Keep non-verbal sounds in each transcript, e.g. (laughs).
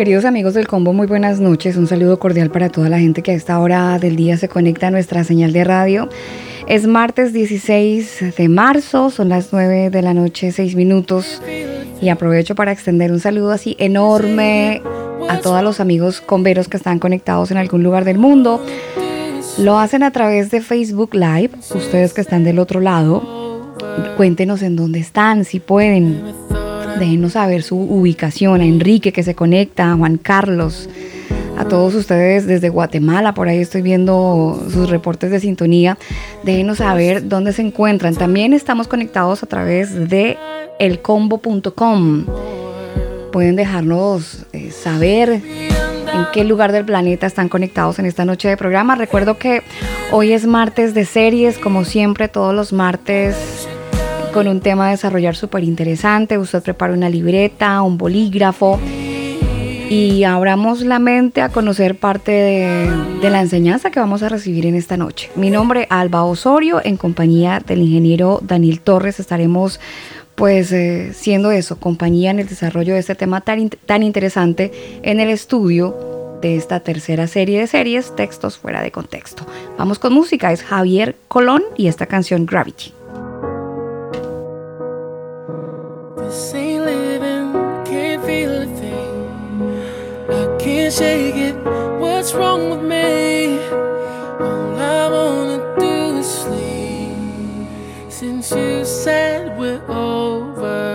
Queridos amigos del combo, muy buenas noches. Un saludo cordial para toda la gente que a esta hora del día se conecta a nuestra señal de radio. Es martes 16 de marzo, son las 9 de la noche, 6 minutos. Y aprovecho para extender un saludo así enorme a todos los amigos converos que están conectados en algún lugar del mundo. Lo hacen a través de Facebook Live. Ustedes que están del otro lado, cuéntenos en dónde están, si pueden Déjenos saber su ubicación, a Enrique que se conecta, a Juan Carlos, a todos ustedes desde Guatemala, por ahí estoy viendo sus reportes de sintonía. Déjenos saber dónde se encuentran. También estamos conectados a través de elcombo.com. Pueden dejarnos eh, saber en qué lugar del planeta están conectados en esta noche de programa. Recuerdo que hoy es martes de series, como siempre, todos los martes con un tema a desarrollar súper interesante. Usted prepara una libreta, un bolígrafo y abramos la mente a conocer parte de, la enseñanza que vamos a recibir en esta noche. Mi nombre es Alba Osorio, en compañía del ingeniero Daniel Torres estaremos pues eh, siendo eso, compañía en el desarrollo de este tema tan, tan interesante en el estudio de esta tercera serie de series, Textos fuera de contexto. Vamos con música, es Javier Colón y esta canción Gravity. This ain't living, can't feel a thing. I can't shake it. What's wrong with me? All I wanna do is sleep. Since you said we're over,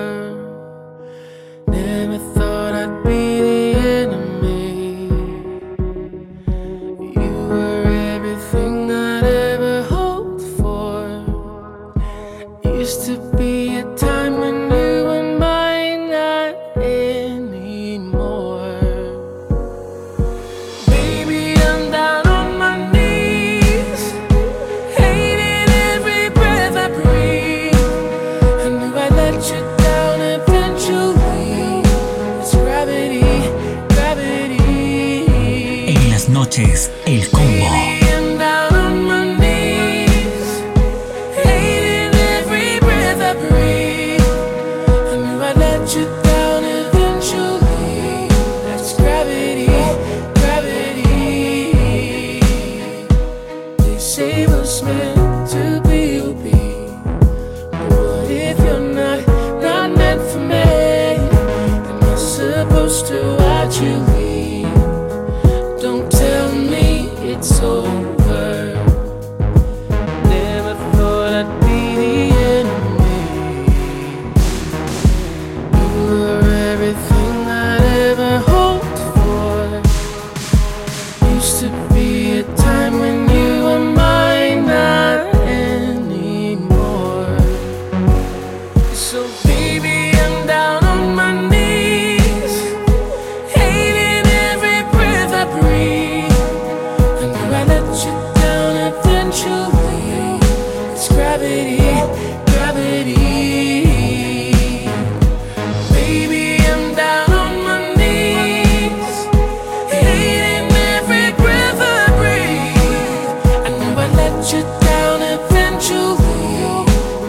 You down eventually.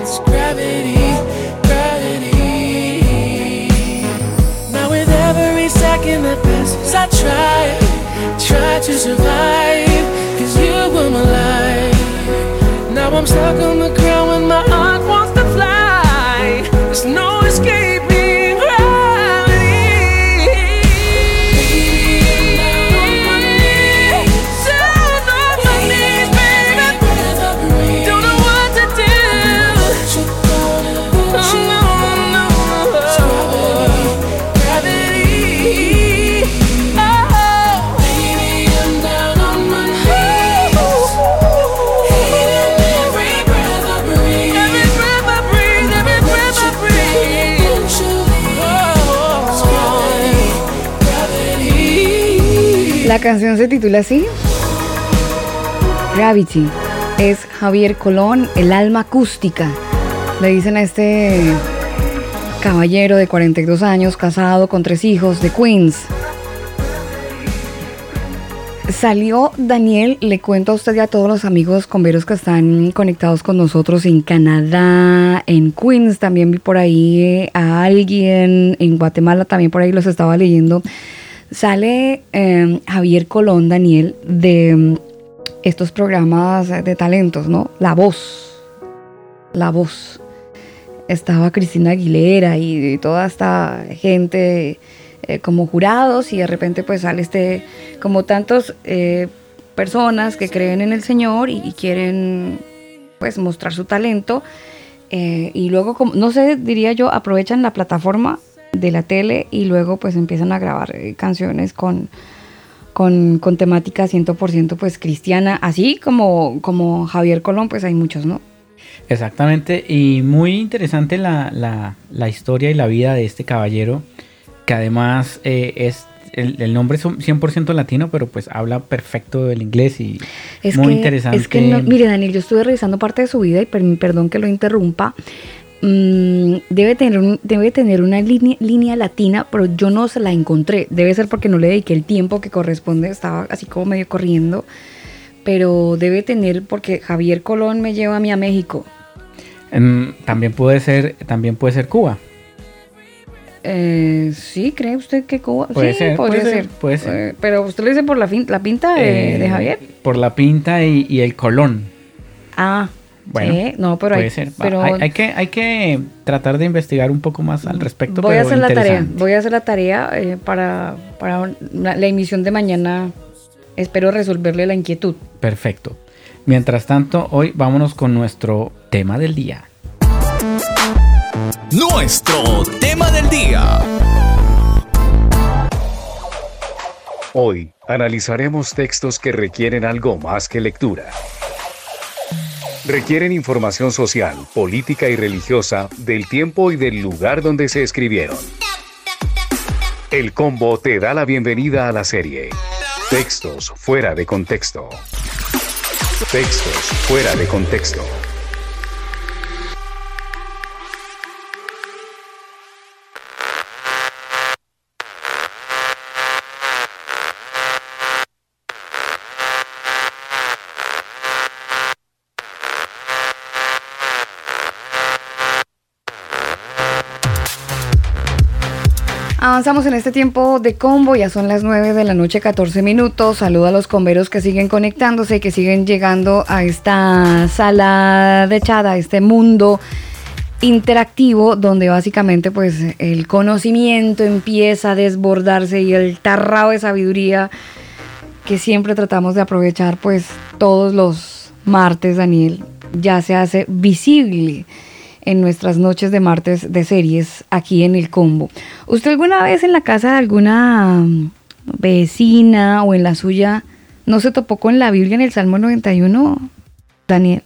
It's gravity, gravity. Now with every second that passes, I try, try to survive. Cause you were my life. Now I'm stuck on the La canción se titula así. Gravity. Es Javier Colón, el alma acústica. Le dicen a este caballero de 42 años, casado con tres hijos, de Queens. Salió Daniel, le cuento a usted y a todos los amigos converos que están conectados con nosotros en Canadá, en Queens, también vi por ahí a alguien, en Guatemala también por ahí los estaba leyendo. Sale eh, Javier Colón, Daniel, de mm, estos programas de talentos, ¿no? La voz, la voz. Estaba Cristina Aguilera y, toda esta gente eh, como jurados y de repente pues sale este, como tantos eh, personas que creen en el Señor y, y quieren pues mostrar su talento eh, y luego, como, no sé, diría yo, aprovechan la plataforma de la tele y luego pues empiezan a grabar eh, canciones con, con, con temática 100% pues cristiana, así como, como Javier Colón, pues hay muchos, ¿no? Exactamente, y muy interesante la, la- la historia y la vida de este caballero, que además eh, es, el, el nombre es un 100% latino, pero pues habla perfecto el inglés y Es muy que, interesante. Es que, no- mire, Daniel, yo estuve revisando parte de su vida y per- perdón que lo interrumpa. Mm, debe tener, un- debe tener una línea, línea latina, pero yo no se la encontré. Debe ser porque no le dediqué el tiempo que corresponde, estaba así como medio corriendo. Pero debe tener, porque Javier Colón me lleva a mí a México. Mm, también puede ser, también puede ser Cuba. Eh, ¿Sí? ¿Cree usted que Cuba? Puede sí, ser, podría puede ser, ser. puede ser. Eh, pero usted lo dice por la, fin- la pinta de, Eh, de Javier. Por la pinta y, y el colón. Ah, Bueno, no, pero puede hay, ser. Va, pero hay, hay que, hay que tratar de investigar un poco más al respecto. voy a hacer la tarea, interesante. voy a hacer la tarea eh, para, para la, la emisión de mañana. Espero resolverle la inquietud. Perfecto. Mientras tanto, hoy vámonos con nuestro tema del día. Nuestro tema del día. Hoy analizaremos textos que requieren algo más que lectura. Requieren información social, política y religiosa del tiempo y del lugar donde se escribieron. El combo te da la bienvenida a la serie. Textos fuera de contexto. Textos fuera de contexto. Avanzamos en este tiempo de combo, ya son las 9 de la noche, 14 minutos. Saludo a los comberos que siguen conectándose y que siguen llegando a esta sala de chat, a este mundo interactivo donde básicamente pues el conocimiento empieza a desbordarse y el tarrao de sabiduría que siempre tratamos de aprovechar pues todos los martes, Daniel, ya se hace visible en nuestras noches de martes de series aquí en el combo. ¿Usted alguna vez en la casa de alguna mm, vecina o en la suya no se topó con la Biblia en el Salmo 91, Daniel?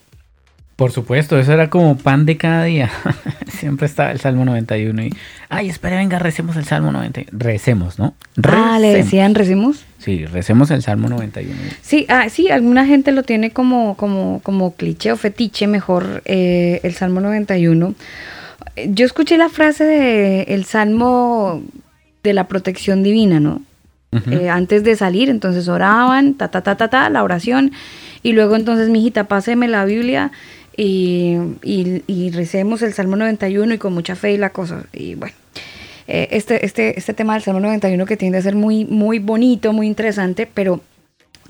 Por supuesto, eso era como pan de cada día. (laughs) Siempre estaba el Salmo 91 y, ay, espera, venga, recemos el Salmo 91. Recemos, ¿no? Ah, le Recemos. decían, recemos. Sí, recemos el Salmo 91. Sí, ah, sí, alguna gente lo tiene como, como, como cliché o fetiche, mejor eh, el Salmo 91. Eh, Yo escuché la frase de el Salmo de la protección divina, ¿no? Eh, antes de salir, entonces oraban, ta, ta, ta, ta, ta, la oración, y luego entonces, mijita, páseme la Biblia y, y, y recemos el Salmo 91 y con mucha fe y la cosa. Y bueno, eh, este, este, este tema del Salmo 91 que tiende a ser muy, muy bonito, muy interesante, pero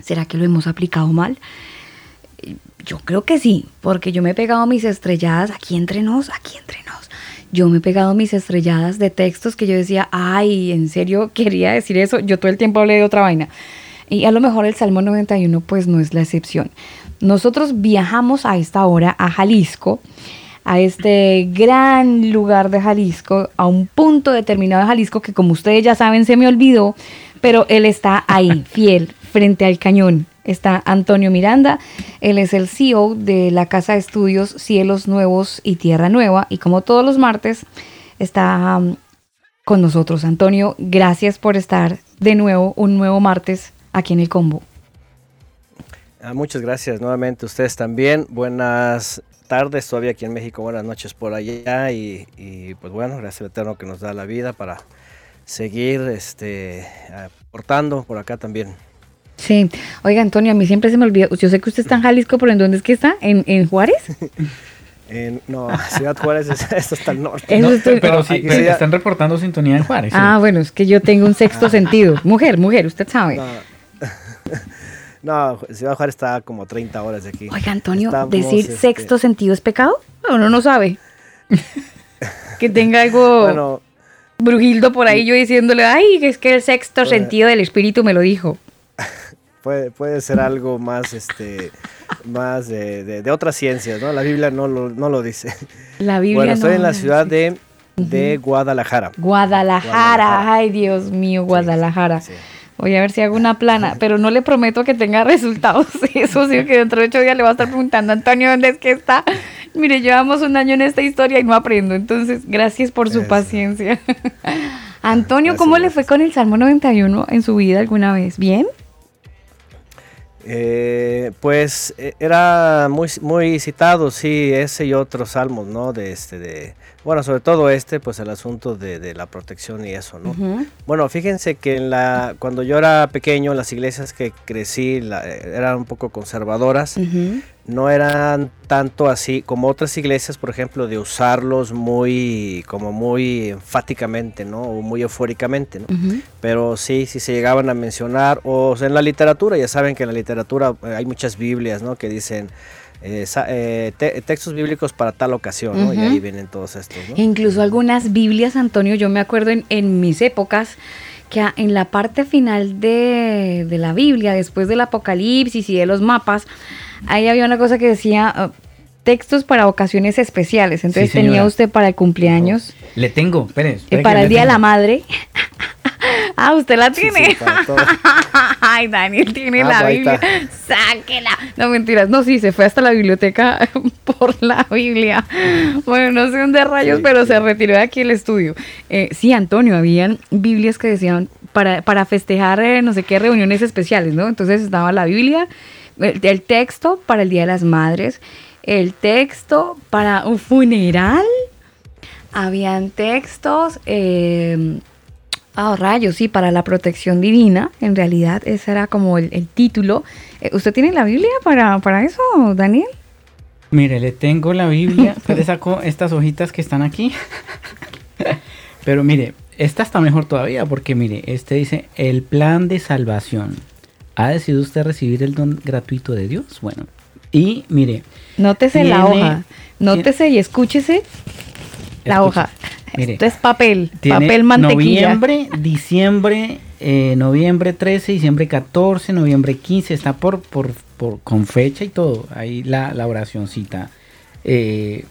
¿será que lo hemos aplicado mal? Yo creo que sí, porque yo me he pegado mis estrelladas aquí entre nos, aquí entre nos. Yo me he pegado mis estrelladas de textos que yo decía, ay, ¿en serio quería decir eso? Yo todo el tiempo hablé de otra vaina. Y a lo mejor el Salmo 91 pues no es la excepción. Nosotros viajamos a esta hora a Jalisco, a este gran lugar de Jalisco, a un punto determinado de Jalisco que como ustedes ya saben se me olvidó, pero él está ahí, (laughs) fiel, frente al cañón. Está Antonio Miranda, él es el CEO de la Casa de Estudios Cielos Nuevos y Tierra Nueva y como todos los martes está um, con nosotros. Antonio, gracias por estar de nuevo, un nuevo martes aquí en el combo. Ah, muchas gracias nuevamente ustedes también. Buenas tardes todavía aquí en México, buenas noches por allá y, y, pues bueno, gracias al Eterno que nos da la vida para seguir este, aportando por acá también. Sí, oiga Antonio, a mí siempre se me olvida, yo sé que usted está en Jalisco, pero ¿en dónde es que está? ¿En, en Juárez? (laughs) En, no, Ciudad Juárez, es- (laughs) esto está al norte. No, estoy- pero sí, pero están reportando sintonía en Juárez. sí. Ah, bueno, es que yo tengo un sexto sentido. Mujer, mujer, usted sabe. No, no, Ciudad Juárez está como 30 horas de aquí. Oiga, Antonio, Estamos, decir este, sexto sentido es pecado? No, uno no sabe. (laughs) que tenga algo Bueno, brujildo por ahí yo diciéndole, ay, es que el sexto Bueno. sentido del espíritu me lo dijo. (laughs) puede, puede ser algo más, este, más de, de- de otras ciencias, ¿no? La Biblia no lo, no lo dice. La Biblia Bueno, estoy no en la de ciudad de, de Guadalajara. Guadalajara. Guadalajara. Ay, Dios mío, Guadalajara. Sí. Voy a ver si hago una plana, pero no le prometo que tenga resultados. (laughs) Eso sí, que dentro de ocho días le va a estar preguntando, Antonio, ¿dónde es que está? Mire, llevamos un año en esta historia y no aprendo. Entonces, gracias por su Eso. paciencia. (laughs) Antonio, Gracias, ¿cómo le fue con el Salmo 91 en su vida alguna vez? ¿Bien? Eh, pues eh, era muy, muy citado, sí, ese y otros salmos, ¿no? De este, de, bueno, sobre todo este, pues el asunto de, de la protección y eso, ¿no? Bueno, fíjense que en la, cuando yo era pequeño, las iglesias que crecí la- eran un poco conservadoras, no eran tanto así como otras iglesias, por ejemplo, de usarlos muy, como muy enfáticamente, ¿no? O muy eufóricamente, ¿no? Pero sí, sí se llegaban a mencionar, o sea, en la literatura, ya saben que en la literatura eh, hay muchas Biblias, ¿no? Que dicen eh, eh, te- textos bíblicos para tal ocasión, ¿no? Y ahí vienen todos estos, ¿no? Incluso algunas Biblias, Antonio, yo me acuerdo en, en mis épocas que en la parte final de, de la Biblia, después del Apocalipsis y de los mapas, ahí había una cosa que decía uh, textos para ocasiones especiales. Entonces Sí, tenía usted para el cumpleaños, Le tengo, espere. para el Día de la. Madre. (laughs) ah, usted la Sí, tiene. sí, para todo. (laughs) Ay, Daniel tiene Ah, la pues Biblia. está. Sáquela. No, mentiras. No, sí, se fue hasta la biblioteca (laughs) por la Biblia. Bueno, no sé dónde rayos, Sí, pero sí. se retiró de aquí el estudio. Eh, sí, Antonio, habían Biblias que decían para, para festejar eh, no sé qué reuniones especiales, ¿no? Entonces estaba la Biblia, el, el texto para el Día de las Madres, el texto para un funeral. Habían textos, eh, Ah, rayos, sí, para la protección divina. En realidad, ese era como el, el título. Eh, ¿Usted tiene la Biblia para, para eso, Daniel? Mire, le tengo la Biblia. (laughs) Le saco estas hojitas que están aquí. (laughs) Pero mire, esta está mejor todavía porque mire, este dice el plan de salvación. ¿Ha decidido usted recibir el don gratuito de Dios? Bueno, y mire, Nótese la hoja. Nótese y escúchese la hoja. Mire. Esto es papel, papel mantequilla. noviembre, diciembre, eh, noviembre 13, diciembre 14, noviembre 15, está por, por, por con fecha y todo. Ahí la, la oracióncita. eh,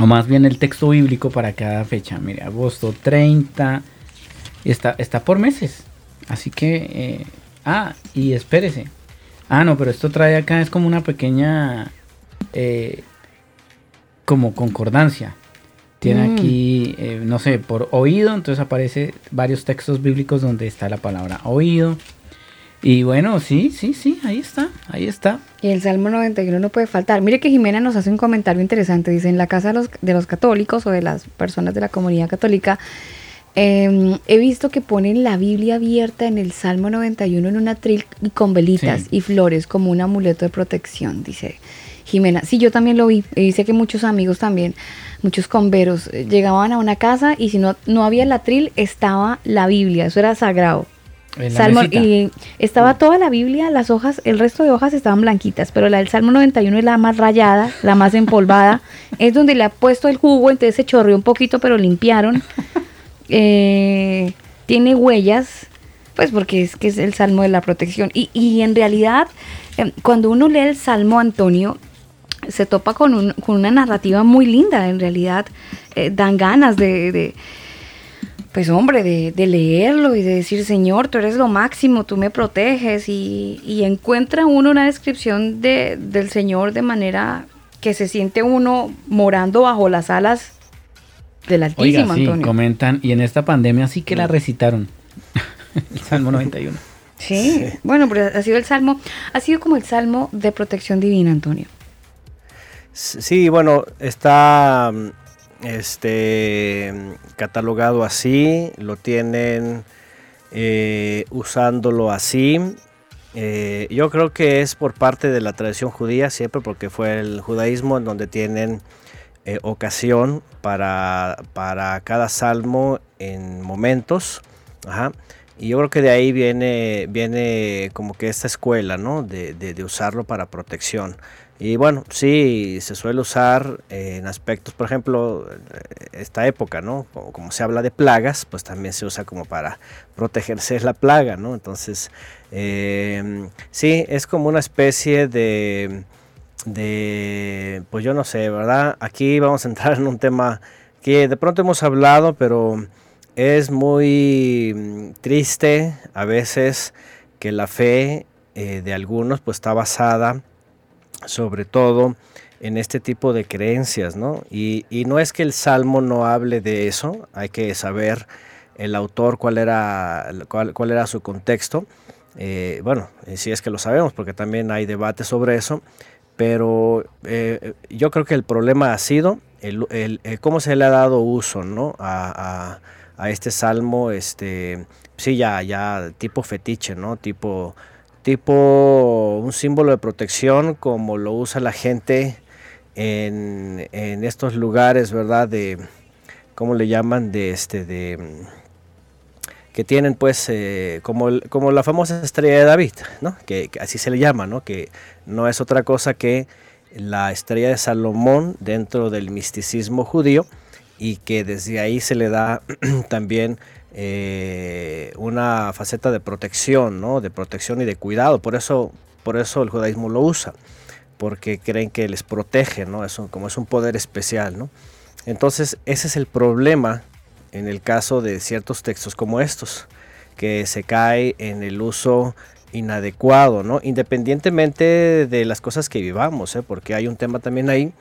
o más bien el texto bíblico para cada fecha. Mire, agosto 30. y Está, está por meses. Así que. eh, ah, y espérese. Ah, no, pero esto trae acá, es como una pequeña. como concordancia. Tiene Mm. aquí, eh, no sé, por oído, entonces aparece varios textos bíblicos donde está la palabra oído. Y bueno, sí, sí, sí, ahí está, ahí está. Y el Salmo 91 no puede faltar. Mire que Jimena nos hace un comentario interesante. Dice, en la casa de los, de los católicos o de las personas de la comunidad católica, eh, he visto que ponen la Biblia abierta en el Salmo 91 en una tril y con velitas Sí. y flores como un amuleto de protección, dice Jimena. Sí, yo también lo vi. Y dice que muchos amigos también, muchos converos, eh, llegaban a una casa y si no, no había la tril, estaba la Biblia. Eso era sagrado. Salmo, y estaba toda la Biblia, las hojas, el resto de hojas estaban blanquitas, pero la del Salmo 91 es la más rayada, la más empolvada, (laughs) es donde le ha puesto el jugo, entonces se chorreó un poquito, pero limpiaron. (laughs) Eh, tiene huellas, pues porque es que es el Salmo de la protección. Y, y en realidad, eh, cuando uno lee el Salmo Antonio, se topa con, un- con una narrativa muy linda, en realidad eh, dan ganas de, de- pues hombre, de, de leerlo y de decir, Señor, tú eres lo máximo, tú me proteges y, y encuentra uno una descripción de, del Señor de manera que se siente uno morando bajo las alas del Oiga, Altísimo, sí, Antonio. comentan, y en esta pandemia sí que la recitaron. (laughs) el Salmo 91. Sí, bueno, pero ha sido el salmo, ha sido como el salmo de protección divina, Antonio. Sí, bueno, está mm, este catalogado así, lo tienen eh, usándolo así. Eh, yo creo que es por parte de la tradición judía, siempre porque fue el judaísmo en donde tienen eh, ocasión para, para cada salmo en momentos. Y yo creo que de ahí viene, viene como que esta escuela, ¿no? De, de usarlo para protección. Y bueno, sí, se suele usar en aspectos, por ejemplo, esta época, ¿no? Como, se habla de plagas, pues también se usa como para protegerse de la plaga, ¿no? Entonces, eh, sí, es como una especie de, de, pues yo no sé, ¿verdad? Aquí vamos a entrar (laughs) en un tema que de pronto hemos hablado, pero es muy triste a veces que la fe eh, de algunos pues está basada sobre todo en este tipo de creencias, ¿no? Y, y, no es que el Salmo no hable de eso, hay que saber el autor cuál era, cuál, cuál era su contexto. Eh, bueno, si es que lo sabemos, porque también hay debate sobre eso, pero eh, yo creo que el problema ha sido el, el, el, cómo se le ha dado uso, ¿no? A, a, a este Salmo, este, sí, ya, ya tipo fetiche, ¿no? Tipo tipo un símbolo de protección como lo usa la gente en, en estos lugares, ¿verdad? De, ¿cómo le llaman? De este, de que tienen pues eh, como, como la famosa estrella de David, ¿no? Que, que, así se le llama, ¿no? Que no es otra cosa que la estrella de Salomón dentro del misticismo judío y que desde ahí se le da (clears throat) también eh, una faceta de protección, ¿no? de protección y de cuidado. Por eso, por eso el judaísmo lo usa, porque creen que les protege, ¿no? Eso, como es un poder especial. ¿no? Entonces, ese es el problema en el caso de ciertos textos como estos, que se cae en el uso inadecuado, ¿no? independientemente de las cosas que vivamos, ¿eh? porque hay un tema también ahí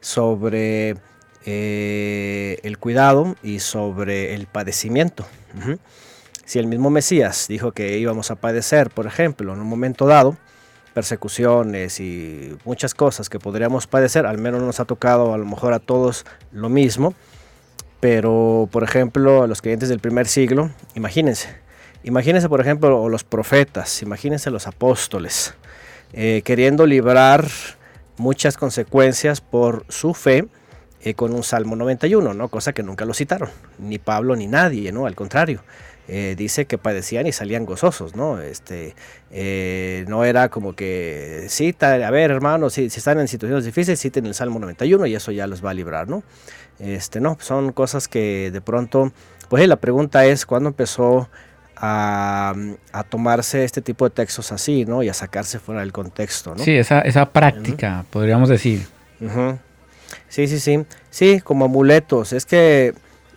sobre eh, el cuidado y sobre el padecimiento. Si el mismo Mesías dijo que íbamos a padecer, por ejemplo, en un momento dado, persecuciones y muchas cosas que podríamos padecer, al menos nos ha tocado a lo mejor a todos lo mismo, pero por ejemplo a los creyentes del primer siglo, imagínense, imagínense por ejemplo los profetas, imagínense los apóstoles, eh, queriendo librar muchas consecuencias por su fe, eh, con un Salmo 91, ¿no? cosa que nunca lo citaron, ni Pablo ni nadie, ¿no? al contrario. Eh, dice que padecían y salían gozosos, ¿no? Este, eh, no era como que cita, a ver hermanos, si, si, están en situaciones difíciles, citen el Salmo 91 y eso ya los va a librar, ¿no? Este, no, son cosas que de pronto, pues la pregunta es, ¿cuándo empezó a, a, tomarse este tipo de textos así, ¿no? Y a sacarse fuera del contexto, ¿no? Sí, esa, esa práctica, uh -huh. podríamos decir. Uh -huh. Sí, sí, sí. Sí, como amuletos. Es que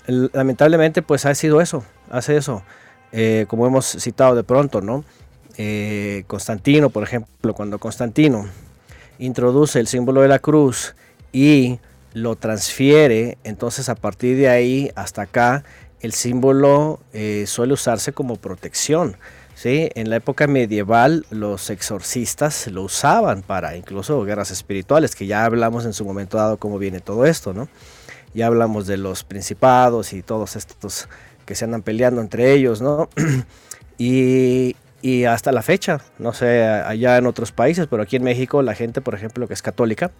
lamentablemente pues ha sido eso, hace eso. Eh, como hemos citado de pronto, ¿no? Eh, Constantino, por ejemplo, cuando Constantino introduce el símbolo de la cruz y lo transfiere, entonces a partir de ahí hasta acá el símbolo eh, suele usarse como protección. ¿Sí? En la época medieval los exorcistas lo usaban para incluso guerras espirituales, que ya hablamos en su momento dado cómo viene todo esto, ¿no? Ya hablamos de los principados y todos estos que se andan peleando entre ellos, ¿no? (clears throat) y, hasta la fecha, no sé, allá en otros países, pero aquí en México la gente, por ejemplo, que es católica,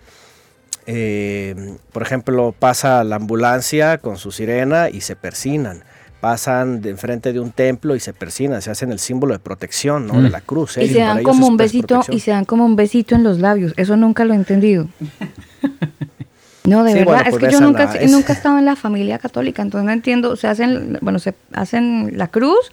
eh, por ejemplo, pasa la ambulancia con su sirena y se persinan pasan de enfrente de un templo y se persinan, se hacen el símbolo de protección, ¿no? Mm. De la cruz. ¿eh? Y se dan como un besito y se dan como un besito en los labios. Eso nunca lo he entendido. (laughs) No, de sí, verdad, bueno, es que yo nunca, es... nunca he estado en la familia católica, entonces no entiendo, se hacen, bueno, se hacen la cruz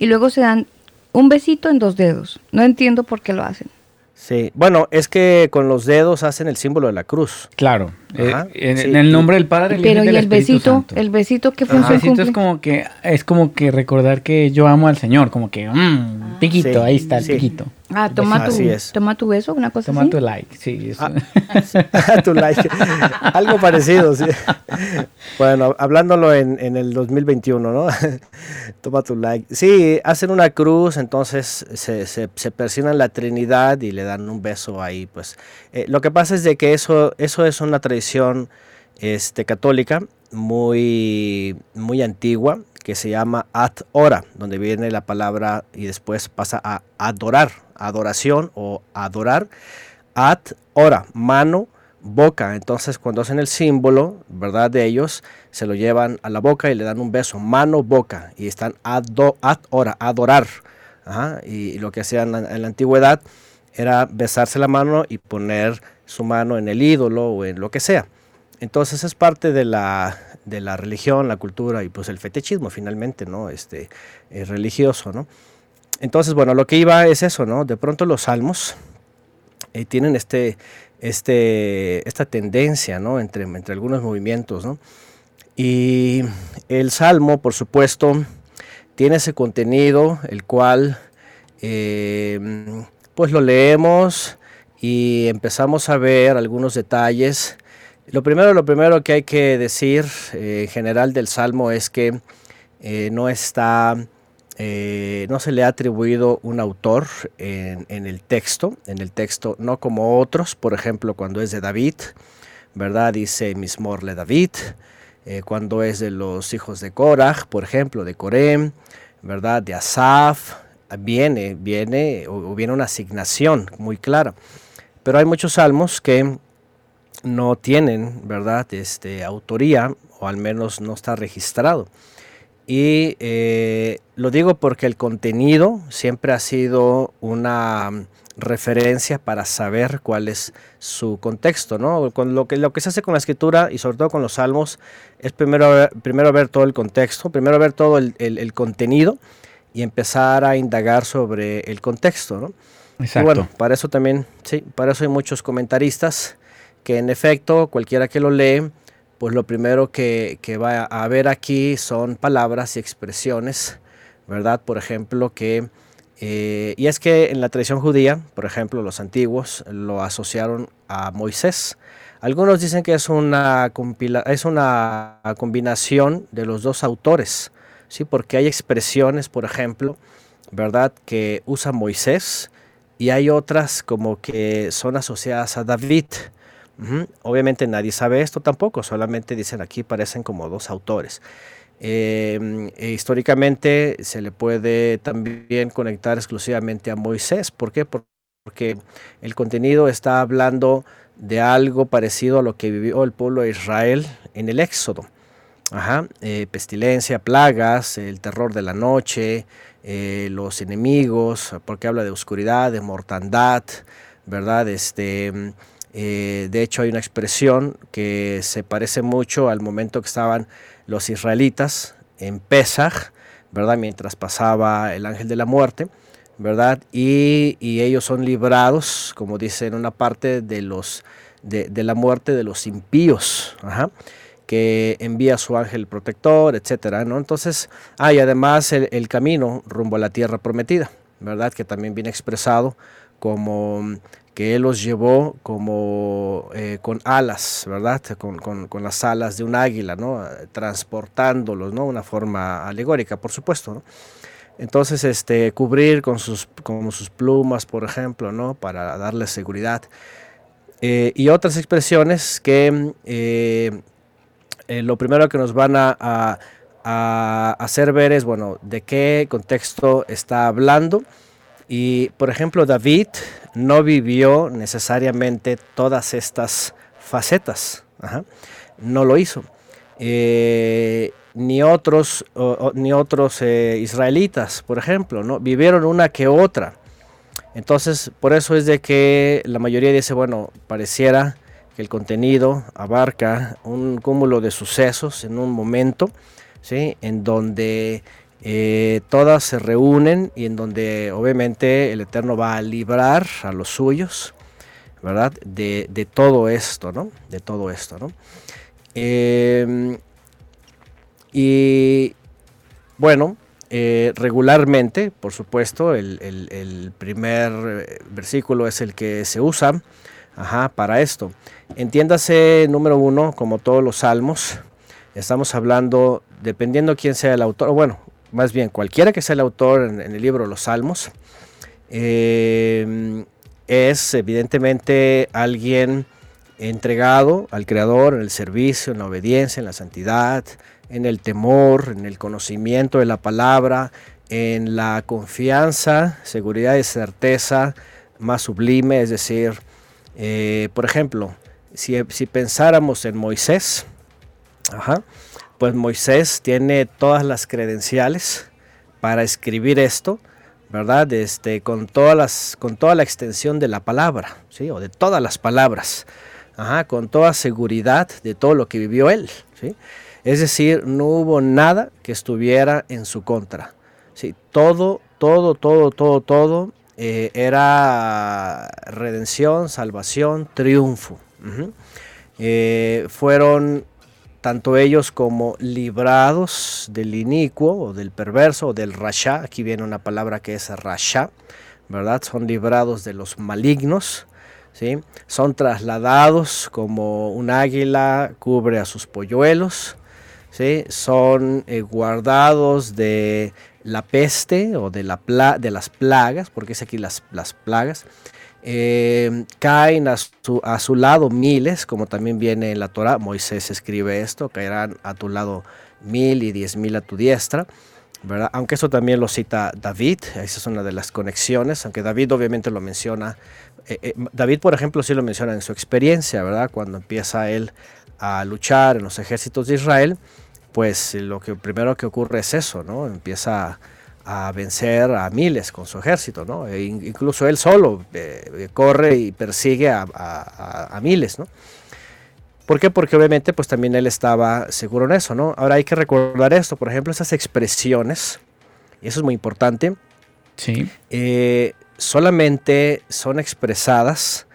y luego se dan un besito en dos dedos. No entiendo por qué lo hacen. Sí, bueno, es que con los dedos hacen el símbolo de la cruz. Claro, eh, en, sí. en, el nombre del Padre. El Pero y el besito, Santo. el besito que función El besito es como que es como que recordar que yo amo al Señor, como que mmm, piquito, sí, ahí está el sí. piquito. Ah, toma tu, Así es. toma tu beso, una cosa Toma así. tu like, sí. eso. (laughs) tu like. Algo parecido, sí. Bueno, hablándolo en, en el 2021, ¿no? (laughs) Toma tu like. Sí, hacen una cruz, entonces se, se, se persignan la Trinidad y le dan un beso ahí, pues. Eh, lo que pasa es de que eso, eso es una tradición este, católica muy, muy antigua que se llama ad hora, donde viene la palabra y después pasa a adorar, adoración o adorar. Ad hora, mano, boca. Entonces cuando hacen el símbolo, ¿verdad? De ellos, se lo llevan a la boca y le dan un beso, mano, boca. Y están ado, ad hora, adorar. Y, lo que hacían en la antigüedad era besarse la mano y poner su mano en el ídolo o en lo que sea. Entonces es parte de la, de la religión, la cultura y pues el fetichismo finalmente, ¿no? Este, eh, religioso, ¿no? Entonces, bueno, lo que iba es eso, ¿no? De pronto los salmos eh, tienen este, este, esta tendencia, ¿no? Entre, entre algunos movimientos, ¿no? Y el salmo, por supuesto, tiene ese contenido, el cual, eh, pues lo leemos y empezamos a ver algunos detalles. Lo primero, lo primero que hay que decir eh, en general del salmo es que eh, no está eh, no se le ha atribuido un autor en, el texto, en el texto no como otros, por ejemplo, cuando es de David, ¿verdad? Dice Mismorle David, cuando es de los hijos de Korah, por ejemplo, de Corem, ¿verdad? De Asaf, viene, viene, o viene una asignación muy clara. Pero hay muchos salmos que no tienen, ¿verdad? Este, autoría, o al menos no está registrado. Y eh, lo digo porque el contenido siempre ha sido una referencia para saber cuál es su contexto, ¿no? Con lo, que, lo que se hace con la escritura y sobre todo con los salmos es primero, primero ver todo el contexto, primero ver todo el, el, el contenido y empezar a indagar sobre el contexto, ¿no? Bueno, para eso también, sí, para eso hay muchos comentaristas que en efecto cualquiera que lo lee, pues lo primero que, va a ver aquí son palabras y expresiones, ¿verdad? Por ejemplo, que, eh, y es que en la tradición judía, por ejemplo, los antiguos lo asociaron a Moisés. Algunos dicen que es una, es una combinación de los dos autores, ¿sí? Porque hay expresiones, por ejemplo, ¿verdad? Que usa Moisés y hay otras como que son asociadas a David. Obviamente nadie sabe esto tampoco, solamente dicen aquí parecen como dos autores. Eh, e históricamente se le puede también conectar exclusivamente a Moisés. ¿Por qué? Porque el contenido está hablando de algo parecido a lo que vivió el pueblo de Israel en el Éxodo. Eh, pestilencia, plagas, el terror de la noche, eh, los enemigos, porque habla de oscuridad, de mortandad, ¿verdad? Este, eh, de hecho, hay una expresión que se parece mucho al momento que estaban los israelitas en Pesach, ¿verdad? Mientras pasaba el ángel de la muerte, ¿verdad? Y, y ellos son librados, como dice en una parte, de, los, de, de la muerte de los impíos, Ajá que envía a su ángel protector, etcétera, ¿no? Entonces, hay ah, además el, camino rumbo a la tierra prometida, ¿verdad? Que también viene expresado como que Él los llevó como eh, con alas, ¿verdad? Con, con, las alas de un águila, ¿no? Transportándolos, ¿no? Una forma alegórica, por supuesto, ¿no? Entonces, este, cubrir con sus, con sus plumas, por ejemplo, ¿no? Para darles seguridad. Eh, y otras expresiones que eh, eh, lo primero que nos van a, a, hacer ver es, bueno, de qué contexto está hablando. Y, por ejemplo, David no vivió necesariamente todas estas facetas. No lo hizo. Eh, ni otros, ni otros eh, israelitas, por ejemplo, ¿no? vivieron una que otra. Entonces, por eso es de que la mayoría dice, bueno, pareciera que el contenido abarca un cúmulo de sucesos en un momento, ¿sí? en donde eh, todas se reúnen y en donde obviamente el Eterno va a librar a los suyos, ¿verdad? De, todo esto, ¿no? De todo esto, ¿no? Eh, y bueno, eh, regularmente, por supuesto, el, primer eh, versículo es el que se usa para esto. Entiéndase, número uno, como todos los salmos, estamos hablando, dependiendo quién sea el autor, bueno, más bien cualquiera que sea el autor en, el libro los salmos, eh, es evidentemente alguien entregado al Creador en el servicio, en la obediencia, en la santidad, en el temor, en el conocimiento de la palabra, en la confianza, seguridad y certeza más sublime, es decir, eh, por ejemplo, si, pensáramos en Moisés, pues Moisés tiene todas las credenciales para escribir esto, ¿verdad? Este, con, todas las, con toda la extensión de la palabra, ¿sí? O de todas las palabras, con toda seguridad de todo lo que vivió él, ¿sí? Es decir, no hubo nada que estuviera en su contra, ¿sí? Todo, todo, todo, todo, todo eh, era redención, salvación, triunfo. Eh, fueron tanto ellos como librados del inicuo o del perverso o del rasha, aquí viene una palabra que es rasha, ¿verdad? Son librados de los malignos, ¿sí? Son trasladados como un águila cubre a sus polluelos, ¿sí? Son eh, guardados de la peste o de, la de las plagas, porque es aquí las, las plagas, eh, caen a su, a su lado miles, como también viene en la Torah, Moisés escribe esto, caerán a tu lado mil y diez mil a tu diestra, ¿verdad? Aunque eso también lo cita David, esa es una de las conexiones, aunque David obviamente lo menciona, eh, eh, David por ejemplo sí lo menciona en su experiencia, ¿verdad? Cuando empieza él a luchar en los ejércitos de Israel, pues lo que primero que ocurre es eso, ¿no? Empieza a vencer a miles con su ejército, ¿no? E in- incluso él solo eh, eh, corre y persigue a, a- a- a miles, ¿no? ¿Por qué? Porque obviamente pues también él estaba seguro en eso, ¿no? Ahora hay que recordar esto, por ejemplo, esas expresiones, y eso es muy importante, Sí. eh, solamente son expresadas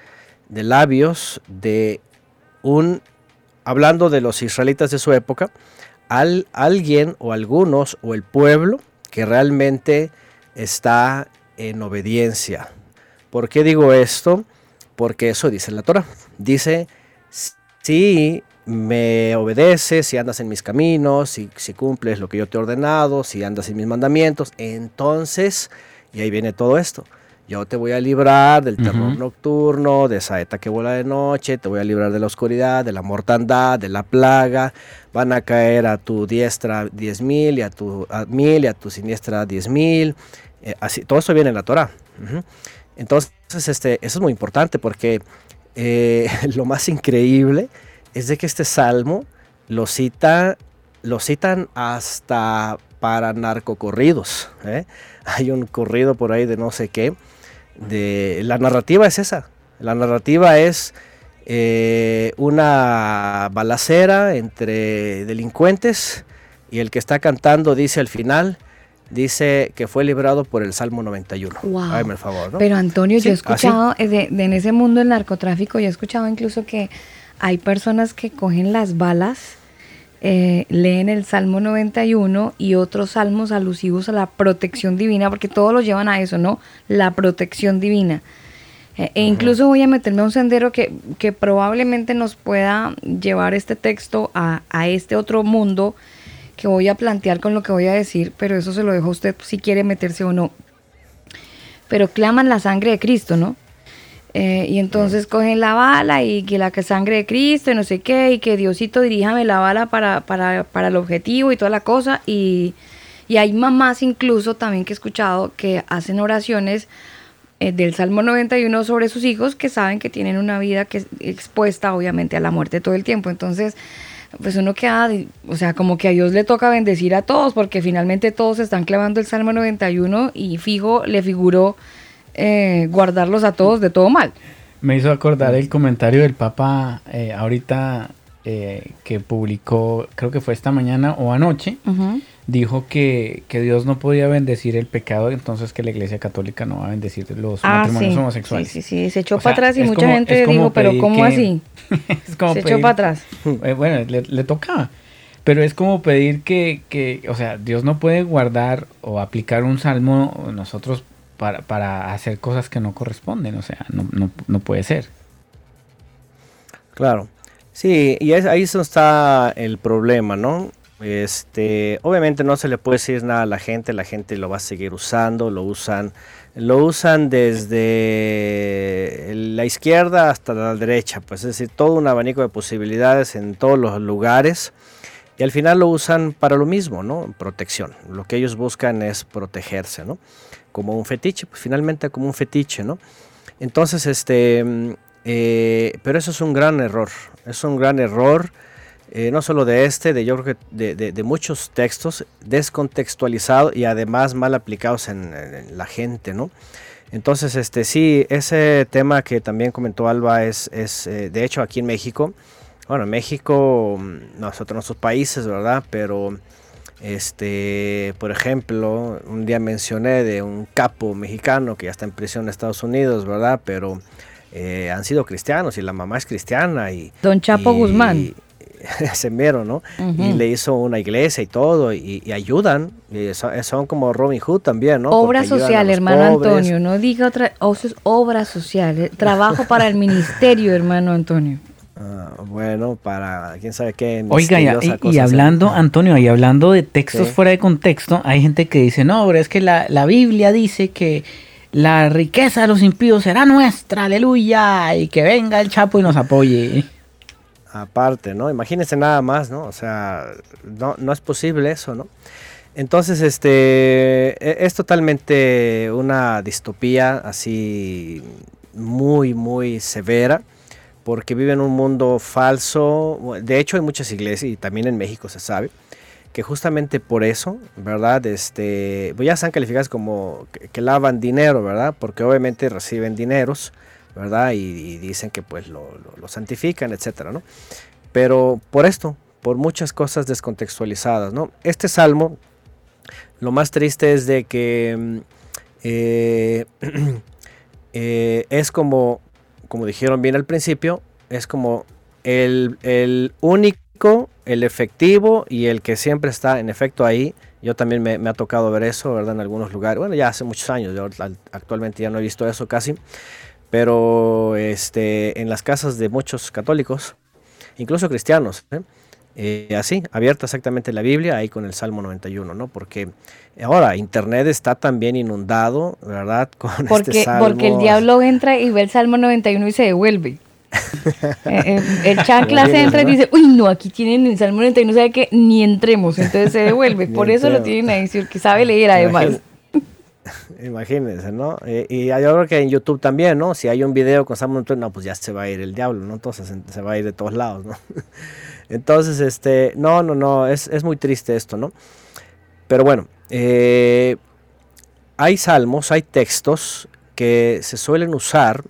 de labios de un, hablando de los israelitas de su época, al, alguien o algunos o el pueblo que realmente está en obediencia. ¿Por qué digo esto? Porque eso dice la Torah. Dice, si me obedeces, si andas en mis caminos, si, si cumples lo que yo te he ordenado, si andas en mis mandamientos, entonces, y ahí viene todo esto. Yo te voy a librar del terror nocturno, de saeta que vuela de noche, te voy a librar de la oscuridad, de la mortandad, de la plaga. Van a caer a tu diestra diez mil y a tu a mil y a tu siniestra diez mil. Eh, así, todo eso viene en la Torah. Entonces, este, eso es muy importante porque eh, (laughs) lo más increíble es de que este salmo lo cita, lo citan hasta para narcocorridos. ¿eh? Hay un corrido por ahí de no sé qué. De, la narrativa es esa. La narrativa es eh, una balacera entre delincuentes y el que está cantando dice al final, dice que fue librado por el Salmo 91. Wow. Hágame el favor, ¿no? Pero Antonio, yo he así. escuchado, eh, de, de en ese mundo del narcotráfico, yo he escuchado incluso que hay personas que cogen las balas, eh, leen el Salmo 91 y otros salmos alusivos a la protección divina, porque todos los llevan a eso, ¿no? La protección divina. Eh, e incluso voy a meterme a un sendero que, que probablemente nos pueda llevar este texto a, a este otro mundo que voy a plantear con lo que voy a decir, pero eso se lo dejo a usted si quiere meterse o no pero claman la sangre de Cristo, ¿no? Eh, y entonces cogen la bala y que la que sangre de Cristo y no sé qué, y que Diosito diríjame la bala para, para, para el objetivo y toda la cosa. Y, y hay mamás incluso también que he escuchado que hacen oraciones eh, del Salmo 91 sobre sus hijos que saben que tienen una vida que es expuesta obviamente a la muerte todo el tiempo. Entonces, pues uno queda, o sea, como que a Dios le toca bendecir a todos porque finalmente todos están clavando el Salmo 91 y fijo le figuró eh, guardarlos a todos de todo mal. Me hizo acordar el comentario del Papa eh, ahorita eh, que publicó, creo que fue esta mañana o anoche, dijo que, que Dios no podía bendecir el pecado, entonces que la Iglesia Católica no va a bendecir los Ah, matrimonios sí. homosexuales. Sí, sí, sí, se echó O sea, para atrás y mucha como- gente dijo, pero ¿cómo que- así? (laughs) es como se echó para atrás. Eh, bueno, le, le tocaba. Pero es como pedir que, que, o sea, Dios no puede guardar o aplicar un salmo nosotros para, hacer cosas que no corresponden, o sea, no, no, no puede ser. Claro. Sí, y es, ahí está el problema, ¿no? Este, obviamente no se le puede decir nada a la gente, la gente lo va a seguir usando, lo usan, lo usan desde la izquierda hasta la derecha, pues es decir, todo un abanico de posibilidades en todos los lugares y al final lo usan para lo mismo, ¿no? Protección. Lo que ellos buscan es protegerse, ¿no? Como un fetiche, pues finalmente como un fetiche, ¿no? Entonces, este, eh, pero eso es un gran error, es un gran error eh, no solo de este, de yo creo que de, muchos textos descontextualizados y además mal aplicados en, la gente, ¿no? Entonces, este sí, ese tema que también comentó Alba es, es eh, de hecho aquí en México, bueno, en México, mm, nosotros, nuestros países, ¿verdad? Pero, este, por ejemplo, un día mencioné de un capo mexicano que ya está en prisión en Estados Unidos, ¿verdad? Pero eh, han sido cristianos y la mamá es cristiana y... Don Chapo Guzmán. (laughs) Semero, ¿no? Y le hizo una iglesia y todo, y, ayudan, son, como Robin Hood también, ¿no? Obra social, hermano Antonio, no diga otra, o es obra social, eh, trabajo para el ministerio, (laughs) hermano Antonio. Ah, bueno, para quién sabe qué. Oiga, y, hablando, Antonio, y hablando de textos fuera de contexto, hay gente que dice, no, pero es que la, la Biblia dice que la riqueza de los impíos será nuestra, aleluya, y que venga el Chapo y nos apoye aparte, ¿no? Imagínense nada más, ¿no? O sea, no, no es posible eso, ¿no? Entonces, este, e, es totalmente una distopía así muy, muy severa, porque vive en un mundo falso. De hecho, hay muchas iglesias, y también en México se sabe, que justamente por eso, ¿verdad? Este, pues ya están calificadas como que lavan dinero, ¿verdad? Porque obviamente reciben dineros ¿verdad? Y, dicen que pues lo, santifican, etcétera, ¿no? Pero por esto, por muchas cosas descontextualizadas, ¿no? Este salmo, lo más triste es de que mm, eh, (clears throat) eh, es como, como dijeron bien al principio, es como el, único, el efectivo y el que siempre está en efecto ahí. Yo también me, me, ha tocado ver eso, ¿verdad? En algunos lugares. Bueno, ya hace muchos años, yo actualmente ya no he visto eso casi pero este, en las casas de muchos católicos, incluso cristianos, ¿eh? Eh, así, abierta exactamente la Biblia, ahí con el Salmo 91, ¿no? Porque ahora Internet está también inundado, ¿verdad? (laughs) Con este porque, este salmo. Porque el diablo entra y ve el Salmo 91 y se devuelve. (laughs) Eh, el chancla se entra y dice, uy, no, aquí tienen el Salmo 91, sabe que ni entremos, entonces se devuelve. (laughs) Por eso lo tienen ahí, que sabe leer además. Imagínense, ¿no? Eh, y yo creo que en YouTube también, ¿no? Si hay un video con Samuel no, pues ya se va a ir el diablo, ¿no? Entonces se va a ir de todos lados, ¿no? Entonces, este, no, no, no, es, muy triste esto, ¿no? Pero bueno, eh, hay salmos, hay textos que se suelen usar,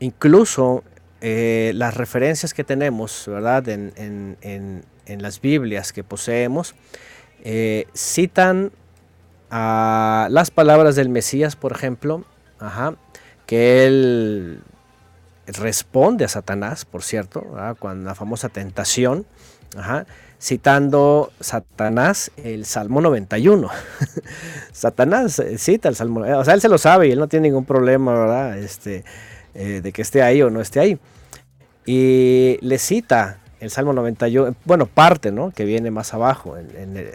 incluso eh, las referencias que tenemos, ¿verdad? En, en las Biblias que poseemos, citan a las palabras del Mesías, por ejemplo, que él responde a Satanás, por cierto, con la famosa tentación, citando Satanás el Salmo 91. (laughs) Satanás cita el Salmo, o sea, él se lo sabe y él no tiene ningún problema, ¿verdad? Este, eh, de que esté ahí o no esté ahí. Y le cita el Salmo 91, bueno, parte, ¿no? Que viene más abajo,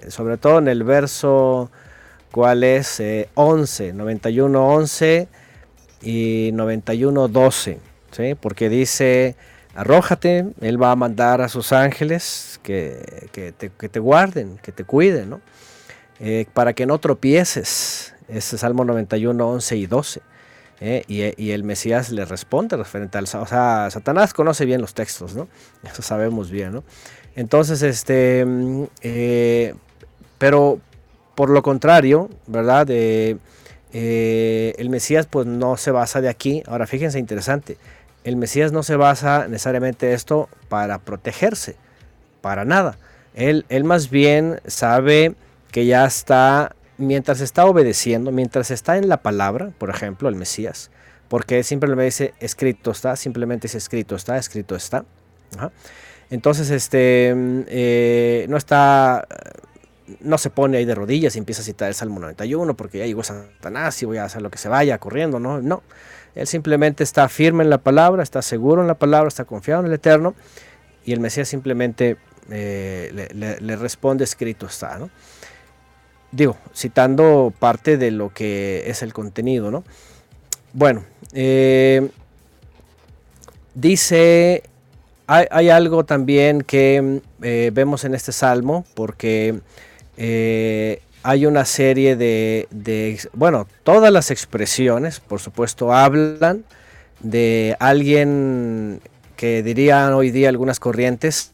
sobre todo en el verso cuál es 11, 91, 11 y 91, 12, ¿sí? porque dice, arrójate, Él va a mandar a sus ángeles que, te, guarden, que te cuiden, ¿no? Eh, para que no tropieces. Ese Salmo 91, 11 y 12. ¿eh? Y, el Mesías le responde referente al... O sea, Satanás conoce bien los textos, ¿no? (laughs) Eso sabemos bien, ¿no? Entonces, este... Mm, eh, pero por lo contrario, ¿verdad? Eh, el Mesías pues no se basa de aquí. Ahora fíjense interesante, el Mesías no se basa necesariamente esto para protegerse, para nada. Él, él más bien sabe que ya está, mientras está obedeciendo, mientras está en la palabra, por ejemplo, el Mesías, porque siempre me dice escrito está, simplemente dice escrito está, escrito está. Entonces, este, mm, eh, no está, no se pone ahí de rodillas y empieza a citar el Salmo 91 porque ya llegó Satanás y voy a hacer lo que se vaya corriendo, no, no. Él simplemente está firme en la palabra, está seguro en la palabra, está confiado en el Eterno y el Mesías simplemente eh, le, responde escrito está, ¿no? Digo, citando parte de lo que es el contenido, ¿no? Bueno, eh, dice, hay, algo también que eh, vemos en este salmo, porque hay una serie de, de, bueno, todas las expresiones, por supuesto, hablan de alguien que dirían hoy día algunas corrientes,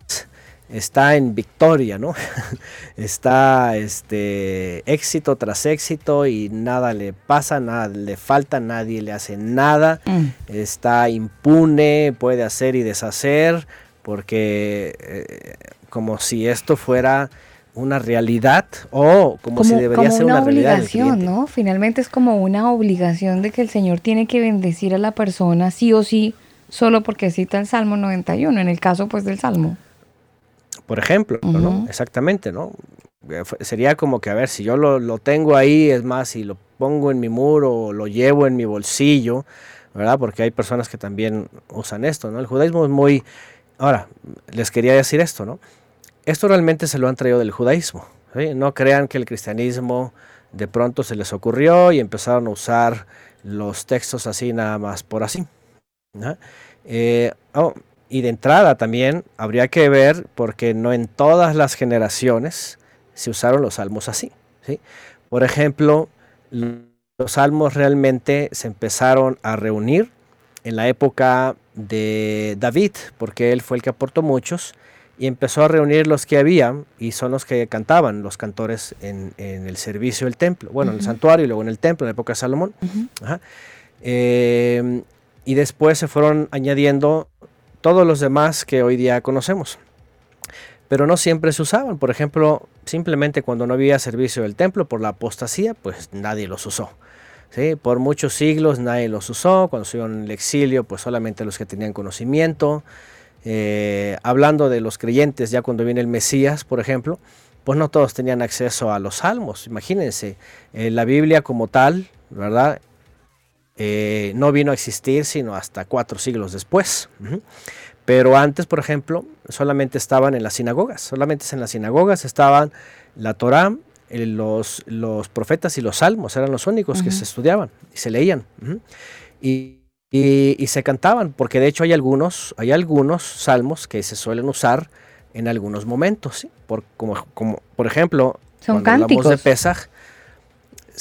está en victoria, ¿no? (laughs) está este éxito tras éxito y nada le pasa, nada le falta, nadie le hace nada. Mm. Está impune, puede hacer y deshacer, porque eh, como si esto fuera una realidad o como, si debería ser una, obligación, ¿no? Finalmente es como una obligación de que el Señor tiene que bendecir a la persona sí o sí, solo porque cita el Salmo 91, en el caso pues del Salmo por ejemplo, ¿no? Exactamente, ¿no? Eh, sería como que, a ver, si yo lo, tengo ahí, es más, si lo pongo en mi muro o lo llevo en mi bolsillo, ¿verdad? Porque hay personas que también usan esto, ¿no? El judaísmo es muy... Ahora, les quería decir esto, ¿no? Esto realmente se lo han traído del judaísmo. No crean que el cristianismo de pronto se les ocurrió y empezaron a usar los textos así nada más por así. Eh, oh, y de entrada también habría que ver, porque no en todas las generaciones se usaron los salmos así. ¿sí? Por ejemplo, los salmos realmente se empezaron a reunir en la época de David, porque él fue el que aportó muchos, y empezó a reunir los que había, y son los que cantaban, los cantores en, el servicio del templo, bueno, en el santuario y luego en el templo, en la época de Salomón. Eh, y después se fueron añadiendo todos los demás que hoy día conocemos. Pero no siempre se usaban. Por ejemplo, simplemente cuando no había servicio del templo por la apostasía, pues nadie los usó. ¿sí? Por muchos siglos nadie los usó. Cuando estuvieron en el exilio, pues solamente los que tenían conocimiento. Eh, hablando de los creyentes, ya cuando viene el Mesías, por ejemplo, pues no todos tenían acceso a los salmos. Imagínense, eh, la Biblia como tal, ¿verdad? Eh, no vino a existir sino hasta cuatro siglos después. Pero antes, por ejemplo, solamente estaban en las sinagogas, solamente en las sinagogas estaban la Torá, los, los profetas y los salmos, eran los únicos que se estudiaban y se leían. y, se cantaban, porque de hecho hay algunos, hay algunos salmos que se suelen usar en algunos momentos, por, como, como, por ejemplo, Son cuando cánticos. hablamos de Pesaj,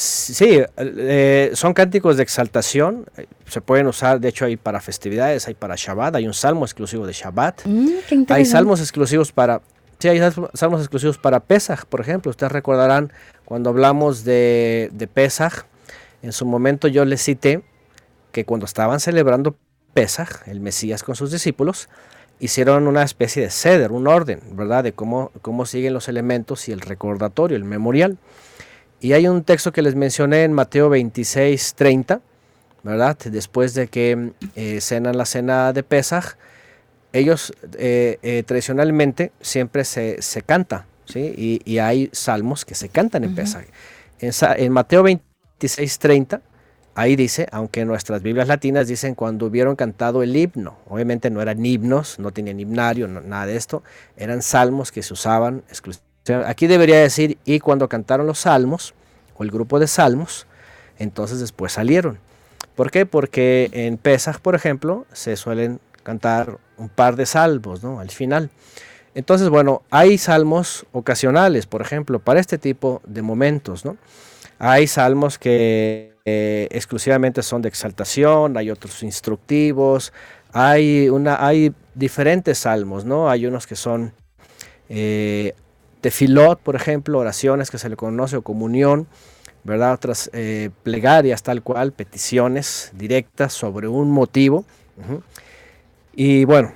Sí, eh, son cánticos de exaltación, eh, se pueden usar, de hecho hay para festividades, hay para Shabbat, hay un salmo exclusivo de Shabbat, mm, hay salmos exclusivos para, sí, hay salmos exclusivos para Pesach, por ejemplo, ustedes recordarán cuando hablamos de, de Pesach, en su momento yo les cité que cuando estaban celebrando Pesach, el Mesías con sus discípulos, hicieron una especie de ceder, un orden, ¿verdad? De cómo, cómo siguen los elementos y el recordatorio, el memorial. Y hay un texto que les mencioné en Mateo 26, 30, ¿verdad? Después de que eh, cenan la cena de Pesaj, ellos eh, eh, tradicionalmente siempre se, canta, ¿sí? Y, hay salmos que se cantan en Pesaj. En, Mateo 26, 30, ahí dice, aunque nuestras Biblias latinas dicen cuando hubieron cantado el himno, obviamente no eran himnos, no tenían himnario, nada de esto, eran salmos que se usaban exclusivamente aquí debería decir, y cuando cantaron los salmos, o el grupo de salmos, entonces después salieron. ¿Por qué? Porque en Pesach, por ejemplo, se suelen cantar un par de salmos, ¿no? Al final. Entonces, bueno, hay salmos ocasionales, por ejemplo, para este tipo de momentos, ¿no? Hay salmos que eh, exclusivamente son de exaltación, hay otros instructivos, hay, una, hay diferentes salmos, ¿no? Hay unos que son eh, tefilot, por ejemplo, oraciones que se le conoce o comunión, ¿verdad? Otras eh, plegarias tal cual, peticiones directas sobre un motivo. Y bueno,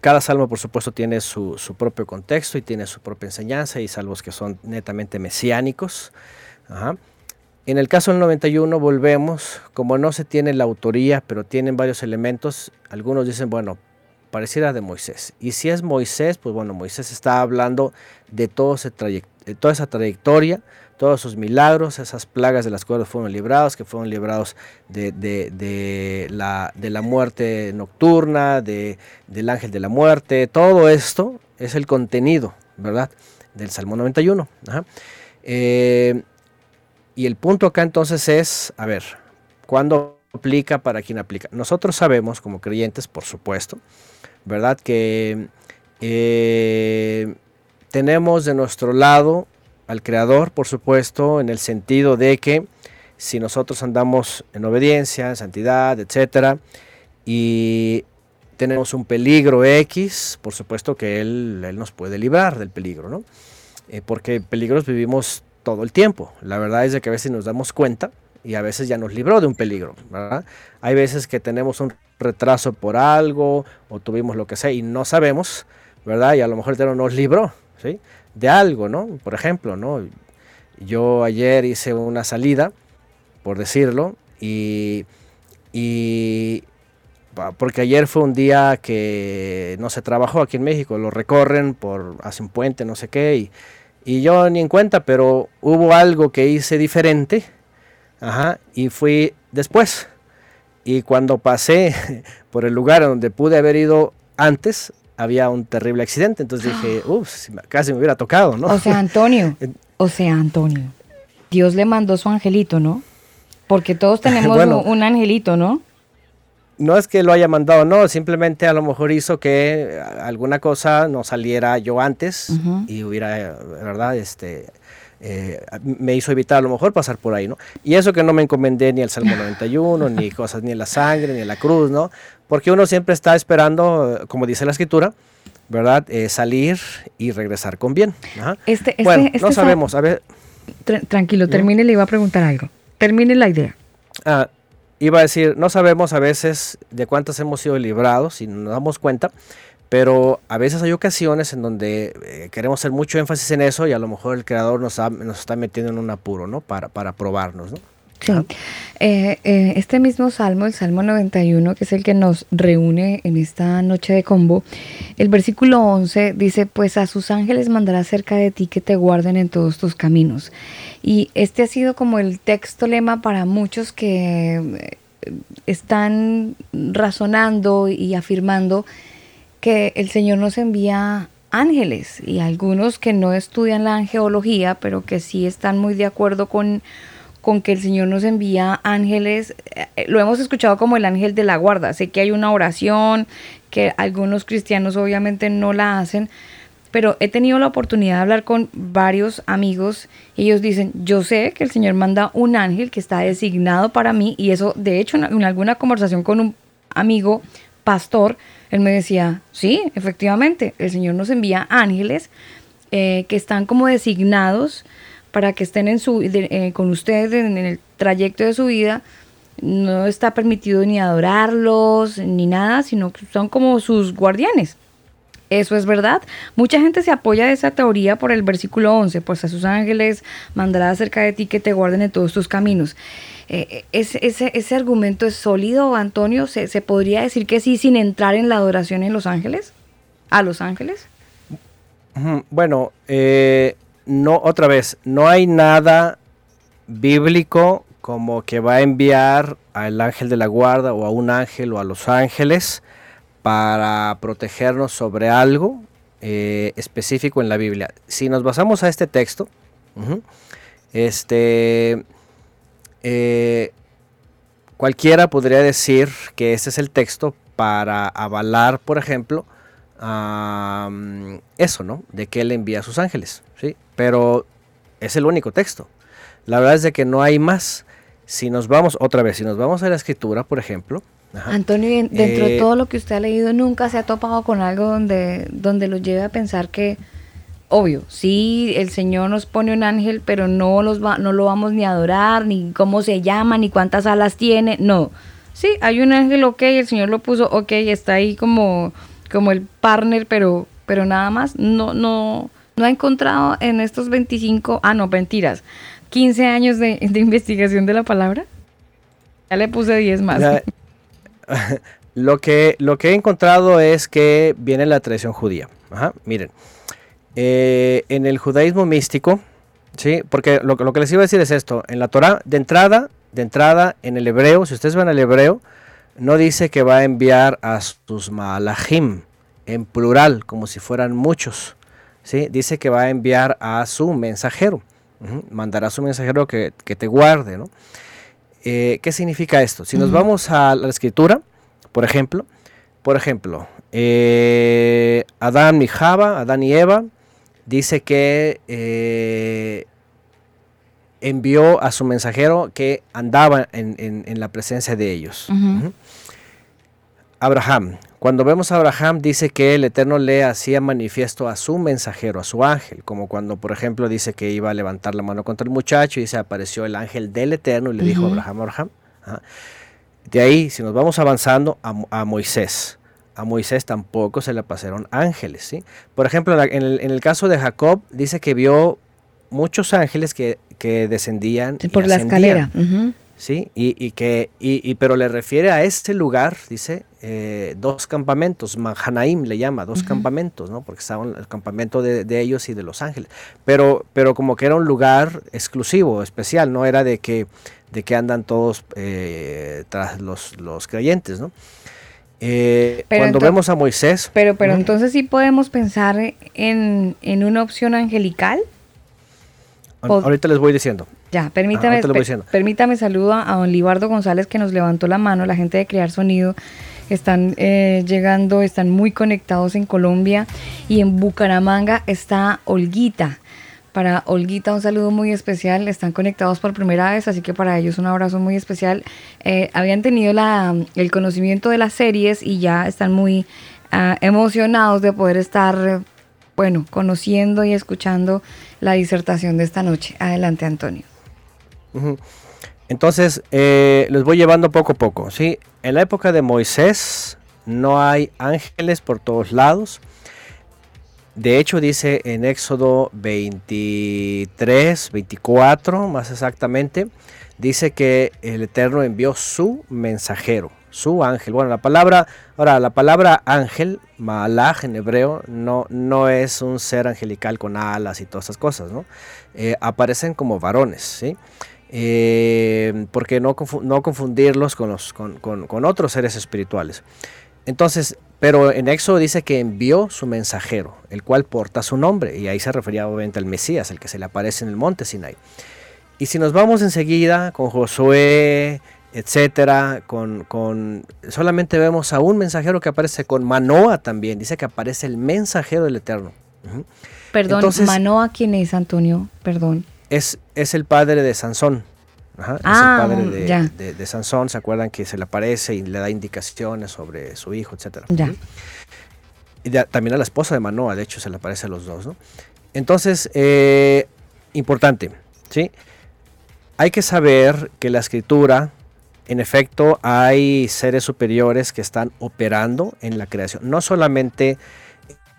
cada salmo por supuesto tiene su, propio contexto y tiene su propia enseñanza y salvos que son netamente mesiánicos. En el caso del 91 volvemos, como no se tiene la autoría, pero tienen varios elementos, algunos dicen, bueno, pareciera de Moisés. Y si es Moisés, pues bueno, Moisés está hablando de, toda esa trayectoria, todos sus milagros, esas plagas de las cuales fueron librados, que fueron librados de, la, muerte nocturna, del ángel de la muerte, todo esto es el contenido, ¿verdad? Del Salmo 91. Eh, y el punto acá entonces es, a ver, ¿cuándo aplica para quién aplica? Nosotros sabemos como creyentes, por supuesto, ¿verdad? Que eh, tenemos de nuestro lado al Creador, por supuesto, en el sentido de que si nosotros andamos en obediencia, en santidad, etcétera, y tenemos un peligro X, por supuesto que Él, él nos puede librar del peligro, ¿no? Eh, porque peligros vivimos todo el tiempo. La verdad es de que a veces nos damos cuenta y a veces ya nos libró de un peligro, ¿verdad? Hay veces que tenemos un retraso por algo o tuvimos lo que sea y no sabemos, ¿verdad? Y a lo mejor el nos libró, ¿sí? de algo, ¿no? Por ejemplo, ¿no? Yo ayer hice una salida, por decirlo, y, y porque ayer fue un día que no se trabajó aquí en México, lo recorren por hace un puente, no sé qué, y, y yo ni en cuenta, pero hubo algo que hice diferente, ajá, y fui después. Y cuando pasé (laughs) por el lugar donde pude haber ido antes, había un terrible accidente. Entonces dije, (gasps) uff, casi me hubiera tocado, ¿no? O sea, Antonio, (laughs) o sea, Antonio, Dios le mandó su angelito, ¿no? Porque todos (laughs) tenemos un angelito, ¿no? No es que lo haya mandado, no, simplemente a lo mejor hizo que alguna cosa no saliera yo antes y hubiera, ¿verdad? Este, eh, me hizo evitar a lo mejor pasar por ahí, ¿no? Y eso que no me encomendé ni el Salmo 91, ni (laughs) cosas, ni la sangre, ni la cruz, ¿no? Porque uno siempre está esperando, como dice la escritura, ¿verdad? Eh, salir y regresar con bien. Este, este, bueno, este no sabemos, a ver. tranquilo, termine, le iba a preguntar algo. Termine la idea. Ah, iba a decir, no sabemos a veces de cuántas hemos sido librados y nos damos cuenta, pero a veces hay ocasiones en donde eh, queremos hacer mucho énfasis en eso y a lo mejor el creador nos, nos está metiendo en un apuro, ¿no? Para, para probarnos, ¿no? Sí. Eh, eh, este mismo salmo, el Salmo 91, que es el que nos reúne en esta noche de combo, el versículo 11 dice, pues a sus ángeles mandará cerca de ti que te guarden en todos tus caminos. Y este ha sido como el texto lema para muchos que están razonando y afirmando que el Señor nos envía ángeles y algunos que no estudian la angeología, pero que sí están muy de acuerdo con, con que el Señor nos envía ángeles, eh, lo hemos escuchado como el ángel de la guarda. Sé que hay una oración que algunos cristianos obviamente no la hacen, pero he tenido la oportunidad de hablar con varios amigos ellos dicen, yo sé que el Señor manda un ángel que está designado para mí y eso, de hecho, en alguna conversación con un amigo pastor, él me decía, sí, efectivamente, el Señor nos envía ángeles eh, que están como designados para que estén en su, eh, con ustedes en, el trayecto de su vida. No está permitido ni adorarlos ni nada, sino que son como sus guardianes. Eso es verdad. Mucha gente se apoya de esa teoría por el versículo 11, pues a sus ángeles mandará cerca de ti que te guarden en todos tus caminos. Eh, ese, ese, argumento es sólido, Antonio. ¿Se, ¿Se, podría decir que sí sin entrar en la adoración en los ángeles? ¿A los ángeles? Bueno, eh, no, otra vez, no hay nada bíblico como que va a enviar al ángel de la guarda o a un ángel o a los ángeles para protegernos sobre algo eh, específico en la Biblia. Si nos basamos a este texto, este eh, cualquiera podría decir que ese es el texto para avalar, por ejemplo, eso, ¿no? De que él envía a sus ángeles, ¿sí? Pero es el único texto. La verdad es de que no hay más. Si nos vamos, otra vez, si nos vamos a la escritura, por ejemplo. Antonio, dentro de eh, todo lo que usted ha leído, ¿nunca se ha topado con algo donde, donde lo lleve a pensar que obvio, sí, el Señor nos pone un ángel, pero no, los no lo vamos ni a adorar, ni cómo se llama, ni cuántas alas tiene, no. Sí, hay un ángel, ok, el Señor lo puso, ok, está ahí como, como el partner, pero, pero nada más, no, no, no ha encontrado en estos 25, ah, no, mentiras, 15 años de, investigación de la palabra. Ya le puse 10 más. (laughs) lo que, lo que he encontrado es que viene la tradición judía. Miren, eh, en el judaísmo místico, ¿sí? porque lo, que les iba a decir es esto, en la Torah, de entrada, de entrada, en el hebreo, si ustedes van al hebreo, no dice que va a enviar a sus malachim en plural, como si fueran muchos. ¿sí? Dice que va a enviar a su mensajero. Mandará a su mensajero que, que te guarde. ¿no? Eh, ¿Qué significa esto? Si nos vamos a la escritura, por ejemplo, por ejemplo, eh, Adán y Java, Adán y Eva, dice que eh, envió a su mensajero que andaba en, la presencia de ellos. Abraham, cuando vemos a Abraham dice que el Eterno le hacía manifiesto a su mensajero, a su ángel, como cuando por ejemplo dice que iba a levantar la mano contra el muchacho y se apareció el ángel del Eterno y le dijo a Abraham, Abraham. De ahí, si nos vamos avanzando a, Moisés, a Moisés tampoco se le pasaron ángeles. ¿sí? Por ejemplo, en el, caso de Jacob dice que vio muchos ángeles que, descendían por la escalera. ¿Sí? Y, que, y, pero le refiere a este lugar, dice, eh, dos campamentos, Mahanaim le llama, dos campamentos, ¿no? Porque estaban el campamento de, ellos y de los ángeles. Pero, pero como que era un lugar exclusivo, especial, no era de que, de que andan todos eh, tras los, los creyentes, ¿no? Eh, cuando vemos a Moisés. Pero, pero entonces sí podemos pensar en, en una opción angelical. Ahorita les voy diciendo. Ya, permítame, permítame saludo a don Libardo González que nos levantó la mano, la gente de Crear Sonido. Están eh, llegando, están muy conectados en Colombia y en Bucaramanga está Olguita. Para Olguita un saludo muy especial, están conectados por primera vez, así que para ellos un abrazo muy especial. Eh, habían tenido la, el conocimiento de las series y ya están muy ah, emocionados de poder estar bueno, conociendo y escuchando la disertación de esta noche. Adelante, Antonio. Entonces, eh, les voy llevando poco a poco. ¿sí? En la época de Moisés no hay ángeles por todos lados. De hecho, dice en Éxodo 23, 24, más exactamente, dice que el Eterno envió su mensajero su ángel. Bueno, la palabra, ahora la palabra ángel, malaj en hebreo, no, no es un ser angelical con alas y todas esas cosas, ¿no? Eh, aparecen como varones, ¿sí? Eh, porque no, no confundirlos con, los, con, otros seres espirituales. Entonces, pero en Éxodo dice que envió su mensajero, el cual porta su nombre, y ahí se refería obviamente al Mesías, el que se le aparece en el monte Sinai. Y si nos vamos enseguida con Josué, etcétera, con, con, solamente vemos a un mensajero que aparece con Manoa también, dice que aparece el mensajero del Eterno. Perdón, Manoa, ¿quién es Antonio? Perdón. Es, es el padre de Sansón. Ajá, es el ah, padre de, Sansón, ¿se acuerdan que se le aparece y le da indicaciones sobre su hijo, etcétera? Ya. Y también a la esposa de Manoa, de hecho, se le aparece a los dos, ¿no? Entonces, eh, importante, ¿sí? Hay que saber que la escritura en efecto, hay seres superiores que están operando en la creación. No solamente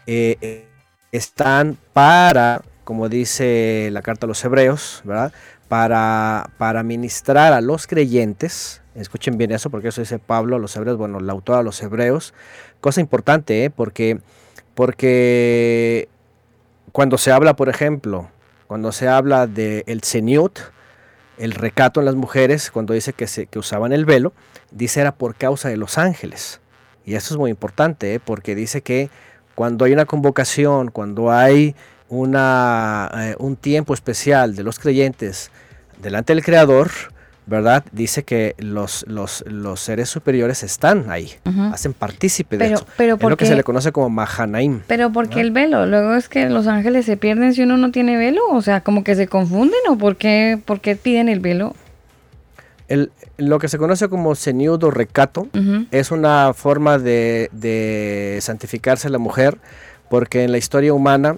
eh, están para, como dice la carta a los hebreos, ¿verdad? Para, para ministrar a los creyentes. Escuchen bien eso, porque eso dice Pablo a los hebreos, bueno, el autor a los hebreos. Cosa importante, ¿eh? porque, porque cuando se habla, por ejemplo, cuando se habla del el el recato en las mujeres, cuando dice que, se, que usaban el velo, dice era por causa de los ángeles. Y eso es muy importante, ¿eh? porque dice que cuando hay una convocación, cuando hay una, eh, un tiempo especial de los creyentes delante del Creador, ¿verdad? Dice que los, los, los seres superiores están ahí, hacen partícipe de eso. Pero es lo que se le conoce como Mahanaim. Pero ¿por qué el velo? Luego es que los ángeles se pierden si uno no tiene velo, o sea, como que se confunden o por qué, por qué piden el velo? El, lo que se conoce como seniudo recato es una forma de, de santificarse la mujer, porque en la historia humana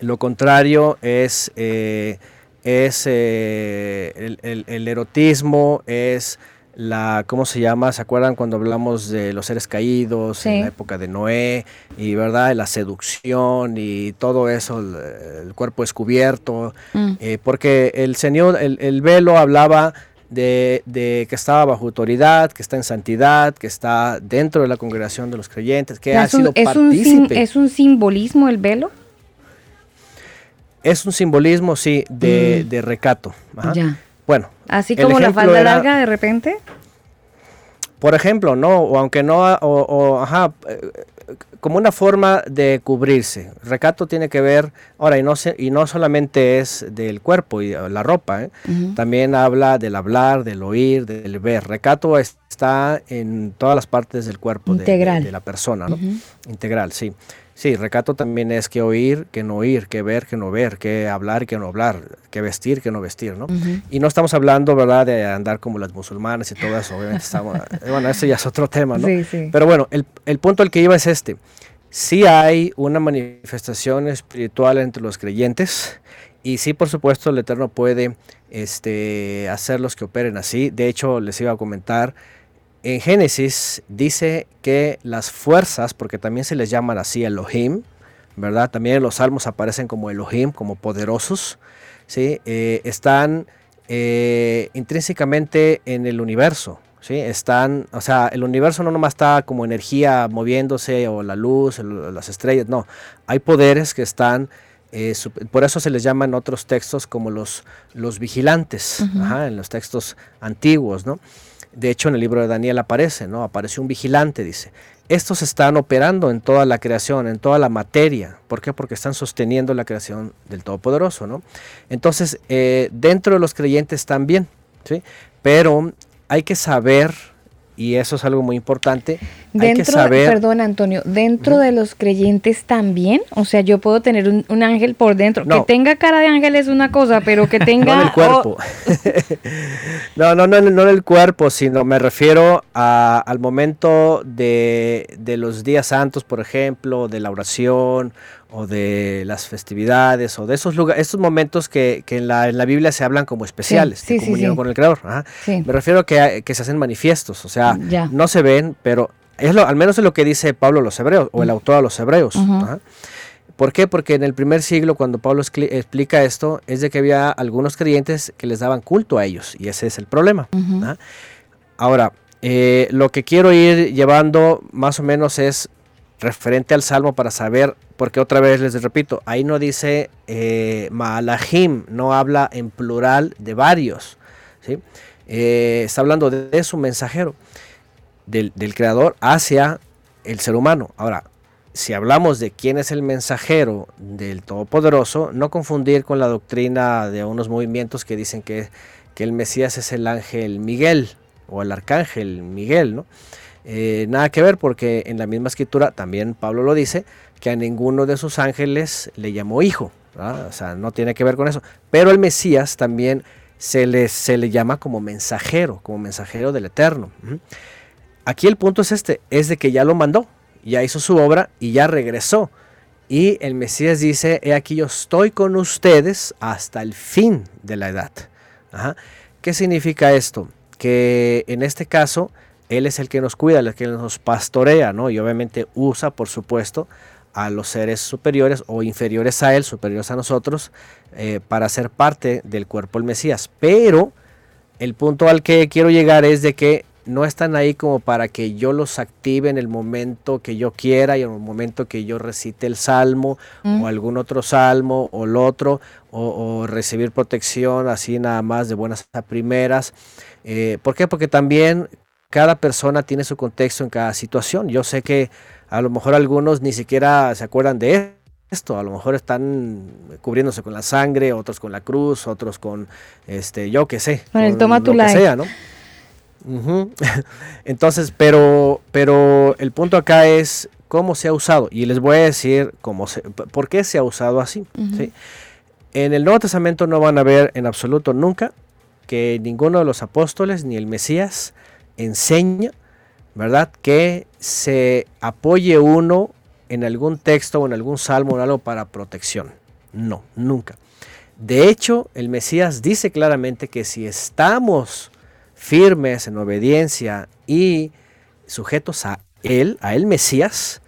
lo contrario es... Eh, es eh, el, erotismo, es la, ¿cómo se llama? ¿Se acuerdan cuando hablamos de los seres caídos en la época de Noé? Y, ¿verdad? La seducción y todo eso, el, cuerpo descubierto. Mm. Eh, porque el Señor, el, velo hablaba de, de que está bajo autoridad, que está en santidad, que está dentro de la congregación de los creyentes, que ha sido es, un, partícipe. es un simbolismo el velo. Es un simbolismo, sí, de, Mm. de recato. Ajá. Ya. Bueno, Así como la falda era- larga de repente. por ejemplo, no, o aunque no, o, o, ajá, eh, como una forma de cubrirse. Recato tiene que ver, ahora, y no, se- y no solamente es del cuerpo y la ropa, ¿eh? También habla del hablar, del oír, del ver. Recato es- está en todas las partes del cuerpo de- de, Integral. de la persona, ¿no? Integral, sí. Sí, recato también es que oír, que no oír, que ver, que no ver, que hablar, que no hablar, que vestir, que no vestir, ¿no? Y no estamos hablando, ¿verdad?, de andar como las musulmanas y todo eso, obviamente estamos, (laughs) bueno, eso ya es otro tema, ¿no? Sí, sí. Pero bueno, el, el punto al que iba es este. Sí hay una manifestación espiritual entre los creyentes y sí, por supuesto, el Eterno puede este, hacerlos que operen así. De hecho, les iba a comentar, en Génesis dice que las fuerzas, porque también se les llaman así Elohim, ¿verdad? También en los salmos aparecen como Elohim, como poderosos, ¿sí? Eh, están eh, intrínsecamente en el universo, ¿sí? Están, o sea, el universo no nomás está como energía moviéndose o la luz, el- las estrellas, no, hay poderes que están, eh, por eso se les llaman otros textos como los, los vigilantes, ajá, en los textos antiguos, ¿no? De hecho, en el libro de Daniel aparece, ¿no? Aparece un vigilante, dice. Estos están operando en toda la creación, en toda la materia. ¿Por qué? Porque están sosteniendo la creación del Todopoderoso, ¿no? Entonces, eh, dentro de los creyentes también, ¿sí? Pero hay que saber, y eso es algo muy importante, hay que Dentro, saber... perdón Antonio, dentro de los creyentes también, o sea, yo puedo tener un, un ángel por dentro, No. que tenga cara de ángel es una cosa, pero que (laughs) tenga No en el cuerpo. (laughs) (laughs) no, no, no, no en el cuerpo, sino me refiero a- al momento de, de los días santos, por ejemplo, de la oración o de las festividades o de esos lugares, estos momentos que, que en, la, en la Biblia se hablan como especiales, sí, de sí, comunión sí. con el Creador. ajá. Me refiero a que, que se hacen manifiestos, o sea, Ya. no se ven, pero es lo, al menos es lo que dice Pablo a los hebreos, o el autor a los hebreos. Ajá. ¿Por qué? Porque en el primer siglo, cuando Pablo explica esto, es de que había algunos creyentes que les daban culto a ellos, y ese es el problema. ¿ah? Ahora, eh, lo que quiero ir llevando más o menos es referente al Salmo para saber, porque otra vez les repito, ahí no dice eh, no habla en plural de varios, ¿sí? Eh, está hablando de, de su mensajero, del, del creador hacia el ser humano. Ahora, si hablamos de quién es el mensajero del Todopoderoso, no confundir con la doctrina de unos movimientos que dicen que, que el Mesías es el ángel Miguel o el arcángel Miguel, ¿no? Eh, nada que ver porque en la misma escritura también Pablo lo dice, que a ninguno de sus ángeles le llamó hijo, o sea, no tiene que ver con eso. Pero el Mesías también se le, se le llama como mensajero, como mensajero del Eterno. Aquí el punto es este, es de que ya lo mandó, ya hizo su obra y ya regresó. Y el Mesías dice, he aquí yo estoy con ustedes hasta el fin de la edad. ¿Qué significa esto? Que en este caso, Él es el que nos cuida, el que nos pastorea, ¿no? Y obviamente usa, por supuesto, a los seres superiores o inferiores a Él, superiores a nosotros, eh, para ser parte del cuerpo del Mesías. Pero el punto al que quiero llegar es de que no están ahí como para que yo los active en el momento que yo quiera y en el momento que yo recite el salmo Mm. o algún otro salmo o el otro o, o recibir protección así nada más de buenas a primeras. Eh, ¿Por qué? Porque también cada persona tiene su contexto en cada situación. Yo sé que a lo mejor algunos ni siquiera se acuerdan de esto, a lo mejor están cubriéndose con la sangre, otros con la cruz, otros con este, yo qué sé, Con el toma tu like. sea, ¿no? (laughs) Entonces, pero, pero el punto acá es cómo se ha usado. Y les voy a decir cómo se, por qué se ha usado así. En el Nuevo Testamento no van a ver en absoluto nunca que ninguno de los apóstoles ni el Mesías enseña, ¿verdad? Que se apoye uno en algún texto o en algún salmo o algo para protección. No, nunca. De hecho, el Mesías dice claramente que si estamos firmes en obediencia y sujetos a Él, a el Mesías,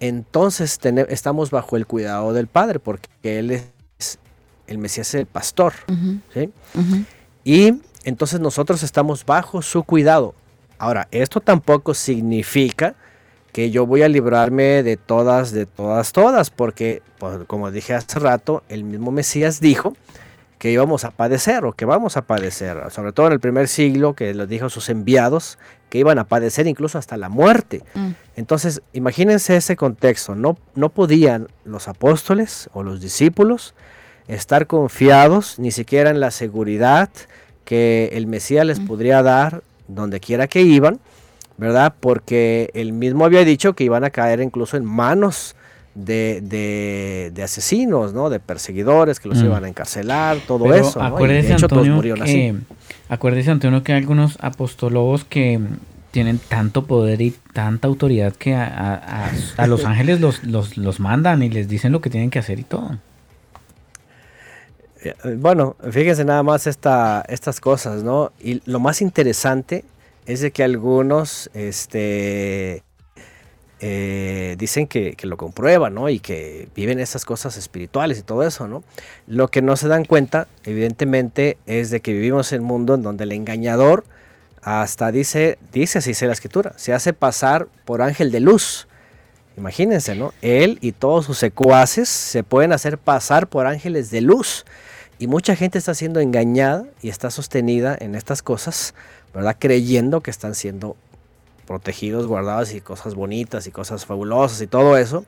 entonces tene- estamos bajo el cuidado del Padre, porque Él es, el Mesías es el pastor. Y entonces nosotros estamos bajo su cuidado. Ahora, esto tampoco significa que yo voy a librarme de todas, de todas, todas, porque, pues, como dije hace rato, el mismo Mesías dijo que íbamos a padecer o que vamos a padecer, sobre todo en el primer siglo, que lo dijo sus enviados, que iban a padecer incluso hasta la muerte. Mm. Entonces, imagínense ese contexto, no, no podían los apóstoles o los discípulos estar confiados ni siquiera en la seguridad que el Mesías les podría dar donde quiera que iban, ¿verdad? Porque él mismo había dicho que iban a caer incluso en manos de, de- de asesinos, ¿no? De perseguidores que los Mm. iban a encarcelar, todo Pero eso. ¿no? Y de hecho, todos Antonio, así. que, acuérdese, Antonio, que hay algunos apostólogos que tienen tanto poder y tanta autoridad que a, a- a- a los ángeles los, los, los mandan y les dicen lo que tienen que hacer y todo. Eh, Bueno, fíjense nada más esta, estas cosas, ¿no? Y lo más interesante es de que algunos este, eh, dicen que, lo comprueban, ¿no? Y que viven estas cosas espirituales y todo eso, ¿no? Lo que no se dan cuenta, evidentemente, es de que vivimos en un mundo en donde el engañador hasta dice, dice así dice la escritura, se hace pasar por ángel de luz. Imagínense, ¿no? Él y todos sus secuaces se pueden hacer pasar por ángeles de luz. Y mucha gente está siendo engañada y está sostenida en estas cosas, ¿verdad? Creyendo que están siendo protegidos, guardados y cosas bonitas y cosas fabulosas y todo eso.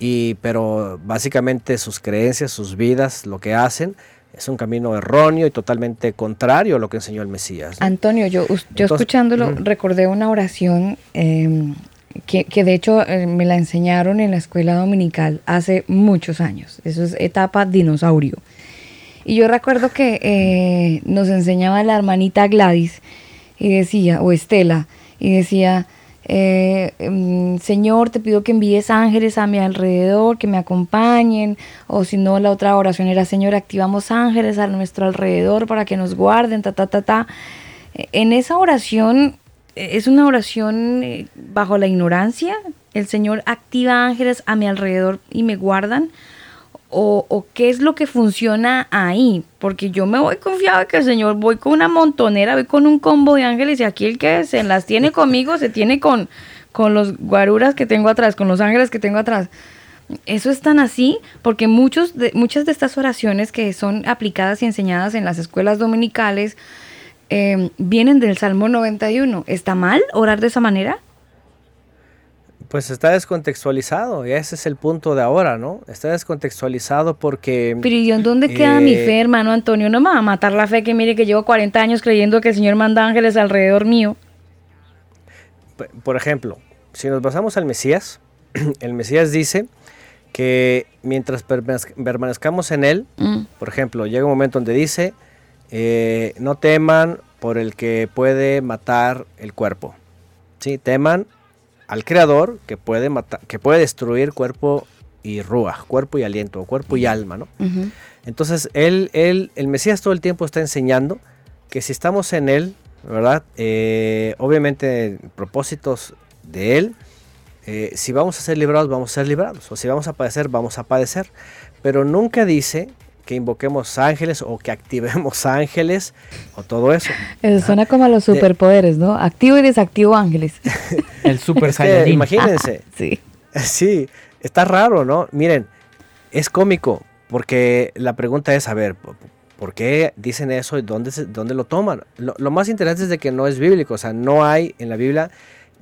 Y, pero básicamente sus creencias, sus vidas, lo que hacen es un camino erróneo y totalmente contrario a lo que enseñó el Mesías. ¿no? Antonio, yo, yo Entonces, escuchándolo recordé una oración eh, que, que de hecho eh, me la enseñaron en la escuela dominical hace muchos años. Eso es etapa dinosaurio. Y yo recuerdo que eh, nos enseñaba la hermanita Gladys y decía, o Estela, y decía, eh, mm, Señor, te pido que envíes ángeles a mi alrededor, que me acompañen, o si no, la otra oración era, Señor, activamos ángeles a nuestro alrededor para que nos guarden, ta, ta, ta, ta. En esa oración, eh, es una oración bajo la ignorancia, el Señor activa ángeles a mi alrededor y me guardan, o, o qué es lo que funciona ahí, porque yo me voy confiado de que el Señor, voy con una montonera, voy con un combo de ángeles y aquí el que se las tiene (laughs) conmigo se tiene con, con los guaruras que tengo atrás, con los ángeles que tengo atrás. Eso es tan así porque muchos de, muchas de estas oraciones que son aplicadas y enseñadas en las escuelas dominicales eh, vienen del Salmo 91. ¿Está mal orar de esa manera? Pues está descontextualizado y ese es el punto de ahora, ¿no? Está descontextualizado porque... Pero ¿y en dónde queda mi Eh, fe, hermano Antonio? No me va a matar la fe que mire que llevo 40 años creyendo que el Señor manda ángeles alrededor mío. Por ejemplo, si nos basamos al Mesías, (clears throat) el Mesías dice que mientras permanez- permanezcamos en Él, Mm, por ejemplo, llega un momento donde dice, eh, no teman por el que puede matar el cuerpo. ¿sí? Teman al Creador que puede, matar, que puede destruir cuerpo y rúa, cuerpo y aliento, cuerpo y alma. ¿no? Entonces, él, él, el Mesías todo el tiempo está enseñando que si estamos en Él, ¿verdad? Eh, obviamente, propósitos de Él, eh, si vamos a ser librados, vamos a ser librados, o si vamos a padecer, vamos a padecer, pero nunca dice que invoquemos ángeles o que activemos (laughs) ángeles o todo eso. Eso suena como a los de- superpoderes, ¿no? Activo y desactivo ángeles. (laughs) El Super Es que, imagínense, sí. (laughs) Sí, está raro, ¿no? Miren, es cómico, porque la pregunta es, a ver, ¿por- ¿por qué dicen eso y dónde, se- dónde lo toman? Lo, lo más interesante es de que no es bíblico, o sea, no hay en la Biblia,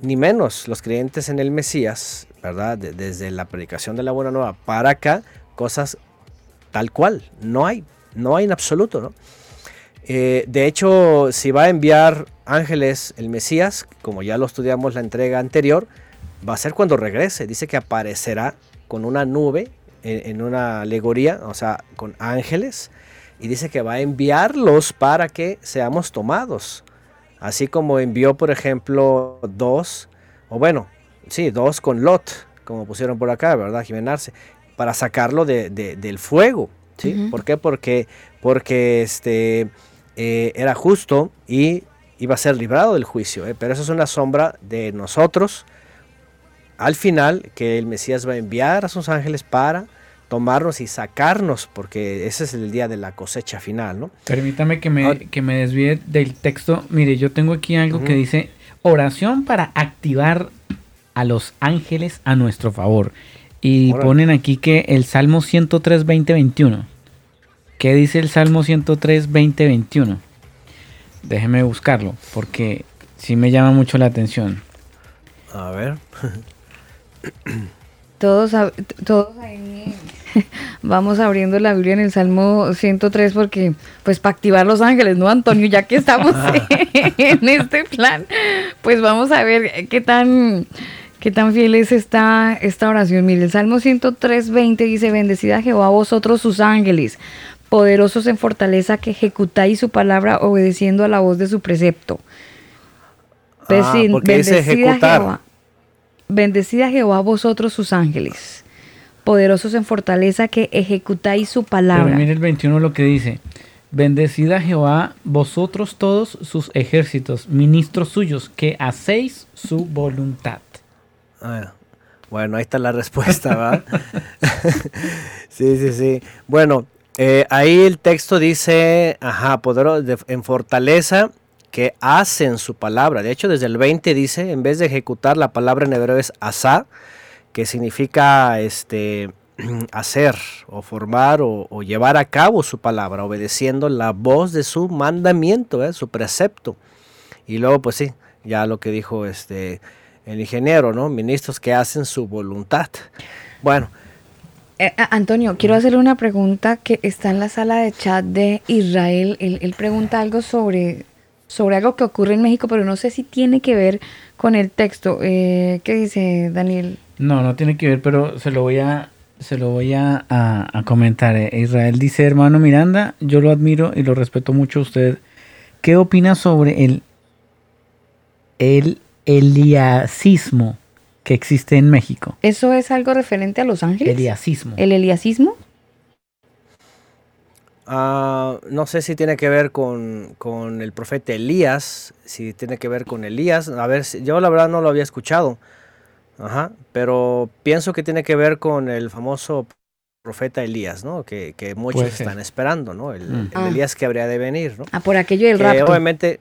ni menos los creyentes en el Mesías, ¿verdad? De- desde la predicación de la Buena Nueva para acá, cosas tal cual, no hay, no hay en absoluto, ¿no? Eh, de hecho, si va a enviar ángeles el Mesías, como ya lo estudiamos la entrega anterior, va a ser cuando regrese. Dice que aparecerá con una nube en, una alegoría, o sea, con ángeles, y dice que va a enviarlos para que seamos tomados. Así como envió, por ejemplo, dos, o bueno, sí, dos con Lot, como pusieron por acá, ¿verdad? Jimenarse, para sacarlo de- de- del fuego. ¿sí? ¿Por qué? Porque, porque este, eh, era justo y iba a ser librado del juicio. ¿eh? Pero eso es una sombra de nosotros al final que el Mesías va a enviar a sus ángeles para tomarnos y sacarnos, porque ese es el día de la cosecha final, ¿no? Permítame que me, Ah. que me desvíe del texto. Mire, yo tengo aquí algo que dice oración para activar a los ángeles a nuestro favor. Y Órale. ponen aquí que el Salmo 103, 20, 21. ¿Qué dice el Salmo 103, 20, 21? Déjeme buscarlo, porque sí me llama mucho la atención. A ver. (coughs) Todos, todos ahí (laughs) vamos abriendo la Biblia en el Salmo 103 porque, pues, para activar los ángeles, ¿no, Antonio? Ya que estamos (laughs) en este plan, pues vamos a ver qué tan, qué tan fiel es esta, esta oración. Mire, el Salmo 103, 20 dice, bendecida Jehová vosotros sus ángeles, poderosos en fortaleza que ejecutáis su palabra obedeciendo a la voz de su precepto. Ah, Bendecid- porque dice ejecutar. Jehová. Bendecida Jehová vosotros sus ángeles, poderosos en fortaleza que ejecutáis su Pero palabra. mire el 21 lo que dice. Bendecida Jehová vosotros todos sus ejércitos, ministros suyos, que hacéis su voluntad. Bueno, ahí está la (laughs) respuesta, ¿va? (laughs) sí, sí, sí. Bueno, eh, ahí el texto dice, ajá, poderoso de- en fortaleza que hacen su palabra. De hecho, desde el 20 dice, en vez de ejecutar, la palabra en hebreo es asá, que significa este (clears throat) hacer o formar o, o llevar a cabo su palabra, obedeciendo la voz de su mandamiento, ¿eh? su precepto. Y luego, pues sí, ya lo que dijo este el ingeniero, ¿no? Ministros que hacen su voluntad. Bueno, Eh, Antonio, quiero hacerle una pregunta que está en la sala de chat de Israel. Él, él pregunta algo sobre, sobre algo que ocurre en México, pero no sé si tiene que ver con el texto. Eh, ¿Qué dice Daniel? No, no tiene que ver, pero se lo voy a, se lo voy a, a- a comentar. Eh, Israel dice, hermano Miranda, yo lo admiro y lo respeto mucho a usted. ¿Qué opina sobre el, el eliasismo que existe en México? ¿Eso es algo referente a Los Ángeles? Eliasismo. ¿El eliasismo? ah, no sé si tiene que ver con, con el profeta Elías, si tiene que ver con Elías. A ver, si- yo la verdad no lo había escuchado. Ajá, pero pienso que tiene que ver con el famoso profeta Elías, ¿no? Que, que muchos están esperando, ¿no? El, Mm. el Ah. Elías que habría de venir, ¿no? Ah, por aquello del rapto. obviamente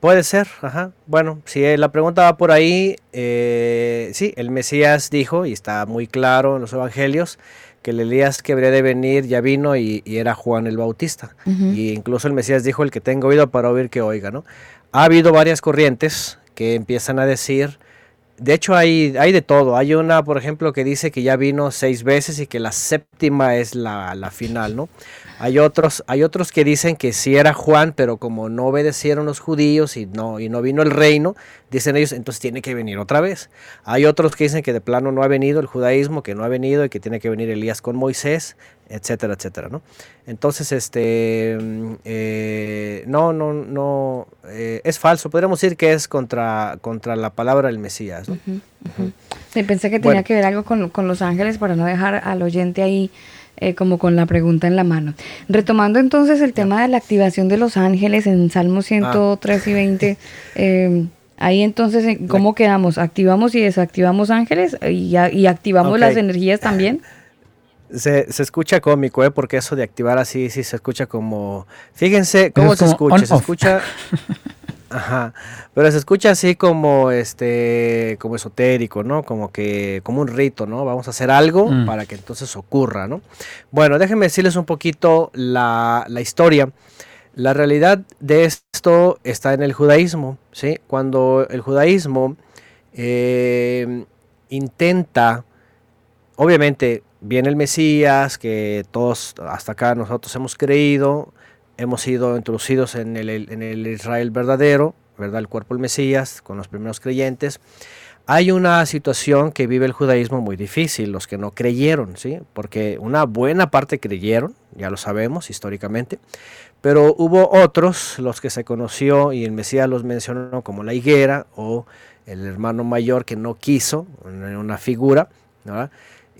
puede ser, ajá. Bueno, si eh, la pregunta va por ahí, eh, sí, el Mesías dijo, y está muy claro en los evangelios, que el Elías que habría de venir ya vino y, y era Juan el Bautista. Y incluso el Mesías dijo, el que tenga oído para oír, que oiga, ¿no? Ha habido varias corrientes que empiezan a decir, de hecho hay, hay de todo. Hay una, por ejemplo, que dice que ya vino seis veces y que la séptima es la, la final, ¿no? Hay otros, hay otros que dicen que sí era Juan, pero como no obedecieron los judíos y no, y no vino el reino, dicen ellos, entonces tiene que venir otra vez. Hay otros que dicen que de plano no ha venido el judaísmo, que no ha venido y que tiene que venir Elías con Moisés, etcétera, etcétera, ¿no? Entonces, este, eh, no, no, no, eh, es falso. Podríamos decir que es contra, contra la palabra del Mesías, ¿no? Sí, pensé que tenía Bueno. que ver algo con, con los ángeles para no dejar al oyente ahí eh, como con la pregunta en la mano. Retomando entonces el tema de la activación de los ángeles en Salmo 103 y 20, (laughs) eh, ahí entonces, ¿en ¿cómo quedamos? ¿Activamos y desactivamos ángeles y, y activamos las energías también? (laughs) Se, se escucha cómico, ¿eh? Porque eso de activar así, sí se escucha como... Fíjense cómo es se escucha. Se escucha... (laughs) Ajá. Pero se escucha así como este como esotérico, ¿no? Como que como un rito, ¿no? Vamos a hacer algo Mm. para que entonces ocurra, ¿no? Bueno, déjenme decirles un poquito la, la historia. La realidad de esto está en el judaísmo, ¿sí? Cuando el judaísmo eh, intenta, obviamente viene el Mesías, que todos hasta acá nosotros hemos creído, hemos sido introducidos en el, Israel verdadero, ¿verdad? El cuerpo del Mesías, con los primeros creyentes. Hay una situación que vive el judaísmo muy difícil, los que no creyeron, ¿sí? Porque una buena parte creyeron, ya lo sabemos históricamente, pero hubo otros, los que se conoció y el Mesías los mencionó como la higuera o el hermano mayor que no quiso, una una figura, ¿verdad?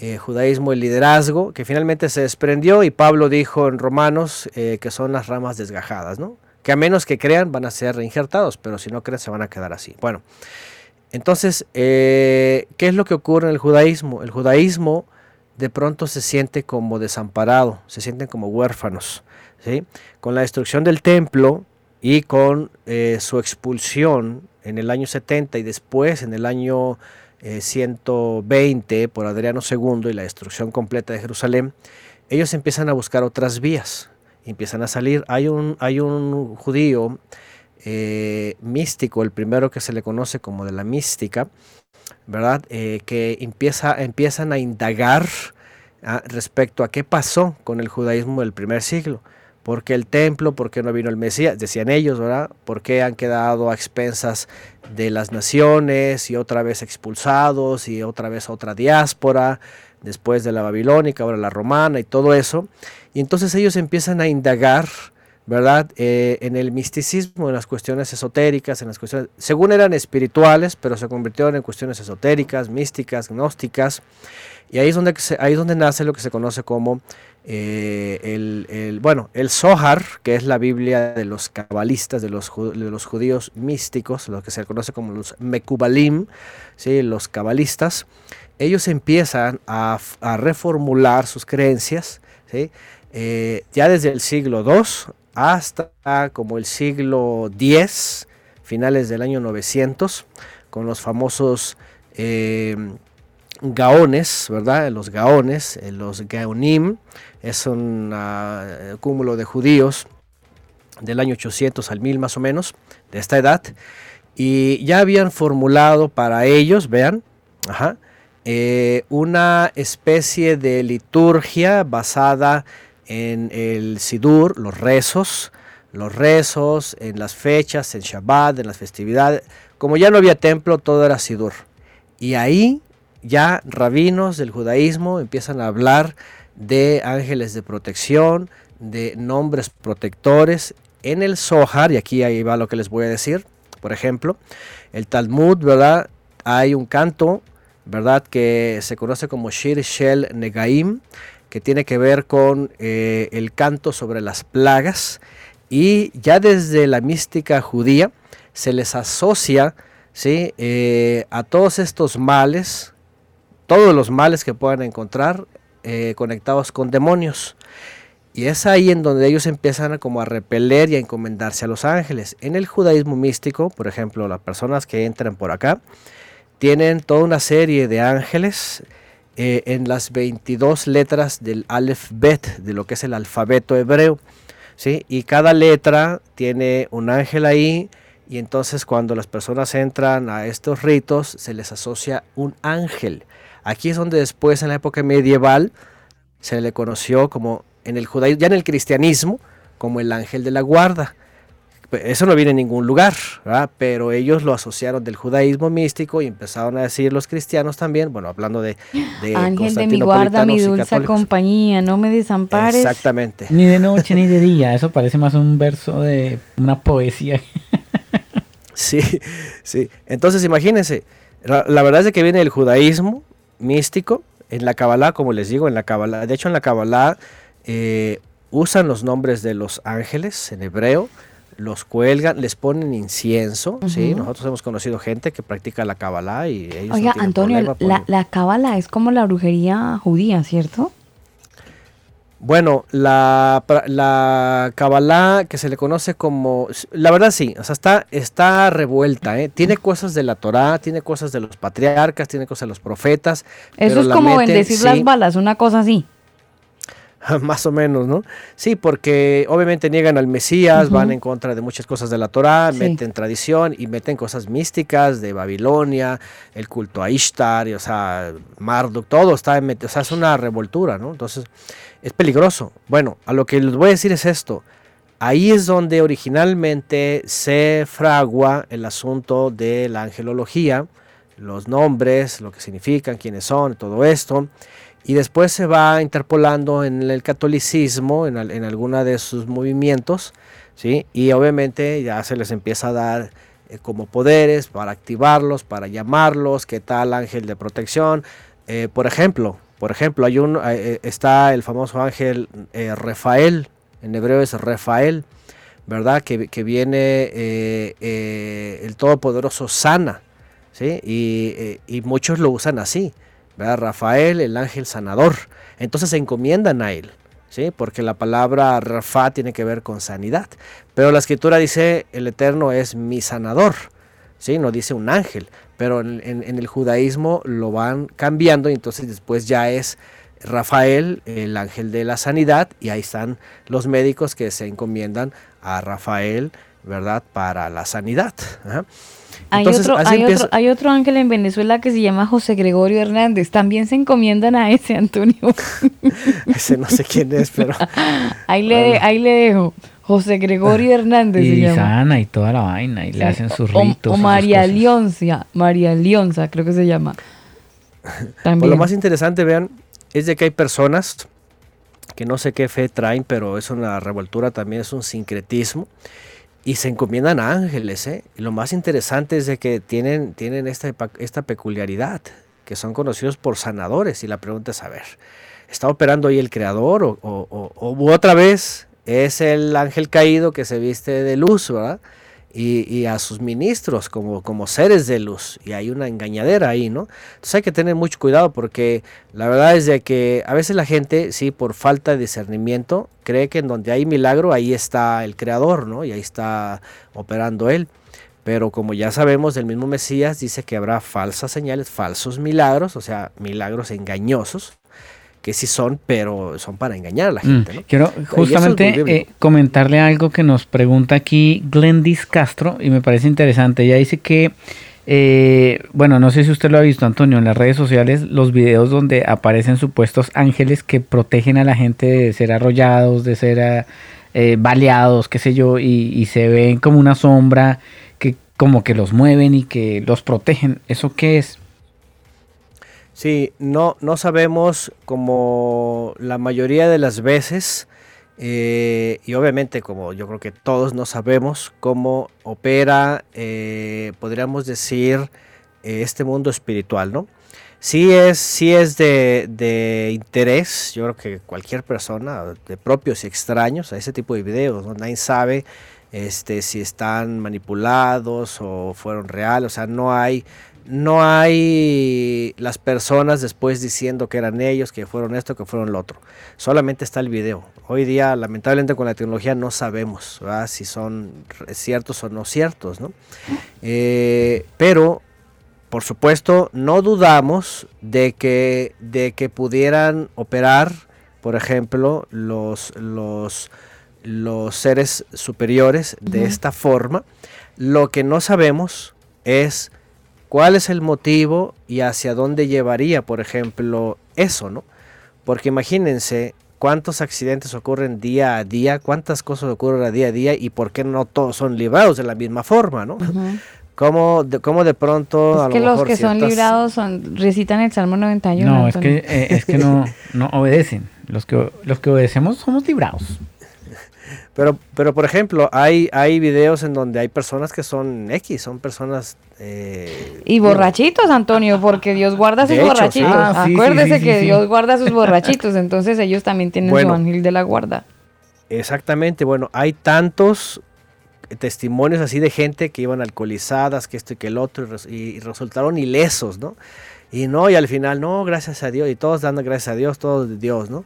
Eh, judaísmo, el liderazgo, que finalmente se desprendió y Pablo dijo en Romanos eh, que son las ramas desgajadas, ¿no? Que a menos que crean van a ser reinjertados, pero si no creen se van a quedar así. Bueno, entonces, eh, ¿qué es lo que ocurre en el judaísmo? El judaísmo de pronto se siente como desamparado, se sienten como huérfanos. ¿sí? Con la destrucción del templo y con eh, su expulsión en el año 70 y después en el año 120 eh, por Adriano II y la destrucción completa de Jerusalén, ellos empiezan a buscar otras vías, empiezan a salir. Hay un, hay un judío eh, místico, el primero que se le conoce como de la mística, ¿verdad? Eh, que empieza, empiezan a indagar ah, respecto a qué pasó con el judaísmo del primer siglo. ¿Por qué el templo? ¿Por qué no vino el Mesías? Decían ellos, ¿verdad? ¿Por qué han quedado a expensas de las naciones y otra vez expulsados y otra vez otra diáspora? después de la babilónica, ahora la romana y todo eso. Y entonces ellos empiezan a indagar, ¿verdad? Eh, en el misticismo, en las cuestiones esotéricas, en las cuestiones, según eran espirituales, pero se convirtieron en cuestiones esotéricas, místicas, gnósticas. Y ahí es donde, ahí es donde nace lo que se conoce como eh, el, bueno, el Zohar, que es la Biblia de los cabalistas, de los, de los judíos místicos, lo que se conoce como los Mekubalim, ¿sí? los cabalistas ellos empiezan a, reformular sus creencias, eh, ya desde el siglo II hasta como el siglo X, finales del año 900, con los famosos eh, gaones, ¿verdad? Los gaones, eh, los gaonim, es un uh, cúmulo de judíos del año 800 al 1000 más o menos, de esta edad, y ya habían formulado para ellos, vean, ajá, eh, una especie de liturgia basada en el Sidur, los rezos, los rezos, en las fechas, en Shabbat, en las festividades. Como ya no había templo, todo era Sidur. Y ahí ya rabinos del judaísmo empiezan a hablar de ángeles de protección, de nombres protectores. En el Zohar, y aquí ahí va lo que les voy a decir, por ejemplo, el Talmud, ¿verdad? Hay un canto ¿verdad? Que se conoce como Shir Shel Negaim, que tiene que ver con eh, el canto sobre las plagas. Y ya desde la mística judía se les asocia ¿sí? Eh, a todos estos males, todos los males que puedan encontrar eh, conectados con demonios. Y es ahí en donde ellos empiezan como a repeler y a encomendarse a los ángeles. En el judaísmo místico, por ejemplo, las personas que entran por acá, tienen toda una serie de ángeles eh, en las 22 letras del Aleph Bet, de lo que es el alfabeto hebreo. ¿sí? Y cada letra tiene un ángel ahí. Y entonces cuando las personas entran a estos ritos se les asocia un ángel. Aquí es donde después en la época medieval se le conoció como en el judaísmo, ya en el cristianismo, como el ángel de la guarda. Pues, eso no viene en ningún lugar, pero ellos lo asociaron del judaísmo místico y empezaron a decir los cristianos también, bueno, hablando de... de Ángel de mi guarda, mi dulce compañía, no me desampares. Exactamente. Ni de noche ni de día, eso parece más un verso de una poesía. (laughs) sí, sí. Entonces imagínense, la, verdad es que viene el judaísmo místico, en la Kabbalah, como les digo, en la Kabbalah, de hecho en la Kabbalah eh, usan los nombres de los ángeles en hebreo, los cuelgan, les ponen incienso, ¿sí? Nosotros hemos conocido gente que practica la cábala y ellos Oiga, Antonio, la, la cábala es como la brujería judía, ¿cierto? Bueno, la, la Kabbalah que se le conoce como, la verdad sí, o sea, está, está revuelta, ¿eh? tiene cosas de la Torá, tiene cosas de los patriarcas, tiene cosas de los profetas. Eso es como bendecir las balas, una cosa así. (laughs) más o menos, ¿no? Sí, porque obviamente niegan al Mesías, van en contra de muchas cosas de la Torá, meten tradición y meten cosas místicas de Babilonia, el culto a Ishtar, o sea, Marduk, todo está, en, o sea, es una revoltura, ¿no? Entonces, es peligroso. Bueno, a lo que les voy a decir es esto. Ahí es donde originalmente se fragua el asunto de la angelología, los nombres, lo que significan, quiénes son, todo esto y después se va interpolando en el catolicismo, en, en alguna de sus movimientos, ¿sí? y obviamente ya se les empieza a dar eh, como poderes para activarlos, para llamarlos, qué tal ángel de protección. Eh, por ejemplo, por ejemplo, hay un, eh, está el famoso ángel Rafael, en hebreo es Rafael, ¿verdad? Que, que viene el Todopoderoso sana, ¿sí? Y muchos lo usan así. ¿Verdad? Rafael, el ángel sanador. Entonces se encomiendan a él. ¿Sí? Porque la palabra Rafa tiene que ver con sanidad. Pero la escritura dice, el Eterno es mi sanador. ¿Sí? No dice un ángel. Pero en, el judaísmo lo van cambiando y entonces después ya es Rafael, el ángel de la sanidad, y ahí están los médicos que se encomiendan a Rafael, ¿verdad? Para la sanidad. Hay, Entonces, otro, así hay, empieza- otro, hay otro ángel en Venezuela que se llama José Gregorio Hernández. También se encomiendan a ese, Antonio. (laughs) Ese no sé quién es, pero (laughs) ahí, le, ahí le dejo. José Gregorio Hernández se Y llama. sana y toda la vaina. Y le hacen sus ritos. O, María. Leonza. María Leonza, creo que se llama. Pues También. lo más interesante, vean, es de que hay personas que no sé qué fe traen, pero es una revoltura también, es un sincretismo, y se encomiendan a ángeles. ¿eh? Y lo más interesante es de que tienen, tienen esta, esta peculiaridad, que son conocidos por sanadores, y la pregunta es, a ver, ¿está operando ahí el creador o, o- o- o otra vez es el ángel caído que se viste de luz, ¿verdad? Y, a sus ministros como, como seres de luz. Y hay una engañadera ahí, ¿no? Entonces hay que tener mucho cuidado porque la verdad es de que a veces la gente, sí, por falta de discernimiento, cree que en donde hay milagro, ahí está el creador, ¿no? Y ahí está operando él. Pero como ya sabemos, el mismo Mesías dice que habrá falsas señales, falsos milagros, o sea, milagros engañosos, que sí son, pero son para engañar a la Mm, gente, ¿no? Quiero justamente eh, comentarle algo que nos pregunta aquí Glendis Castro y me parece interesante. Ella dice que, eh, bueno, no sé si usted lo ha visto, Antonio, en las redes sociales, los videos donde aparecen supuestos ángeles que protegen a la gente de ser arrollados, de ser ah, eh, baleados, qué sé yo, y, y se ven como una sombra que como que los mueven y que los protegen. ¿Eso qué es? Sí, no, no sabemos como la mayoría de las veces, eh, y obviamente como yo creo que todos no sabemos cómo opera, eh, podríamos decir, eh, este mundo espiritual, ¿no? Sí es, sí es de, interés, yo creo que cualquier persona, de propios y extraños, a ese tipo de videos, ¿no? nadie sabe este, si están manipulados o fueron reales, o sea, no hay no hay las personas después diciendo que eran ellos, que fueron esto, que fueron lo otro. Solamente está el video. Hoy día, lamentablemente con la tecnología no sabemos ¿verdad? si son ciertos o no ciertos, ¿no? Eh, pero, por supuesto, no dudamos de que, de que pudieran operar, por ejemplo, los, los, los seres superiores de esta forma. Lo que no sabemos es cuál es el motivo y hacia dónde llevaría, por ejemplo, eso, ¿no? Porque imagínense cuántos accidentes ocurren día a día, cuántas cosas ocurren a día a día y por qué no todos son librados de la misma forma, ¿no? ¿Cómo, de, cómo de pronto... a Es lo que los que son librados son, recitan el Salmo 91. No, es que, eh, es que no, no obedecen. Los que, los que obedecemos somos librados. Pero, pero por ejemplo, hay, hay videos en donde hay personas que son X, son personas... eh, Y borrachitos, Antonio, porque Dios guarda sus sí. borrachitos. Ah, sí, Acuérdese sí, sí, que sí. Dios guarda sus (laughs) borrachitos, entonces ellos también tienen Bueno. su ángel de la guarda. Exactamente, bueno, hay tantos testimonios así de gente que iban alcoholizadas, que esto y que el otro, y res- y, y resultaron ilesos, ¿no? Y no, y al final, no, gracias a Dios, y todos dando gracias a Dios, todos de Dios, ¿no?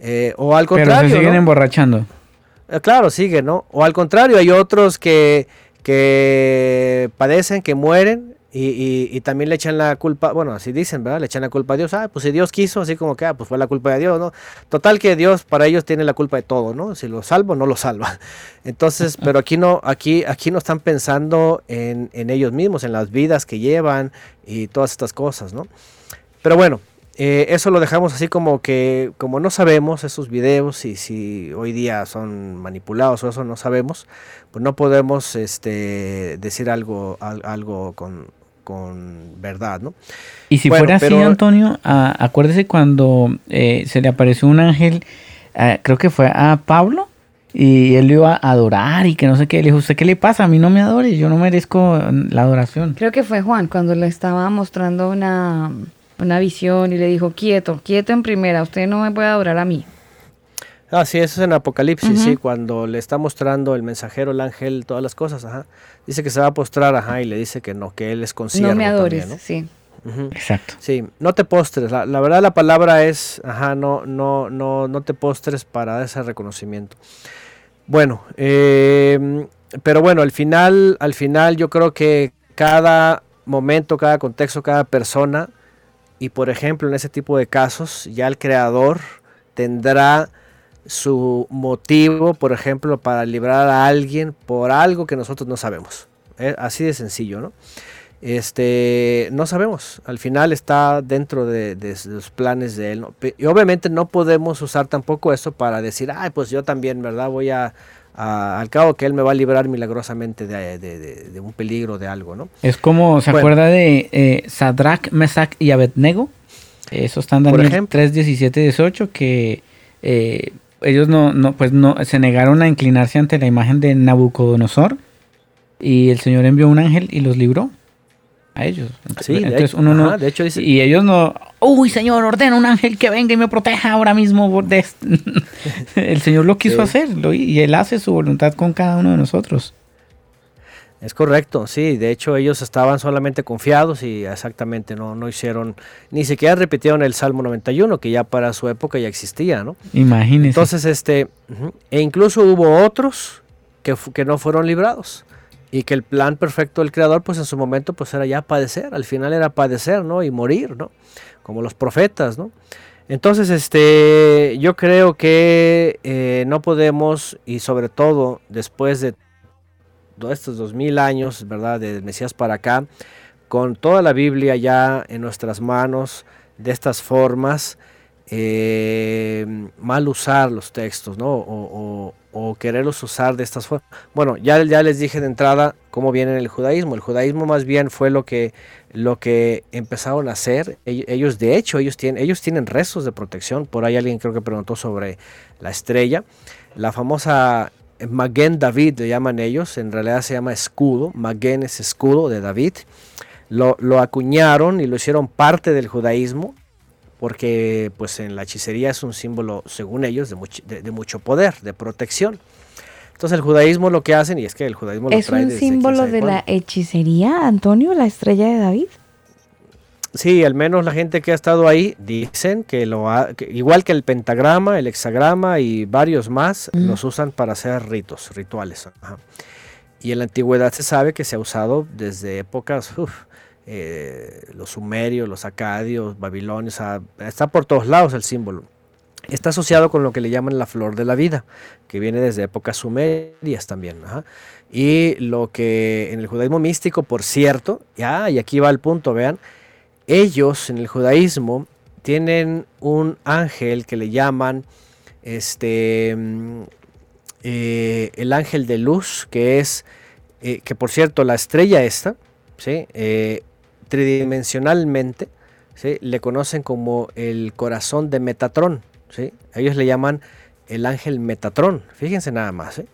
Eh, o al Pero se contrario, siguen ¿no? emborrachando. Eh, Claro, sigue, ¿no? O al contrario, hay otros que, que padecen, que mueren y, y- y también le echan la culpa, bueno, así dicen, ¿verdad? Le echan la culpa a Dios. Ah, pues si Dios quiso, así como que, ah, pues fue la culpa de Dios, ¿no? Total que Dios para ellos tiene la culpa de todo, ¿no? Si lo salvo, no lo salva. (laughs) Entonces, pero aquí no, aquí, aquí no están pensando en, en ellos mismos, en las vidas que llevan y todas estas cosas, ¿no? Pero bueno, eh, eso lo dejamos así como que, como no sabemos esos videos y si hoy día son manipulados o eso no sabemos, pues no podemos este, decir algo, al- algo con, con verdad, ¿no? Y si Bueno, fuera así, Antonio, acuérdese cuando eh, se le apareció un ángel, ah, creo que fue a Pablo, y él lo iba a adorar y que no sé qué. Le dijo, ¿usted qué le pasa? A mí no me adore, yo no merezco la adoración. Creo que fue Juan cuando le estaba mostrando una, una visión y le dijo, quieto, quieto en primera, usted no me puede adorar a mí. Ah, sí, eso es en Apocalipsis, sí, cuando le está mostrando el mensajero, el ángel, todas las cosas, ajá. Dice que se va a postrar, ajá, y le dice que no, que él es concierto no me adores, también, ¿no? sí. Exacto. Sí, no te postres. La, la verdad la palabra es, ajá, no, no, no, no te postres para dar ese reconocimiento. Bueno, eh, pero bueno, al final, al final yo creo que cada momento, cada contexto, cada persona, y por ejemplo en ese tipo de casos, ya el creador tendrá su motivo, por ejemplo, para librar a alguien por algo que nosotros no sabemos. Eh, Así de sencillo, ¿no? Este, no sabemos. Al final está dentro de, los planes de él. Y obviamente no podemos usar tampoco eso para decir, ay, pues yo también, ¿verdad? Voy a, a- al cabo que él me va a librar milagrosamente de, de- de- de un peligro, de algo, ¿no? Es como, ¿se Bueno. acuerda de eh, Sadrach, Mesach y Abednego? Eso está en Daniel ejemplo. 3, 17, 18, que eh, ellos no, no, pues no, se negaron a inclinarse ante la imagen de Nabucodonosor y el Señor envió un ángel y los libró a ellos. Sí, Entonces uno no, de hecho dice- y ellos no, uy Señor, ordena un ángel que venga y me proteja ahora mismo. de este". (laughs) el Señor lo quiso Sí. hacer lo- y Él hace su voluntad con cada uno de nosotros. Es correcto, sí. De hecho, ellos estaban solamente confiados y exactamente no, no hicieron, ni siquiera repitieron el Salmo 91, que ya para su época ya existía, ¿no? Imagínense. Entonces, este, e incluso hubo otros que, que no fueron librados y que el plan perfecto del creador, pues en su momento, pues era ya padecer, al final era padecer, ¿no? Y morir, ¿no? Como los profetas, ¿no? Entonces, este, yo creo que eh, no podemos, y sobre todo después de estos dos mil años, ¿verdad? De Mesías para acá, con toda la Biblia ya en nuestras manos, de estas formas, eh, mal usar los textos, ¿no? O quererlos usar de estas formas. Bueno, ya, ya les dije de entrada cómo viene el judaísmo. El judaísmo más bien fue lo que, lo que empezaron a hacer. Ell- Ellos, de hecho, ellos tienen, ellos tienen rezos de protección. Por ahí alguien creo que preguntó sobre la estrella. La famosa Maguen David le llaman ellos, en realidad se llama escudo. Maguen es escudo de David. Lo, lo acuñaron y lo hicieron parte del judaísmo porque pues en la hechicería es un símbolo, según ellos, de, much- de- de mucho poder, de protección. Entonces el judaísmo lo que hacen, y es que el judaísmo lo ¿Es trae un desde símbolo de la hechicería, Antonio, la estrella de David? Sí, al menos la gente que ha estado ahí dicen que lo ha, que igual que el pentagrama, el hexagrama y varios más, Mm. los usan para hacer ritos, rituales. ajá. Y en la antigüedad se sabe que se ha usado desde épocas, uf, eh, los sumerios, los acadios, babilonios, está por todos lados el símbolo. Está asociado con lo que le llaman la flor de la vida, que viene desde épocas sumerias también. Y lo que en el judaísmo místico, por cierto, ya, y aquí va el punto, vean, ellos en el judaísmo tienen un ángel que le llaman este mm, eh, el ángel de luz, que es, eh, que por cierto, la estrella esta, ¿sí? Tridimensionalmente, ¿sí? le conocen como el corazón de Metatrón. ¿sí? Ellos le llaman el ángel Metatrón, fíjense nada más. ¿eh?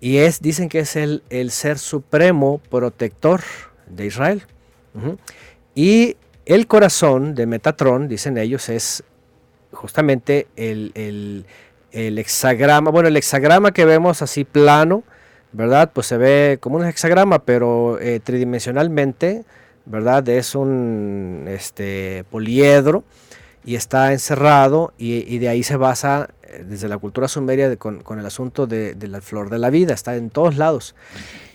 Y es, dicen que es el, el ser supremo protector de Israel. Y el corazón de Metatrón, dicen ellos, es justamente el, el- el hexagrama. Bueno, el hexagrama que vemos así plano, ¿verdad? Pues se ve como un hexagrama, pero eh, tridimensionalmente, ¿verdad? Es un este, poliedro y está encerrado y, y de ahí se basa eh, desde la cultura sumeria de- con, con el asunto de, de la flor de la vida, está en todos lados.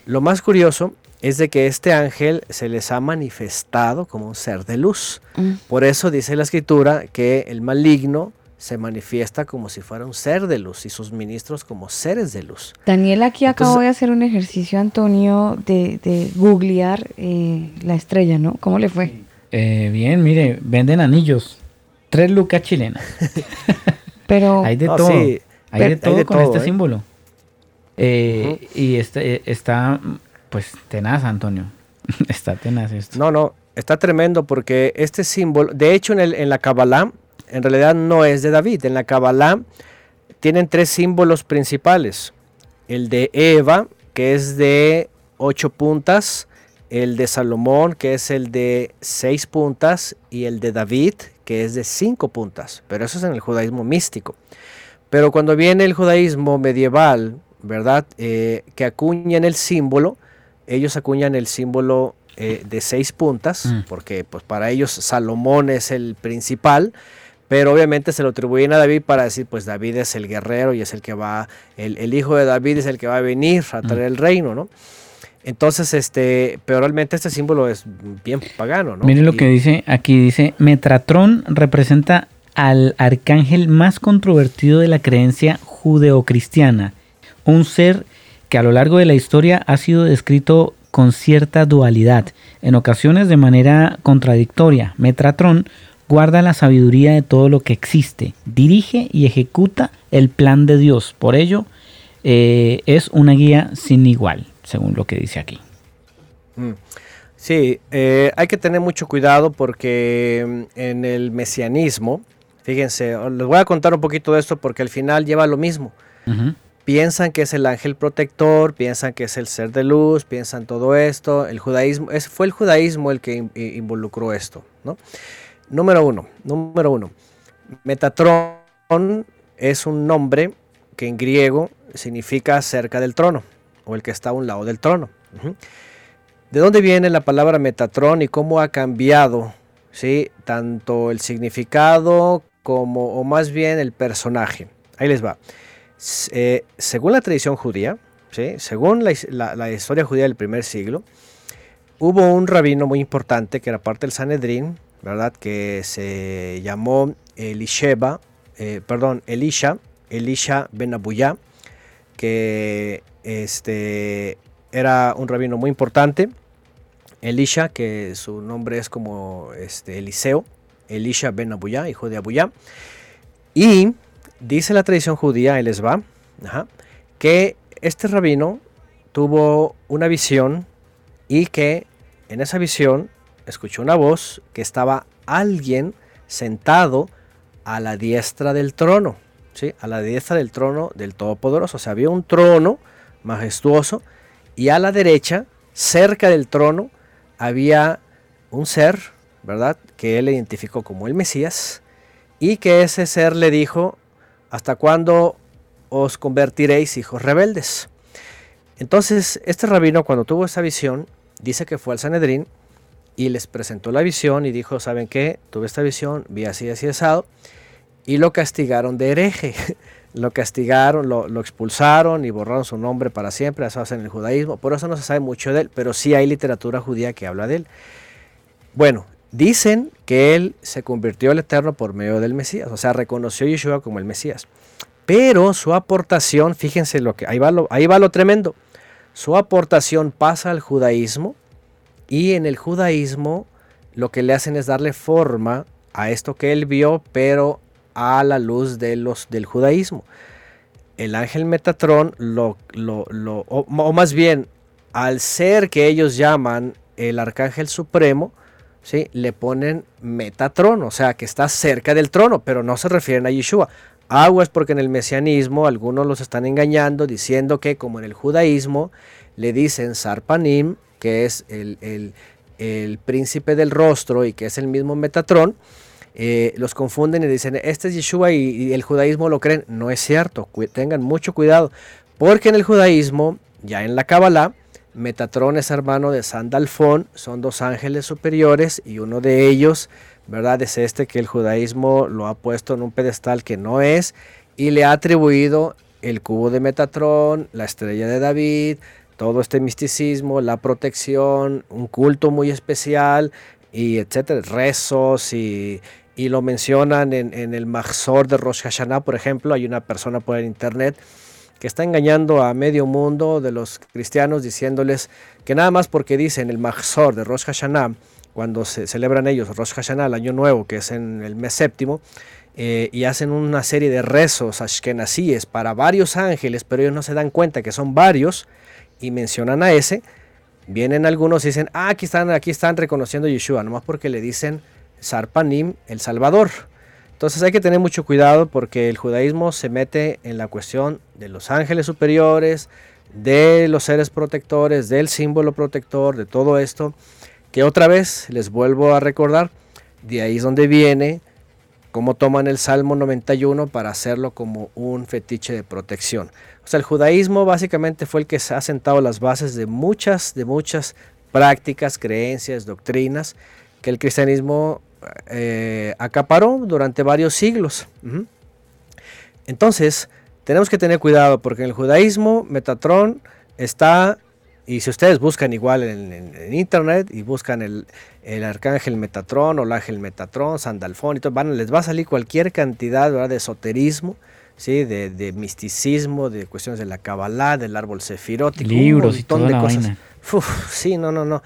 Lo más curioso es de que este ángel se les ha manifestado como un ser de luz. Mm. Por eso dice la escritura que el maligno se manifiesta como si fuera un ser de luz y sus ministros como seres de luz. Daniel aquí acabo de hacer un ejercicio, Antonio, de, de googlear eh, la estrella, ¿no? ¿Cómo le fue? Eh, bien, mire, venden anillos. Tres lucas chilenas. (laughs) Pero Hay de No, todo. sí, hay de todo de con todo, este ¿eh? símbolo. Eh, Y este, está, pues, tenaz, Antonio. (laughs) está tenaz esto. No, no, está tremendo porque este símbolo, de hecho en, el, en la Kabbalah, en realidad no es de David. En la Kabbalah tienen tres símbolos principales. El de Eva, que es de ocho puntas, el de Salomón, que es el de seis puntas, y el de David, que es de cinco puntas. Pero eso es en el judaísmo místico. Pero cuando viene el judaísmo medieval, ¿verdad? Eh, que acuñan el símbolo, ellos acuñan el símbolo eh, de seis puntas, Mm. porque pues para ellos Salomón es el principal, pero obviamente se lo atribuyen a David para decir, pues David es el guerrero y es el que va, el, el hijo de David es el que va a venir a traer el reino, ¿no? Entonces, este, pero realmente este símbolo es bien pagano, ¿no? Miren lo Y- que dice aquí, dice, Metatron representa al arcángel más controvertido de la creencia judeocristiana, un ser que a lo largo de la historia ha sido descrito con cierta dualidad, en ocasiones de manera contradictoria. Metatron guarda la sabiduría de todo lo que existe, dirige y ejecuta el plan de Dios, por ello eh, es una guía sin igual, según lo que dice aquí. Mm. Sí, eh, hay que tener mucho cuidado porque mm, en el mesianismo, fíjense, les voy a contar un poquito de esto porque al final lleva lo mismo. Piensan que es el ángel protector, piensan que es el ser de luz, piensan todo esto. El judaísmo, es, fue el judaísmo el que in- involucró esto, ¿no? Número uno, número uno. Metatron es un nombre que en griego significa cerca del trono o el que está a un lado del trono. ¿De dónde viene la palabra Metatron y cómo ha cambiado, sí, tanto el significado como, o más bien el personaje? Ahí les va. Eh, según la tradición judía, ¿sí? según la- la historia judía del primer siglo, hubo un rabino muy importante que era parte del Sanedrín, ¿verdad? Que se llamó Elisheba, eh, perdón, Elisha, Elisha Ben Abuyá, que este, era un rabino muy importante. Elisha, que su nombre es como este, Eliseo, Elisha Ben Abuyá, hijo de Abuyá. Y dice la tradición judía, les va, que este rabino tuvo una visión y que en esa visión escuchó una voz que estaba alguien sentado a la diestra del trono, ¿sí? a la diestra del trono del Todopoderoso. O sea, había un trono majestuoso y a la derecha, cerca del trono, había un ser, ¿verdad? Que él identificó como el Mesías y que ese ser le dijo, ¿hasta cuándo os convertiréis hijos rebeldes? Entonces, este rabino cuando tuvo esa visión, dice que fue al Sanedrín y les presentó la visión y dijo, ¿saben qué? Tuve esta visión, vi así, así, asado, y lo castigaron de hereje. (laughs) lo castigaron, lo, expulsaron y borraron su nombre para siempre, eso en el judaísmo. Por eso no se sabe mucho de él, pero sí hay literatura judía que habla de él. Bueno, dicen que él se convirtió al Eterno por medio del Mesías, o sea, reconoció a Yeshua como el Mesías. Pero su aportación, fíjense lo que, ahí va lo, ahí va lo tremendo, su aportación pasa al judaísmo y en el judaísmo lo que le hacen es darle forma a esto que él vio, pero a la luz de los, del judaísmo. El ángel Metatrón, lo, lo, lo- o, más bien, al ser que ellos llaman el arcángel supremo, ¿sí? le ponen Metatrón, o sea, que está cerca del trono, pero no se refieren a Yeshua. Aguas porque en el mesianismo algunos los están engañando diciendo que como en el judaísmo le dicen Sarpanim, que es el, el- el príncipe del rostro y que es el mismo Metatrón, eh, los confunden y dicen, este es Yeshua y, y el judaísmo lo creen. No es cierto, tengan mucho cuidado, porque en el judaísmo, ya en la Kabbalah, Metatrón es hermano de Sandalfón, son dos ángeles superiores y uno de ellos, ¿verdad? Es este que el judaísmo lo ha puesto en un pedestal que no es y le ha atribuido el cubo de Metatrón, la estrella de David, todo este misticismo, la protección, un culto muy especial y etcétera, rezos y, y lo mencionan en, el Mahzor de Rosh Hashanah, por ejemplo, hay una persona por el internet que está engañando a medio mundo de los cristianos diciéndoles que nada más porque dicen el Mahzor de Rosh Hashanah, cuando se celebran ellos Rosh Hashanah, el año nuevo, que es en el mes séptimo, eh, y hacen una serie de rezos ashkenazíes para varios ángeles, pero ellos no se dan cuenta que son varios y mencionan a ese, vienen algunos y dicen, ah, aquí están, aquí están reconociendo a Yeshua, nomás porque le dicen Sarpanim, el Salvador. Entonces hay que tener mucho cuidado porque el judaísmo se mete en la cuestión de los ángeles superiores, de los seres protectores, del símbolo protector, de todo esto, que otra vez les vuelvo a recordar, de ahí es donde viene cómo toman el Salmo 91 para hacerlo como un fetiche de protección. O sea, el judaísmo básicamente fue el que se ha sentado las bases de muchas, de muchas prácticas, creencias, doctrinas que el cristianismo eh, acaparó durante varios siglos. Entonces, tenemos que tener cuidado porque en el judaísmo Metatrón está, y si ustedes buscan igual en, internet y buscan el, arcángel Metatrón o el ángel Metatrón, Sandalfón y todo, les va a salir cualquier cantidad de esoterismo. ¿Sí? De, misticismo, de cuestiones de la Kabbalah, del árbol sefirótico, libros un montón y de cosas. sí, no, no, no.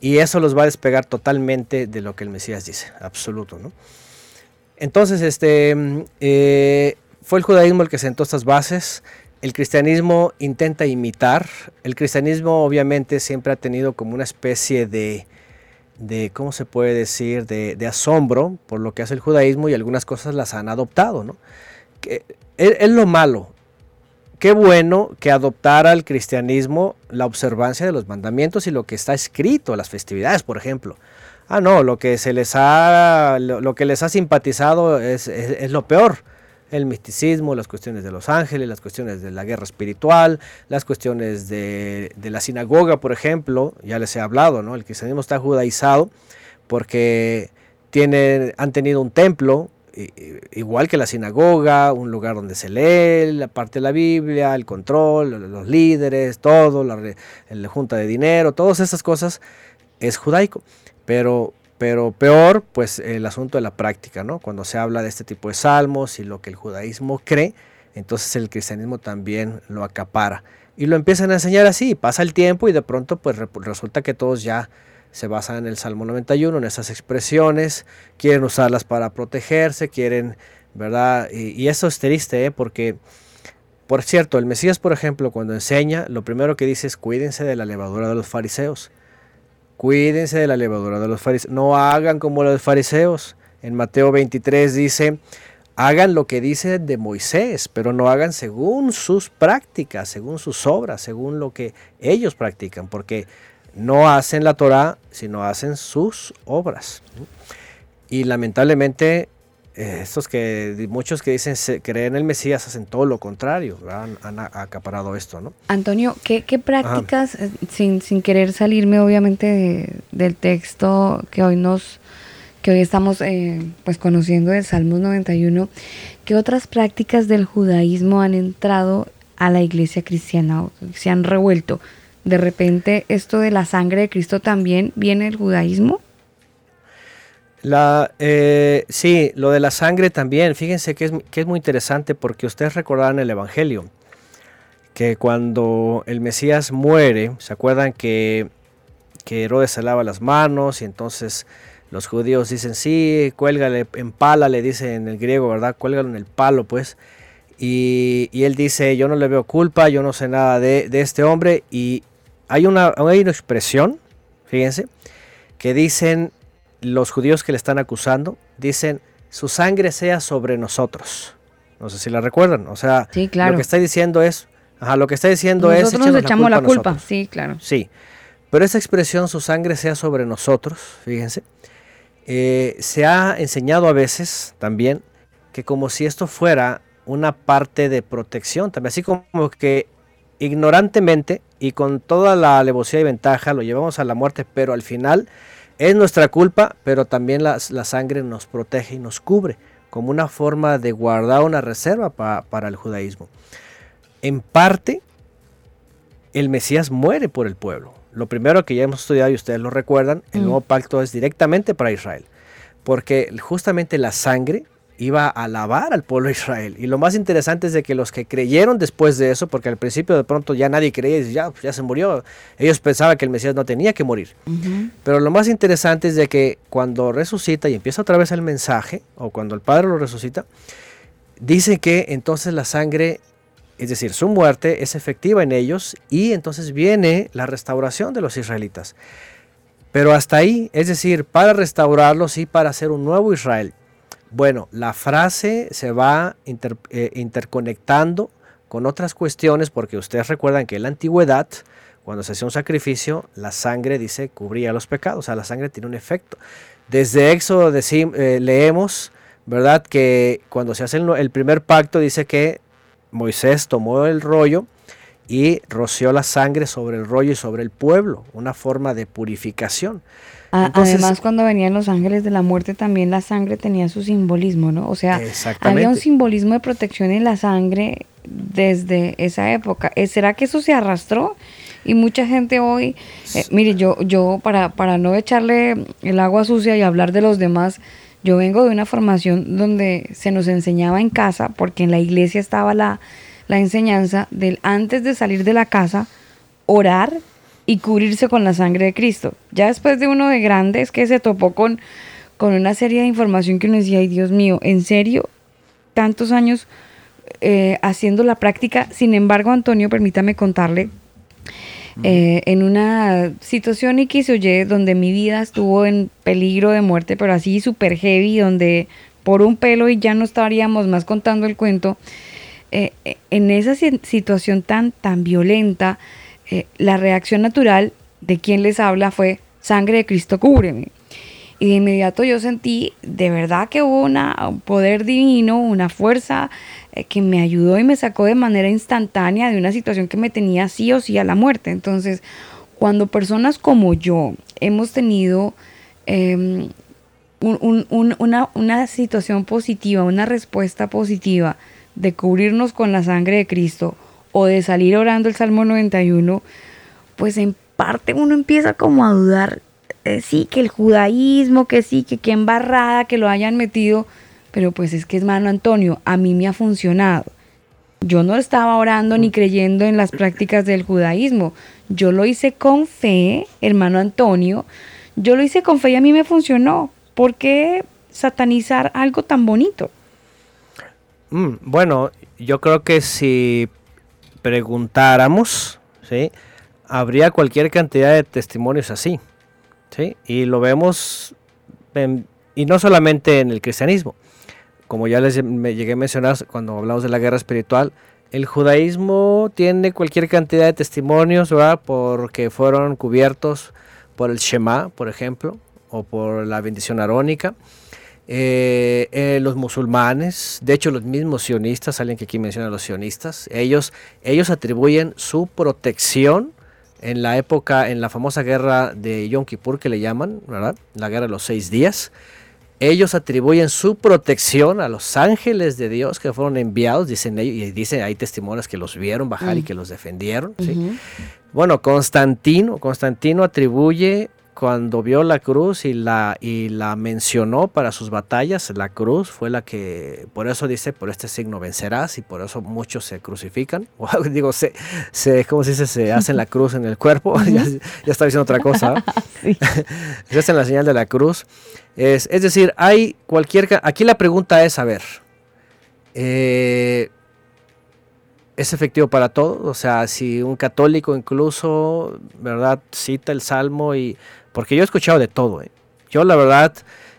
Y eso los va a despegar totalmente de lo que el Mesías dice, absoluto, ¿no? Entonces, este, mm, eh, fue el judaísmo el que sentó estas bases. El cristianismo intenta imitar. El cristianismo obviamente siempre ha tenido como una especie de, de ¿cómo se puede decir?, de, asombro por lo que hace el judaísmo y algunas cosas las han adoptado, ¿no? Que, es, lo malo. Qué bueno que adoptara el cristianismo la observancia de los mandamientos y lo que está escrito, las festividades, por ejemplo. Ah, no, lo que se les ha, lo, que les ha simpatizado es, lo peor el misticismo, las cuestiones de los ángeles, las cuestiones de la guerra espiritual, las cuestiones de, la sinagoga, por ejemplo, ya les he hablado, ¿no? El cristianismo está judaizado porque tiene, han tenido un templo, igual que la sinagoga, un lugar donde se lee la parte de la Biblia, el control, los líderes, todo, la, la junta de dinero, todas esas cosas es judaico. Pero, pero peor, pues el asunto de la práctica, ¿no? Cuando se habla de este tipo de salmos y lo que el judaísmo cree, entonces el cristianismo también lo acapara. Y lo empiezan a enseñar así, pasa el tiempo y de pronto pues resulta que todos ya se basan en el Salmo 91, en esas expresiones, quieren usarlas para protegerse, quieren, ¿verdad? Y, eso es triste, ¿eh? porque, por cierto, el Mesías, por ejemplo, cuando enseña, lo primero que dice es cuídense de la levadura de los fariseos. Cuídense de la levadura de los fariseos. No hagan como los fariseos. En Mateo 23 dice, hagan lo que dice de Moisés, pero no hagan según sus prácticas, según sus obras, según lo que ellos practican, porque no hacen la Torah, sino hacen sus obras. Y lamentablemente, eh, estos que muchos que dicen creen en el Mesías hacen todo lo contrario, han, acaparado esto, ¿no? Antonio, ¿qué, prácticas, eh, sin, querer salirme obviamente del texto que hoy nos que hoy estamos eh, pues conociendo del Salmos 91, ¿qué otras prácticas del judaísmo han entrado a la iglesia cristiana, se han revuelto? De repente esto de la sangre de Cristo también viene del judaísmo? La, eh, sí, lo de la sangre también. Fíjense que es, que es muy interesante porque ustedes recordarán el Evangelio, que cuando el Mesías muere, ¿se acuerdan que, que Herodes se lava las manos y entonces los judíos dicen, sí, cuélgale en pala, le dice en el griego, ¿verdad? Cuélgalo en el palo, pues. Y, y, él dice, yo no le veo culpa, yo no sé nada de, de este hombre. Hay una, hay una expresión, fíjense, que dicen los judíos que le están acusando, dicen, su sangre sea sobre nosotros. No sé si la recuerdan. O sea, lo que está diciendo es, ajá, lo que está diciendo es... Nosotros nos echamos la culpa, sí, claro. Sí, pero esa expresión, su sangre sea sobre nosotros, fíjense, eh, se ha enseñado a veces también que como si esto fuera una parte de protección, también así como que ignorantemente y con toda la alevosía y ventaja lo llevamos a la muerte, pero al final es nuestra culpa, pero también la, sangre nos protege y nos cubre, como una forma de guardar una reserva para el judaísmo. En parte, el Mesías muere por el pueblo. Lo primero que ya hemos estudiado y ustedes lo recuerdan, el mm. nuevo pacto es directamente para Israel, porque justamente la sangre iba a alabar al pueblo de Israel. Y lo más interesante es de que los que creyeron después de eso, porque al principio de pronto ya nadie creía y ya, ya se murió, ellos pensaban que el Mesías no tenía que morir. Pero lo más interesante es de que cuando resucita y empieza otra vez el mensaje, o cuando el Padre lo resucita, dice que entonces la sangre, es decir, su muerte es efectiva en ellos y entonces viene la restauración de los israelitas. Pero hasta ahí, es decir, para restaurarlos y para hacer un nuevo Israel. Bueno, la frase se va eh, interconectando con otras cuestiones porque ustedes recuerdan que en la antigüedad, cuando se hacía un sacrificio, la sangre, dice, cubría los pecados, o sea, la sangre tiene un efecto. Desde Éxodo eh, leemos, ¿verdad? Que cuando se hace el, primer pacto dice que Moisés tomó el rollo y roció la sangre sobre el rollo y sobre el pueblo, una forma de purificación. Entonces- Además, cuando venían los ángeles de la muerte, también la sangre tenía su simbolismo, ¿no? O sea, había un simbolismo de protección en la sangre desde esa época. Eh, ¿Será que eso se arrastró? Y mucha gente hoy, eh, mire, yo, yo para, para no echarle el agua sucia y hablar de los demás, yo vengo de una formación donde se nos enseñaba en casa, porque en la iglesia estaba la, la enseñanza del antes de salir de la casa, orar y cubrirse con la sangre de Cristo. Ya después de uno de grande es que se topó con, con una serie de información que uno decía, ay Dios mío, ¿en serio? Tantos años eh, haciendo la práctica. Sin embargo, Antonio, permítame contarle, eh, en una situación X o Y donde mi vida estuvo en peligro de muerte, pero así súper heavy, donde por un pelo y ya no estaríamos más contando el cuento, eh, en esa si- situación tan, tan violenta, eh, la reacción natural de quien les habla fue, sangre de Cristo, cúbreme. Y de inmediato yo sentí de verdad que hubo una, un poder divino, una fuerza eh, que me ayudó y me sacó de manera instantánea de una situación que me tenía sí o sí a la muerte. Entonces, cuando personas como yo hemos tenido em, un- un- un- una, una situación positiva, una respuesta positiva de cubrirnos con la sangre de Cristo o de salir orando el Salmo 91, pues en parte uno empieza como a dudar, sí, que el judaísmo, que sí, que qué embarrada, que lo hayan metido, pero pues es que hermano Antonio, a mí me ha funcionado. Yo no estaba orando ni creyendo en las prácticas del judaísmo. Yo lo hice con fe, hermano Antonio. Yo lo hice con fe y a mí me funcionó. ¿Por qué satanizar algo tan bonito? Mm, bueno, yo creo que si preguntáramos, ¿sí? habría cualquier cantidad de testimonios así. ¿sí? Y lo vemos, y no solamente en el cristianismo. Como ya les me llegué a mencionar cuando hablamos de la guerra espiritual, el judaísmo tiene cualquier cantidad de testimonios, ¿verdad? Porque fueron cubiertos por el Shema, por ejemplo, o por la bendición arónica. Eh, eh, los musulmanes, de hecho los mismos sionistas, alguien que aquí menciona a los sionistas, ellos, ellos atribuyen su protección en la época, en la famosa guerra de Yom Kippur que le llaman, ¿verdad? La guerra de los seis días. Ellos atribuyen su protección a los ángeles de Dios que fueron enviados, dicen ellos, y dicen, hay testimonios que los vieron bajar y Mm. que los defendieron. ¿sí? Bueno, Constantino, Constantino atribuye cuando vio la cruz y la, y la mencionó para sus batallas, la cruz fue la que, por eso dice, por este signo vencerás y por eso muchos se crucifican, (laughs) o digo, se, se, ¿cómo se dice? Se hacen la cruz en el cuerpo, (laughs) ya, ya está diciendo otra cosa, (laughs) se hacen la señal de la cruz. Es, es decir, hay cualquier, aquí la pregunta es, a ver, eh, ¿Es efectivo para todos? O sea, si un católico incluso, ¿verdad? Cita el Salmo y... Porque yo he escuchado de todo. ¿eh? Yo la verdad,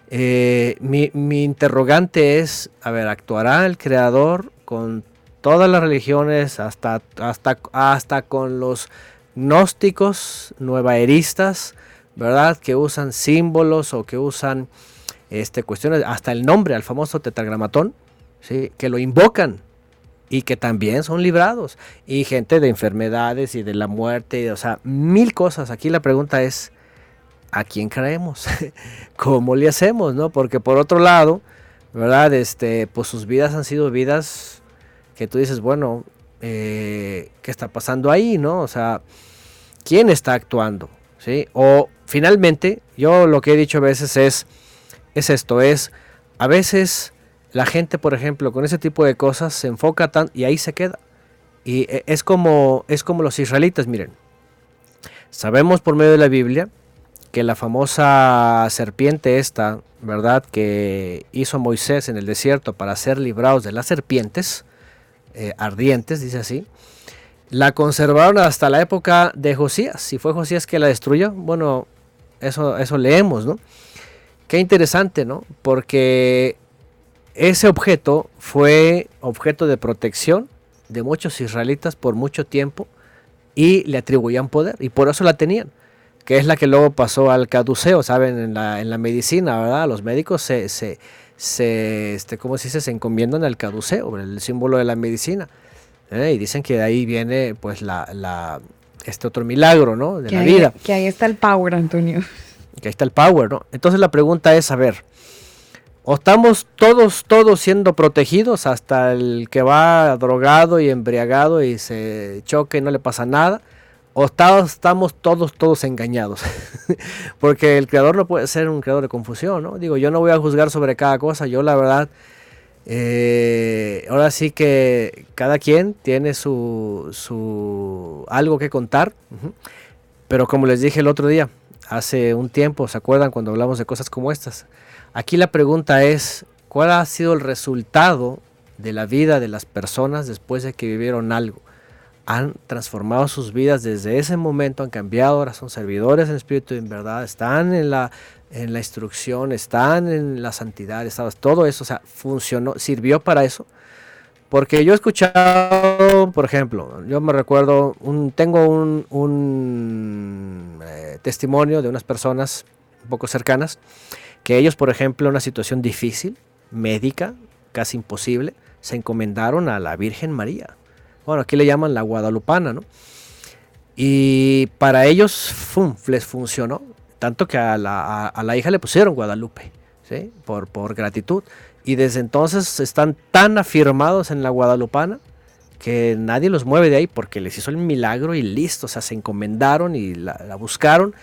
eh, mi, interrogante es, a ver, ¿actuará el Creador con todas las religiones, hasta, hasta, hasta con los gnósticos, nuevaeristas, ¿verdad? Que usan símbolos o que usan este, cuestiones, hasta el nombre al famoso tetragramatón, ¿sí? Que lo invocan y que también son librados. Y gente de enfermedades y de la muerte, o sea, mil cosas. Aquí la pregunta es, ¿a quién creemos? (laughs) ¿Cómo le hacemos? ¿no? Porque por otro lado, ¿verdad? Este, pues sus vidas han sido vidas que tú dices, bueno, eh, ¿qué está pasando ahí? ¿no? O sea, ¿quién está actuando? ¿Sí? O finalmente, yo lo que he dicho a veces es, es esto, es, a veces la gente, por ejemplo, con ese tipo de cosas se enfoca tan y ahí se queda. Y eh, es como, es como los israelitas, miren. Sabemos por medio de la Biblia que la famosa serpiente esta, ¿verdad? Que hizo Moisés en el desierto para ser librados de las serpientes eh, ardientes, dice así. La conservaron hasta la época de Josías. Si fue Josías que la destruyó, bueno, eso, eso leemos, ¿no? Qué interesante, ¿no? Porque ese objeto fue objeto de protección de muchos israelitas por mucho tiempo y le atribuían poder y por eso la tenían, que es la que luego pasó al caduceo, ¿saben? En la, en la medicina, ¿verdad? Los médicos se, se, se este, ¿cómo se dice? Se encomiendan al caduceo, el símbolo de la medicina. ¿eh? Y dicen que de ahí viene pues la, la- este otro milagro, ¿no? De Que la ahí, vida. que ahí está el power, Antonio. Que ahí está el power, ¿no? Entonces la pregunta es, a ver, ¿o estamos todos, todos siendo protegidos hasta el que va drogado y embriagado y se choca y no le pasa nada? ¿O estamos todos, todos engañados? (laughs) Porque el creador no puede ser un creador de confusión, ¿no? Digo, yo no voy a juzgar sobre cada cosa, yo la verdad... eh, ahora sí que cada quien tiene su, su algo que contar, pero como les dije el otro día, hace un tiempo, ¿se acuerdan cuando hablamos de cosas como estas? Aquí la pregunta es, ¿cuál ha sido el resultado de la vida de las personas después de que vivieron algo? Han transformado sus vidas desde ese momento, han cambiado, ahora son servidores en espíritu y en verdad, están en la, en la instrucción, están en la santidad, todo eso, o sea, funcionó, sirvió para eso. Porque yo he escuchado, por ejemplo, yo me recuerdo, un, tengo un, un, eh, testimonio de unas personas un poco cercanas, que ellos, por ejemplo, en una situación difícil, médica, casi imposible, se encomendaron a la Virgen María. Bueno, aquí le llaman la Guadalupana, ¿no? Y para ellos, ¡fum! les funcionó. Tanto que a la, a- a la hija le pusieron Guadalupe, ¿sí? Por, por gratitud. Y desde entonces están tan afirmados en la Guadalupana que nadie los mueve de ahí porque les hizo el milagro y listo. O sea, se encomendaron y la, la buscaron.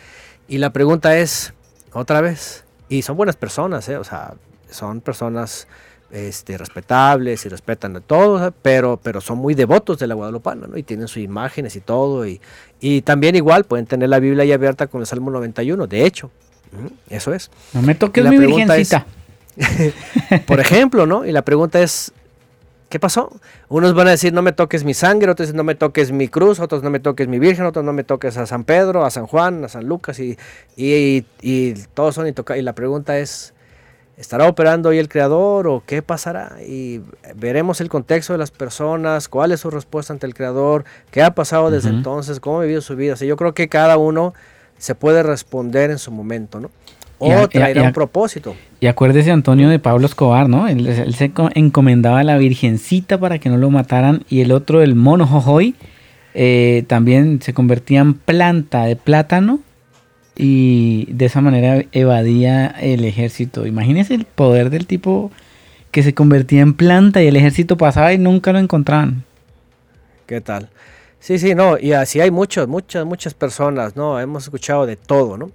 Y la pregunta es, otra vez, y son buenas personas, ¿eh? O sea, son personas este, respetables y respetan a todos, pero, pero son muy devotos de la Guadalupana, ¿no? Y tienen sus imágenes y todo. Y, y también igual pueden tener la Biblia ahí abierta con el Salmo 91, de hecho. Ujú, Eso es. No me toques La mi es- virgencita. (laughs) Por ejemplo, ¿no? Y la pregunta es, ¿qué pasó? Unos van a decir, no me toques mi sangre, otros dicen, no me toques mi cruz, otros no me toques mi virgen, otros no me toques a San Pedro, a San Juan, a San Lucas, y, y, y- y todos son intocables. Y la pregunta es, ¿estará operando hoy el Creador o qué pasará? Y veremos el contexto de las personas, cuál es su respuesta ante el Creador, qué ha pasado desde entonces, cómo ha vivido su vida. O sea, yo creo que cada uno se puede responder en su momento, ¿no? O a- traerá a- un propósito. Y acuérdese Antonio de Pablo Escobar, ¿no? Él, él se co- encomendaba a la virgencita para que no lo mataran y el otro, el mono Jojoy, eh, también se convertía en planta de plátano y de esa manera evadía el ejército. Imagínese el poder del tipo que se convertía en planta y el ejército pasaba y nunca lo encontraban. ¿Qué tal? Sí, sí, no, y así hay muchas, muchas, muchas personas, ¿no? Hemos escuchado de todo, ¿no?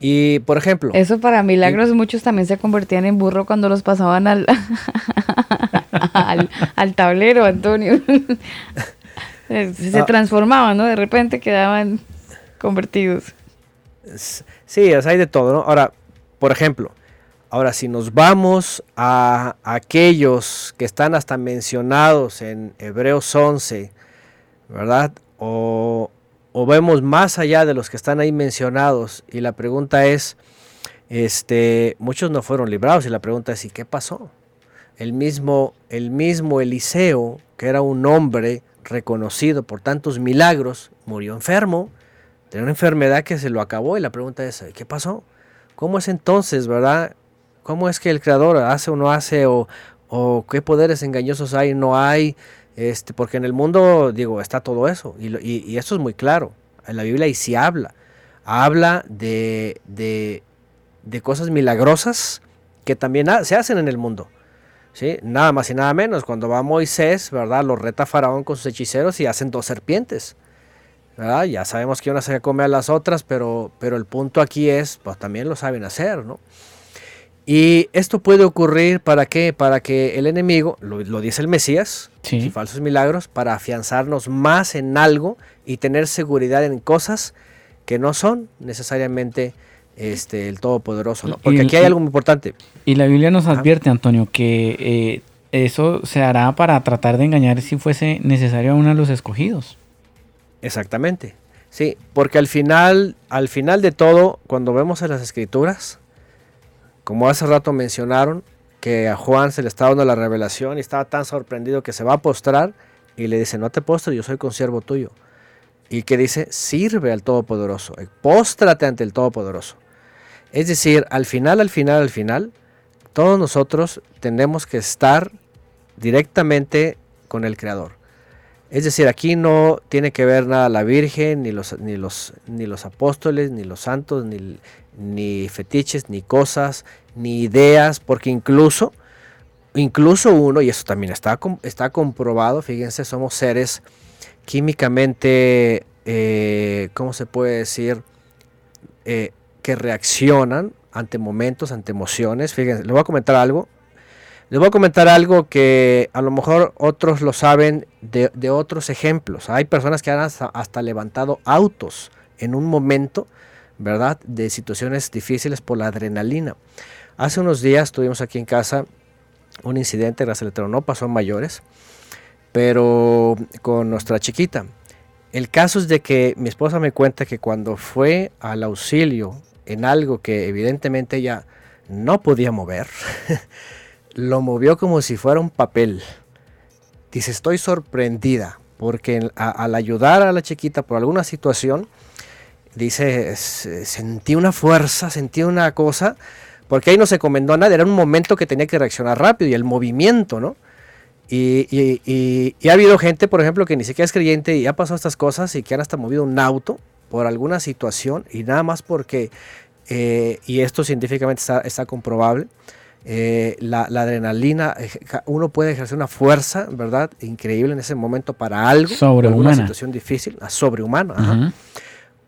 Y, por ejemplo, Eso para milagros, muchos también se convertían en burro cuando los pasaban al, (laughs) al, al tablero, Antonio. (laughs) se se Ah. transformaban, ¿no? De repente quedaban convertidos. Sí, hay de todo, ¿no? Ahora, por ejemplo, ahora si nos vamos a aquellos que están hasta mencionados en Hebreos 11, ¿verdad? O, o vemos más allá de los que están ahí mencionados y la pregunta es, este, muchos no fueron librados y la pregunta es, ¿y qué pasó? El mismo, el mismo Eliseo, que era un hombre reconocido por tantos milagros, murió enfermo, tenía una enfermedad que se lo acabó y la pregunta es, ¿qué pasó? ¿Cómo es entonces, verdad? ¿Cómo es que el creador hace o no hace o, qué poderes engañosos hay o no hay? Este, porque en el mundo, digo, está todo eso y, lo- y, y eso es muy claro. En la Biblia y sí habla. Habla de, de, de cosas milagrosas que también se hacen en el mundo. ¿sí? Nada más y nada menos. Cuando va Moisés, ¿verdad? Lo reta Faraón con sus hechiceros y hacen dos serpientes. ¿Verdad? Ya sabemos que una se come a las otras, pero, pero el punto aquí es, pues también lo saben hacer, ¿no? Y esto puede ocurrir para qué? Para que el enemigo, lo, lo dice el Mesías, Sí. falsos milagros, para afianzarnos más en algo y tener seguridad en cosas que no son necesariamente este, el Todopoderoso, ¿no? Porque Y- aquí hay algo muy importante. Y la Biblia nos Ajá. advierte, Antonio, que eh, eso se hará para tratar de engañar si fuese necesario a uno de los escogidos. Exactamente. Sí, porque al final, al final de todo, cuando vemos en las escrituras, como hace rato mencionaron, que a Juan se le estaba dando la revelación y estaba tan sorprendido que se va a postrar y le dice, no te postres, yo soy consiervo tuyo. Y que dice, sirve al Todopoderoso, póstrate ante el Todopoderoso. Es decir, al final, al final, al final, todos nosotros tenemos que estar directamente con el Creador. Es decir, aquí no tiene que ver nada la Virgen, ni los, ni los, ni los apóstoles, ni los santos, ni, ni fetiches, ni cosas, ni ideas, porque incluso, incluso uno, y eso también está, está comprobado, fíjense, somos seres químicamente, eh, ¿cómo se puede decir? Eh, que reaccionan ante momentos, ante emociones. Fíjense, les voy a comentar algo. Les voy a comentar algo que a lo mejor otros lo saben de, otros ejemplos. Hay personas que han hasta, levantado autos en un momento, ¿verdad? De situaciones difíciles por la adrenalina. Hace unos días tuvimos aquí en casa un incidente, gracias al no pasó en mayores, pero con nuestra chiquita. El caso es de que mi esposa me cuenta que cuando fue al auxilio en algo que evidentemente ella no podía mover, (laughs) lo movió como si fuera un papel. Dice, estoy sorprendida porque al ayudar a la chiquita por alguna situación, dice, sentí una fuerza, sentí una cosa, porque ahí no se comendó nada, era un momento que tenía que reaccionar rápido y el movimiento, ¿no? Y, y, ha habido gente, por ejemplo, que ni siquiera es creyente y ha pasado estas cosas y que han hasta movido un auto por alguna situación y nada más porque, eh, y esto científicamente está comprobable, eh, la, adrenalina, eh, uno puede ejercer una fuerza, ¿verdad? Increíble en ese momento para algo, una situación difícil, ah, sobrehumana.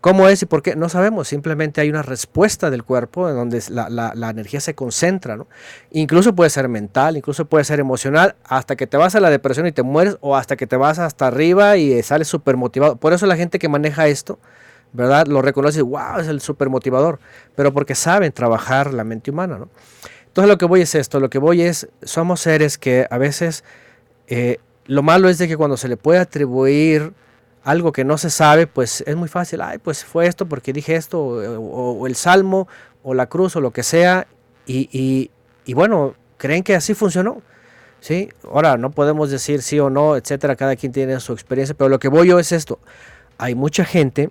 ¿Cómo es y por qué? No sabemos, simplemente hay una respuesta del cuerpo en donde la, energía se concentra, ¿no? Incluso puede ser mental, incluso puede ser emocional, hasta que te vas a la depresión y te mueres, o hasta que te vas hasta arriba y sales súper motivado. Por eso la gente que maneja esto, ¿verdad? Lo reconoce, wow, es el súper motivador, pero porque saben trabajar la mente humana, ¿no? Entonces lo que voy es esto, lo que voy es, somos seres que a veces eh, lo malo es de que cuando se le puede atribuir algo que no se sabe, pues es muy fácil, ay, pues fue esto porque dije esto, o, el salmo, o la cruz, o lo que sea, y, y, bueno, creen que así funcionó. ¿Sí? Ahora, no podemos decir sí o no, etcétera, cada quien tiene su experiencia, pero lo que voy yo es esto. Hay mucha gente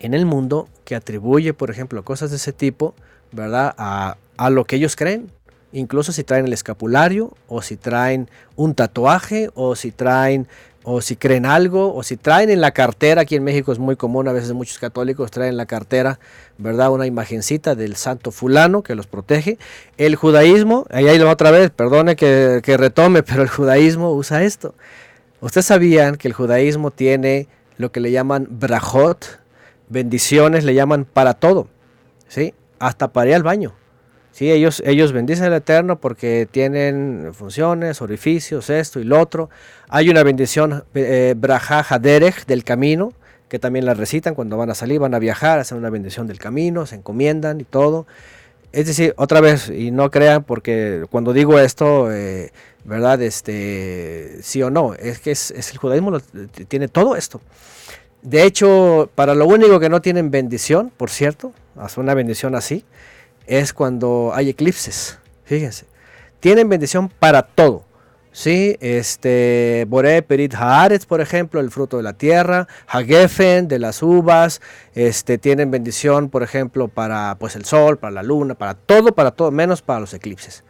en el mundo que atribuye, por ejemplo, cosas de ese tipo, ¿verdad? A, lo que ellos creen. Incluso si traen el escapulario, o si traen un tatuaje, o si traen, o si creen algo, o si traen en la cartera, aquí en México es muy común, a veces muchos católicos traen en la cartera, ¿verdad? Una imagencita del santo fulano que los protege. El judaísmo, ahí hay otra vez, perdone que, que retome, pero el judaísmo usa esto. Ustedes sabían que el judaísmo tiene lo que le llaman brajot, bendiciones, le llaman para todo, ¿sí? Hasta para ir al baño. Sí, ellos, ellos bendicen al Eterno porque tienen funciones, orificios, esto y lo otro. Hay una bendición, eh, Braja Haderech, del camino, que también la recitan cuando van a salir, van a viajar, hacen una bendición del camino, se encomiendan y todo. Es decir, otra vez, y no crean porque cuando digo esto, eh, ¿verdad? Este, sí o no, es que es, el judaísmo tiene todo esto. De hecho, para lo único que no tienen bendición, por cierto, hace una bendición así, es cuando hay eclipses. Fíjense. Tienen bendición para todo. Sí, este, Boré Perit Haaretz, por ejemplo, el fruto de la tierra, Hagefen, de las uvas, este, tienen bendición, por ejemplo, para pues, el sol, para la luna, para todo, para todo, menos para los eclipses.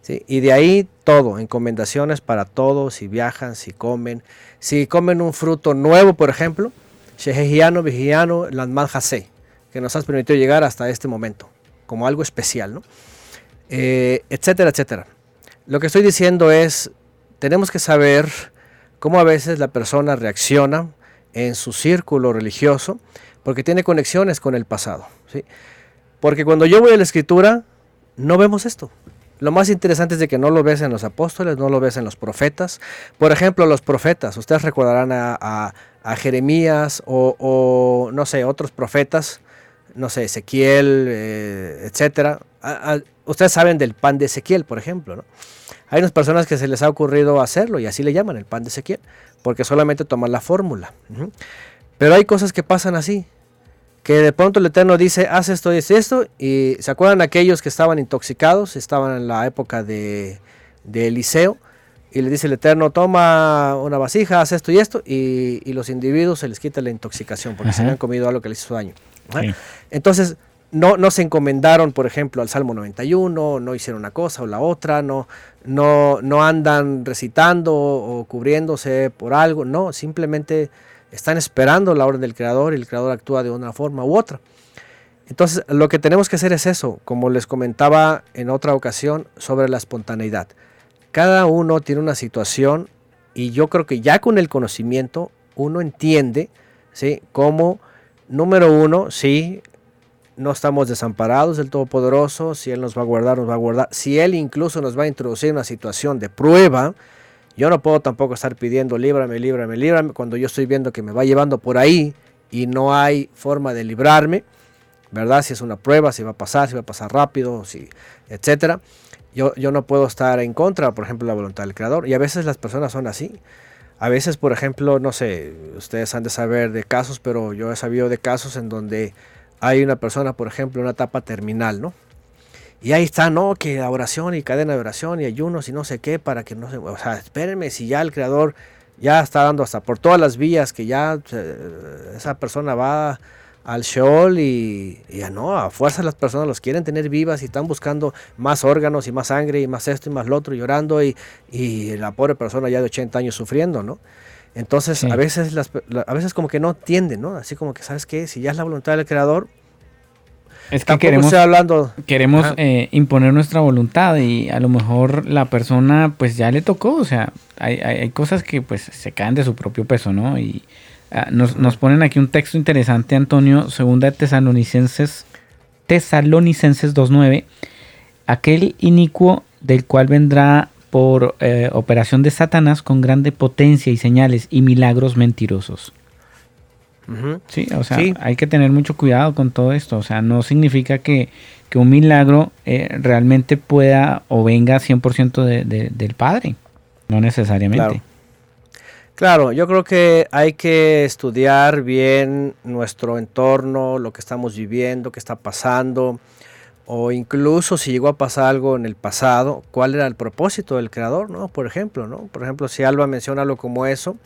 ¿sí? Y de ahí todo, encomendaciones para todo, si viajan, si comen, si comen un fruto nuevo, por ejemplo, Shehejiano, Vigiano, Landman que nos has permitido llegar hasta este momento como algo especial, ¿no? Eh, etcétera, etcétera. Lo que estoy diciendo es, tenemos que saber cómo a veces la persona reacciona en su círculo religioso, porque tiene conexiones con el pasado. ¿sí? Porque cuando yo voy a la escritura, no vemos esto. Lo más interesante es de que no lo ves en los apóstoles, no lo ves en los profetas. Por ejemplo, los profetas, ustedes recordarán a, Jeremías o, o, no sé, otros profetas no sé, Ezequiel, eh, etcétera. ustedes saben del pan de Ezequiel, por ejemplo, ¿no? Hay unas personas que se les ha ocurrido hacerlo y así le llaman el pan de Ezequiel, porque solamente toman la fórmula. Pero hay cosas que pasan así, que de pronto el Eterno dice, haz esto y esto, y se acuerdan aquellos que estaban intoxicados, estaban en la época de, Eliseo, y le dice el Eterno, toma una vasija, haz esto y esto, y, los individuos se les quita la intoxicación porque se habían comido algo que les hizo daño. Entonces, no, no se encomendaron, por ejemplo, al Salmo 91, no hicieron una cosa o la otra, no, no, no andan recitando o cubriéndose por algo, no, simplemente están esperando la orden del Creador y el Creador actúa de una forma u otra. Entonces, lo que tenemos que hacer es eso, como les comentaba en otra ocasión sobre la espontaneidad. Cada uno tiene una situación y yo creo que ya con el conocimiento uno entiende, ¿sí? Cómo, número uno, sí, no estamos desamparados del Todopoderoso, si Él nos va a guardar, nos va a guardar. Si Él incluso nos va a introducir en una situación de prueba, yo no puedo tampoco estar pidiendo líbrame, líbrame, líbrame, cuando yo estoy viendo que me va llevando por ahí y no hay forma de librarme, ¿verdad? Si es una prueba, si va a pasar, si va a pasar rápido, si, etcétera. Yo, yo no puedo estar en contra, por ejemplo, de la voluntad del Creador. Y a veces las personas son así. A veces, por ejemplo, no sé, ustedes han de saber de casos, pero yo he sabido de casos en donde hay una persona, por ejemplo, en una etapa terminal, ¿no? Y ahí está, ¿no? Que oración y cadena de oración y ayunos y no sé qué para que no se... O sea, espérenme si ya el Creador ya está dando hasta por todas las vías que ya eh, esa persona va al Sheol y, ya no, a fuerza las personas los quieren tener vivas y están buscando más órganos y más sangre y más esto y más lo otro llorando y, y la pobre persona ya de 80 años sufriendo, ¿no? Entonces, a veces las, a veces como que no entienden, ¿no? Así como que, ¿sabes qué? Si ya es la voluntad del creador, es que queremos, hablando. queremos eh, imponer nuestra voluntad y a lo mejor la persona pues ya le tocó, o sea, hay, hay, cosas que pues se caen de su propio peso, ¿no? Y ah, nos, nos, ponen aquí un texto interesante, Antonio, segunda de Tesalonicenses, Tesalonicenses 2.9, aquel inicuo del cual vendrá por eh, operación de Satanás con grande potencia y señales y milagros mentirosos. Sí, o sea, hay que tener mucho cuidado con todo esto. O sea, no significa que, un milagro eh, realmente pueda o venga 100% de, del Padre. No necesariamente. Claro. yo creo que hay que estudiar bien nuestro entorno, lo que estamos viviendo, qué está pasando o incluso si llegó a pasar algo en el pasado, cuál era el propósito del creador, ¿no? Por ejemplo, ¿no? Por ejemplo, si Alba menciona algo como eso,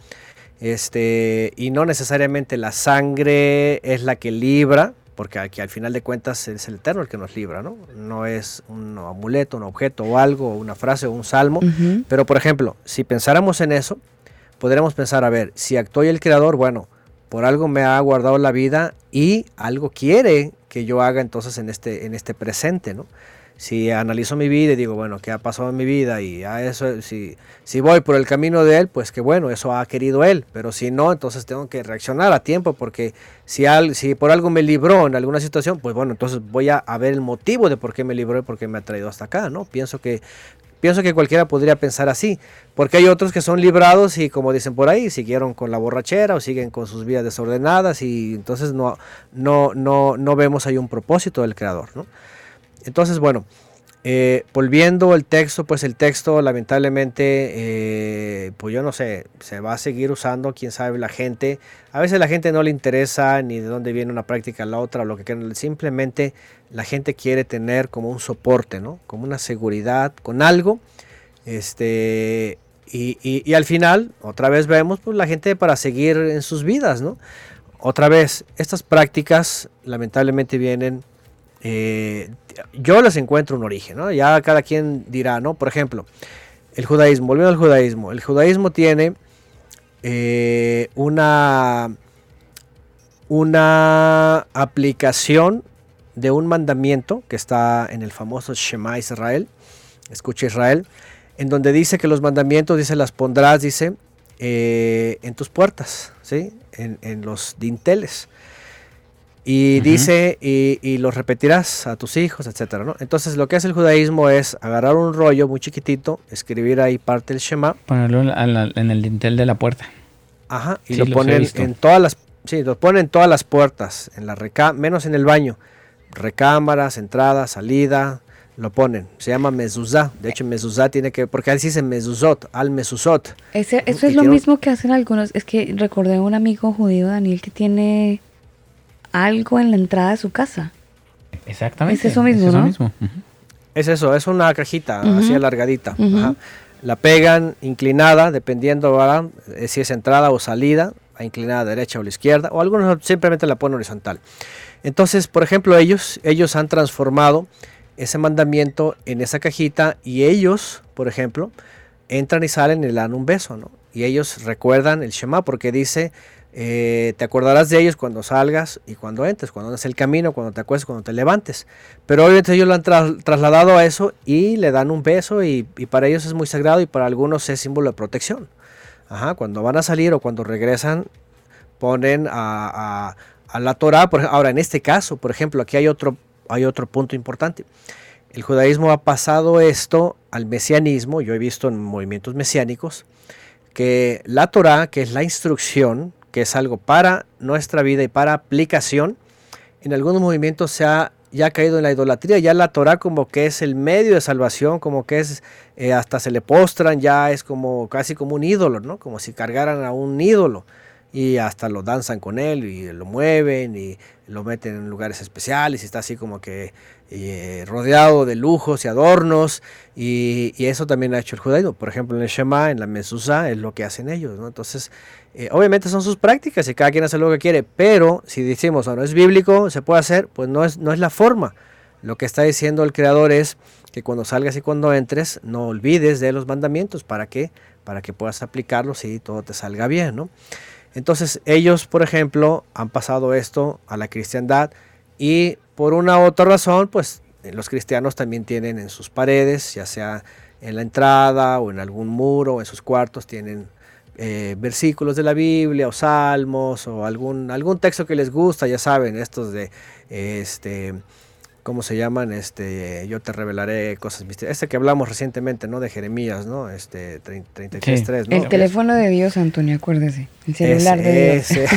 este, y no necesariamente la sangre es la que libra, porque aquí al final de cuentas es el Eterno el que nos libra, ¿no? No es un amuleto, un objeto o algo, una frase o un salmo, pero por ejemplo, si pensáramos en eso, podríamos pensar, a ver, si actuó el Creador, bueno, por algo me ha guardado la vida y algo quiere que yo haga entonces en este, en este presente, ¿no? Si analizo mi vida y digo, bueno, ¿qué ha pasado en mi vida? Y a eso, si, si voy por el camino de Él, pues que bueno, eso ha querido Él. Pero si no, entonces tengo que reaccionar a tiempo, porque si, al, si por algo me libró en alguna situación, pues bueno, entonces voy a, a ver el motivo de por qué me libró y por qué me ha traído hasta acá, ¿no? Pienso que Pienso que cualquiera podría pensar así, porque hay otros que son librados y como dicen por ahí, siguieron con la borrachera o siguen con sus vidas desordenadas y entonces no, no, no, no vemos ahí un propósito del creador. ¿no? Entonces, bueno, eh, volviendo al texto, pues el texto lamentablemente, eh, pues yo no sé, se va a seguir usando, quién sabe, la gente. A veces la gente no le interesa ni de dónde viene una práctica a la otra, lo que quieran. Simplemente la gente quiere tener como un soporte, ¿no? Como una seguridad con algo. Este, y, y, al final, otra vez vemos, pues la gente para seguir en sus vidas, ¿no? Otra vez, estas prácticas lamentablemente vienen eh, yo les encuentro un origen. Ya cada quien dirá, ¿no? Por ejemplo, el judaísmo, volviendo al judaísmo, el judaísmo tiene eh, una, una aplicación de un mandamiento que está en el famoso Shema Israel, escucha Israel, en donde dice que los mandamientos, dice, las pondrás, dice, eh, en tus puertas, ¿sí? En, en los dinteles. Y dice, y, y, lo repetirás a tus hijos, etcétera, ¿no? Entonces lo que hace el judaísmo es agarrar un rollo muy chiquitito, escribir ahí parte del Shema. Ponerlo en el dintel de la puerta. Ajá, y lo ponen en todas las, sí, lo ponen en todas las puertas, en la reca menos en el baño. Recámaras, entrada, salida, lo ponen. Se llama mezuzá. De hecho, mezuzá tiene que, porque ahí dice mezuzot, al mezuzot. Ese, eso es lo mismo que hacen algunos. Es que recordé a un amigo judío, Daniel, que tiene algo en la entrada de su casa. Exactamente. Es eso mismo, ¿no? Es eso, es una cajita así alargadita. La pegan inclinada, dependiendo ¿verdad? si es entrada o salida, inclinada a derecha o a la izquierda, o algunos simplemente la ponen horizontal. Entonces, por ejemplo, ellos, ellos han transformado ese mandamiento en esa cajita y ellos, por ejemplo, entran y salen y le dan un beso, ¿no? Y ellos recuerdan el Shema porque dice, eh, te acordarás de ellos cuando salgas y cuando entres, cuando andes el camino, cuando te acuestes, cuando te levantes. Pero obviamente ellos lo han trasladado a eso y le dan un beso y, para ellos es muy sagrado y para algunos es símbolo de protección. Ajá, cuando van a salir o cuando regresan ponen a, la Torah. ahora, en este caso, por ejemplo, aquí hay otro, hay otro punto importante. El judaísmo ha pasado esto al mesianismo, yo he visto en movimientos mesiánicos, que la Torah, que es la instrucción, que es algo para nuestra vida y para aplicación, en algunos movimientos se ha ya caído en la idolatría, ya la Torah como que es el medio de salvación, como que es, eh, hasta se le postran, ya es como casi como un ídolo, ¿no? Como si cargaran a un ídolo y hasta lo danzan con él y lo mueven y lo meten en lugares especiales y está así como que eh, rodeado de lujos y adornos y, eso también ha hecho el judaísmo. Por ejemplo, en el Shema, en la Mesusa, es lo que hacen ellos. ¿no? Entonces, eh, obviamente son sus prácticas y cada quien hace lo que quiere, pero si decimos, o no es bíblico, se puede hacer, pues no es, no es la forma. Lo que está diciendo el Creador es que cuando salgas y cuando entres, no olvides de los mandamientos. ¿Para qué? Para que puedas aplicarlos y todo te salga bien, ¿no? Entonces ellos, por ejemplo, han pasado esto a la cristiandad y por una u otra razón, pues eh, los cristianos también tienen en sus paredes, ya sea en la entrada o en algún muro en sus cuartos, tienen eh, versículos de la Biblia o salmos o algún, algún texto que les gusta, ya saben, estos de este ¿cómo se llaman? Este, yo te revelaré cosas misteriosas. Este que hablamos recientemente, ¿no? De Jeremías, ¿no? Este, 33.3, ¿no? El teléfono de Dios, Antonio, acuérdese. El celular de Dios.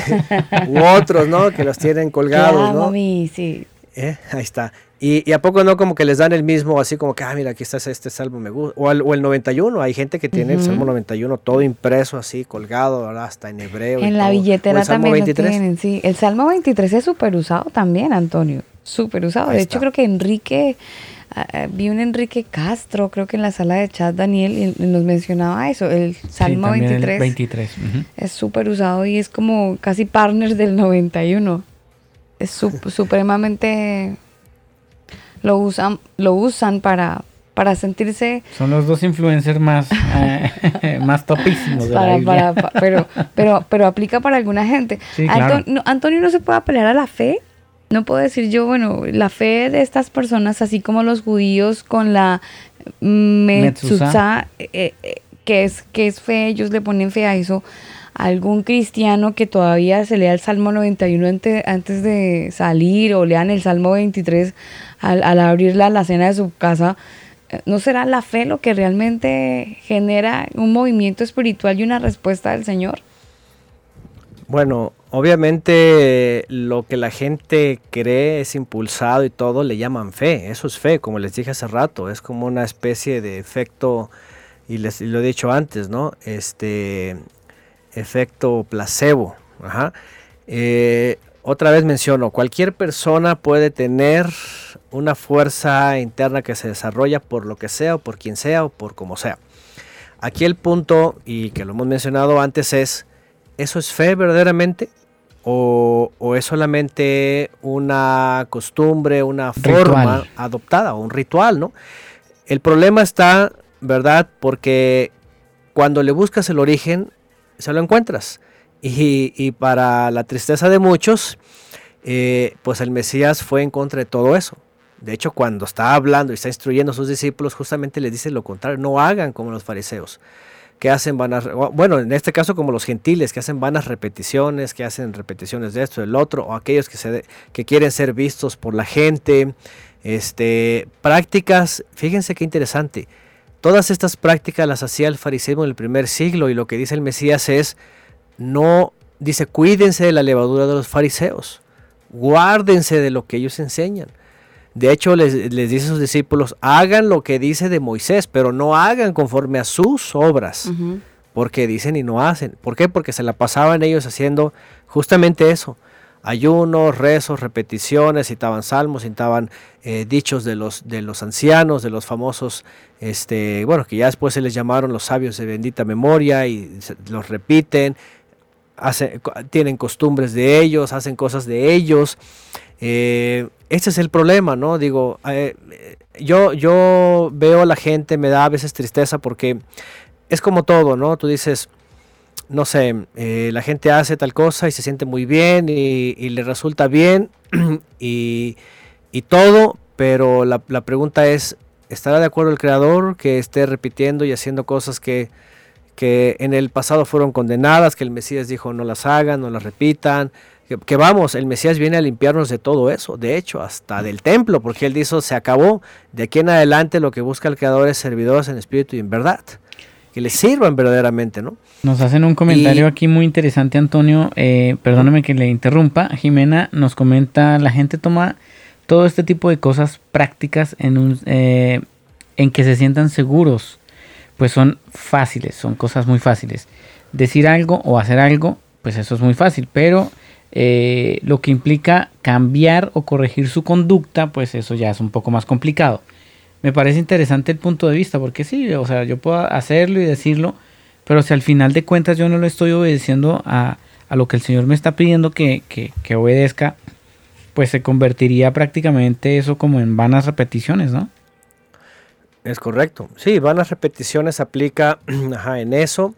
U otros, ¿no? Que los tienen (laughs) colgados, ¿no? Mí, sí. ¿Eh? Ahí está. Y, y, a poco no como que les dan el mismo, así como que, ah, mira, aquí está este salmo, me gusta. O, o el 91, hay gente que tiene el salmo 91 todo impreso así, colgado, hasta en hebreo. En la billetera también 23. lo tienen, sí. El salmo 23 es súper usado también, Antonio súper usado. de hecho, creo que Enrique, ah, ah, vi un Enrique Castro, creo que en la sala de chat Daniel nos mencionaba eso, el Salmo 23, es súper usado y es como casi partner del 91. Es (laughs) supremamente... Lo usan, lo usan para, para sentirse... Son los dos influencers más, eh, (laughs) más topísimos de la pero, pero, pero aplica para alguna gente. Antonio no se puede apelar a la fe no puedo decir yo, bueno, la fe de estas personas, así como los judíos con la Metzusa, eh, eh, que, es, que es fe, ellos le ponen fe a eso. Algún cristiano que todavía se lea el Salmo 91 antes, de salir o lean el Salmo 23 al, al abrir la, la cena de su casa, eh, ¿no será la fe lo que realmente genera un movimiento espiritual y una respuesta del Señor? Bueno, obviamente lo que la gente cree es impulsado y todo le llaman fe. Eso es fe, como les dije hace rato. Es como una especie de efecto, y les lo he dicho antes, ¿no? Este efecto placebo. Eh, otra vez menciono, cualquier persona puede tener una fuerza interna que se desarrolla por lo que sea o por quien sea o por como sea. Aquí el punto, y que lo hemos mencionado antes, es ¿Eso es fe verdaderamente? ¿O, es solamente una costumbre, una forma adoptada o un ritual, ¿no? El problema está, ¿verdad? Porque cuando le buscas el origen, se lo encuentras. (laughs) Y, para la tristeza de muchos, eh, pues el Mesías fue en contra de todo eso. De hecho, cuando está hablando y está instruyendo a sus discípulos, justamente les dice lo contrario, no hagan como los fariseos que hacen vanas, bueno, en este caso como los gentiles, que hacen vanas repeticiones, que hacen repeticiones de esto, del otro, o aquellos que, se, que quieren ser vistos por la gente, este, prácticas, fíjense qué interesante, todas estas prácticas las hacía el fariseísmo en el primer siglo y lo que dice el Mesías es, no, dice, cuídense de la levadura de los fariseos, guárdense de lo que ellos enseñan. De hecho, les, dice a sus discípulos, hagan lo que dice de Moisés, pero no hagan conforme a sus obras, porque dicen y no hacen. ¿Por qué? Porque se la pasaban ellos haciendo justamente eso. Ayunos, rezos, repeticiones, citaban salmos, citaban eh, dichos de los, de los ancianos, de los famosos, este, bueno, que ya después se les llamaron los sabios de bendita memoria y los repiten, hacen, tienen costumbres de ellos, hacen cosas de ellos. Eh, este es el problema, ¿no? Digo, eh, yo, yo veo a la gente, me da a veces tristeza porque es como todo, ¿no? Tú dices, no sé, eh, la gente hace tal cosa y se siente muy bien y, le resulta bien (clears throat) y, todo, pero la, la, pregunta es, ¿estará de acuerdo el creador que esté repitiendo y haciendo cosas que, que en el pasado fueron condenadas, que el Mesías dijo no las hagan, no las repitan? Que, vamos, el Mesías viene a limpiarnos de todo eso, de hecho, hasta del templo, porque él dijo, se acabó, de aquí en adelante lo que busca el creador es servidores en espíritu y en verdad que le sirvan verdaderamente, ¿no? Nos hacen un comentario aquí muy interesante, Antonio. Eh, perdóname que le interrumpa. Jimena nos comenta, la gente toma todo este tipo de cosas prácticas en, un, eh, en que se sientan seguros. Pues son fáciles, son cosas muy fáciles. Decir algo o hacer algo, pues eso es muy fácil, pero eh, lo que implica cambiar o corregir su conducta, pues eso ya es un poco más complicado me parece interesante el punto de vista, porque sí, o sea, yo puedo hacerlo y decirlo, pero si al final de cuentas yo no lo estoy obedeciendo a, lo que el Señor me está pidiendo que, que, obedezca, pues se convertiría prácticamente eso como en vanas repeticiones, ¿no? Es correcto. Sí, vanas repeticiones aplica (clears throat) en eso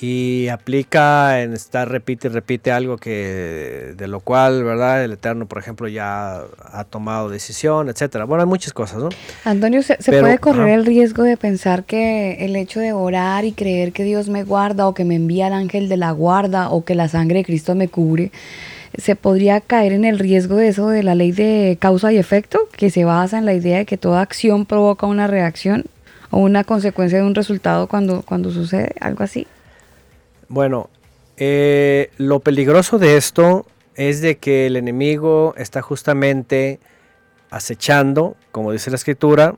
y aplica en estar repite y repite algo que de lo cual, ¿verdad? El Eterno, por ejemplo, ya ha tomado decisión, etcétera. Bueno, hay muchas cosas, ¿no? Antonio, ¿se, puede correr el riesgo de pensar que el hecho de orar y creer que Dios me guarda o que me envía el ángel de la guarda o que la sangre de Cristo me cubre, se podría caer en el riesgo de eso de la ley de causa y efecto, que se basa en la idea de que toda acción provoca una reacción o una consecuencia de un resultado cuando, cuando sucede algo así? Bueno, eh, lo peligroso de esto es de que el enemigo está justamente acechando, como dice la escritura,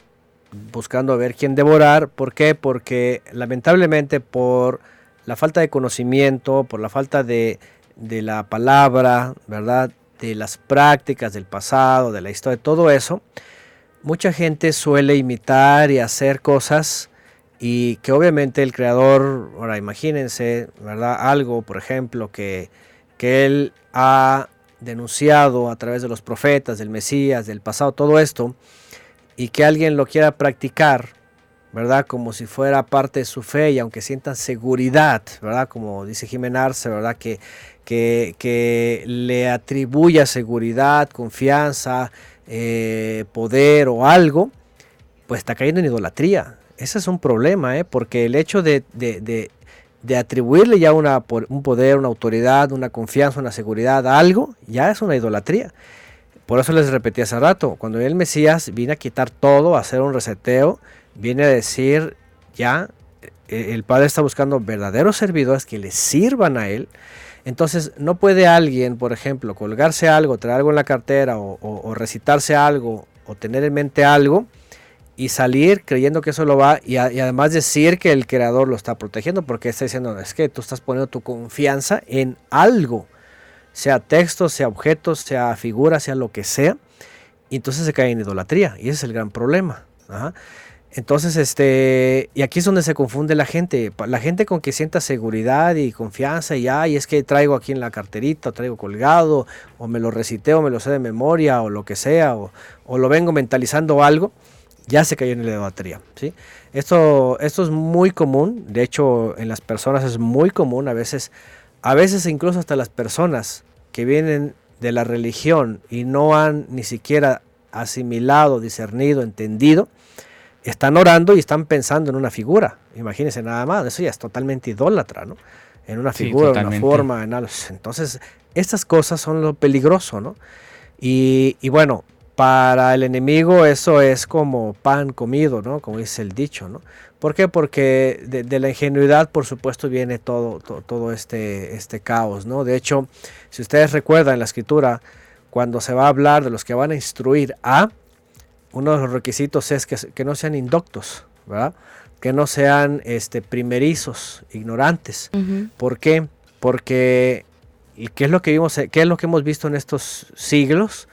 buscando a ver quién devorar. ¿Por qué? Porque lamentablemente por la falta de conocimiento, por la falta de, de la palabra, ¿verdad? De las prácticas del pasado, de la historia, todo eso, mucha gente suele imitar y hacer cosas y que obviamente el creador, ahora imagínense, ¿verdad? Algo, por ejemplo, que, que él ha denunciado a través de los profetas, del Mesías, del pasado, todo esto, y que alguien lo quiera practicar, ¿verdad? Como si fuera parte de su fe y aunque sientan seguridad, ¿verdad? Como dice Jiménez ¿verdad? Que, que, que, le atribuya seguridad, confianza, eh, poder o algo, pues está cayendo en idolatría, ese es un problema, ¿eh? porque el hecho de, atribuirle ya una, un poder, una autoridad, una confianza, una seguridad a algo, ya es una idolatría. Por eso les repetí hace rato, cuando el Mesías viene a quitar todo, a hacer un reseteo, viene a decir, ya, e, el Padre está buscando verdaderos servidores que le sirvan a Él. Entonces, no puede alguien, por ejemplo, colgarse algo, traer algo en la cartera o recitarse algo o tener en mente algo y salir creyendo que eso lo va y, además decir que el creador lo está protegiendo porque está diciendo es que tú estás poniendo tu confianza en algo, sea texto, sea objeto, sea figura, sea lo que sea, y entonces se cae en idolatría y ese es el gran problema. Entonces, este, y aquí es donde se confunde la gente, la gente con que sienta seguridad y confianza y, ay, es que traigo aquí en la carterita, o traigo colgado, o me lo recité, o me lo sé de memoria, o lo que sea, o, o lo vengo mentalizando algo, ya se cayó en la idolatría. ¿sí? Esto, esto es muy común, de hecho en las personas es muy común, a veces, a veces incluso hasta las personas que vienen de la religión y no han ni siquiera asimilado, discernido, entendido, están orando y están pensando en una figura. Imagínense nada más, eso ya es totalmente idólatra, ¿no? En una figura, en una forma, en algo. Entonces, estas cosas son lo peligroso, ¿no? Y, y bueno, para el enemigo eso es como pan comido, ¿no? Como dice el dicho, ¿no? ¿Por qué? Porque de, la ingenuidad, por supuesto, viene todo, todo, este, este caos, ¿no? De hecho, si ustedes recuerdan en la escritura, cuando se va a hablar de los que van a instruir a, uno de los requisitos es que, no sean indoctos, ¿verdad? Que no sean este, primerizos, ignorantes. ¿Por qué? Porque, ¿qué es, lo que vimos, ¿qué es lo que hemos visto en estos siglos?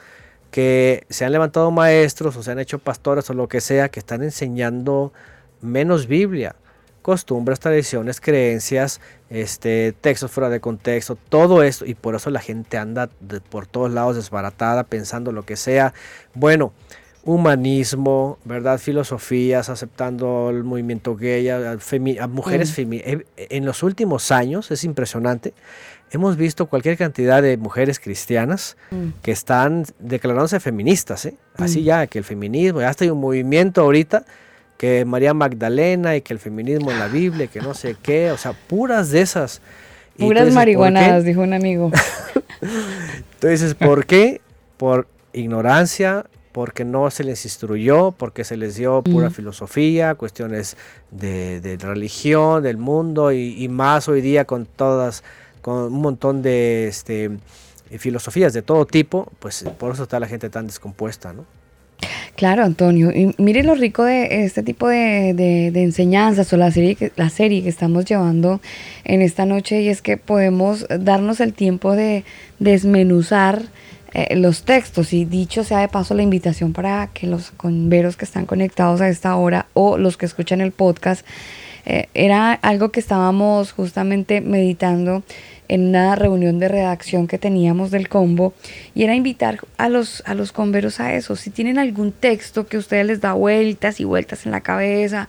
Que se han levantado maestros o se han hecho pastores o lo que sea que están enseñando menos Biblia, costumbres, tradiciones, creencias, este, textos fuera de contexto, todo esto, y por eso la gente anda por todos lados desbaratada, pensando lo que sea. Bueno, humanismo, ¿verdad? Filosofías, aceptando el movimiento gay, a, mujeres mm. eh, En los últimos años, es impresionante, hemos visto cualquier cantidad de mujeres cristianas mm. que están declarándose feministas, ¿eh? Así mm. ya, que el feminismo, ya está hay un movimiento ahorita que María Magdalena y que el feminismo en la Biblia, que no sé qué, o sea, puras de esas. Puras marihuanadas, dijo un amigo. (laughs) Entonces, ¿por qué? Por ignorancia, porque no se les instruyó, porque se les dio pura mm. filosofía, cuestiones de, religión, del mundo y, más hoy día con todas, con un montón de este, filosofías de todo tipo, pues por eso está la gente tan descompuesta, ¿no? Claro, Antonio. Y mire lo rico de este tipo de, de, enseñanzas o la serie, la serie que estamos llevando en esta noche y es que podemos darnos el tiempo de desmenuzar eh, los textos. Y dicho sea de paso la invitación para que los converos que están conectados a esta hora o los que escuchan el podcast, eh, era algo que estábamos justamente meditando en una reunión de redacción que teníamos del combo y era invitar a los, a los a eso. Si tienen algún texto que a ustedes les da vueltas y vueltas en la cabeza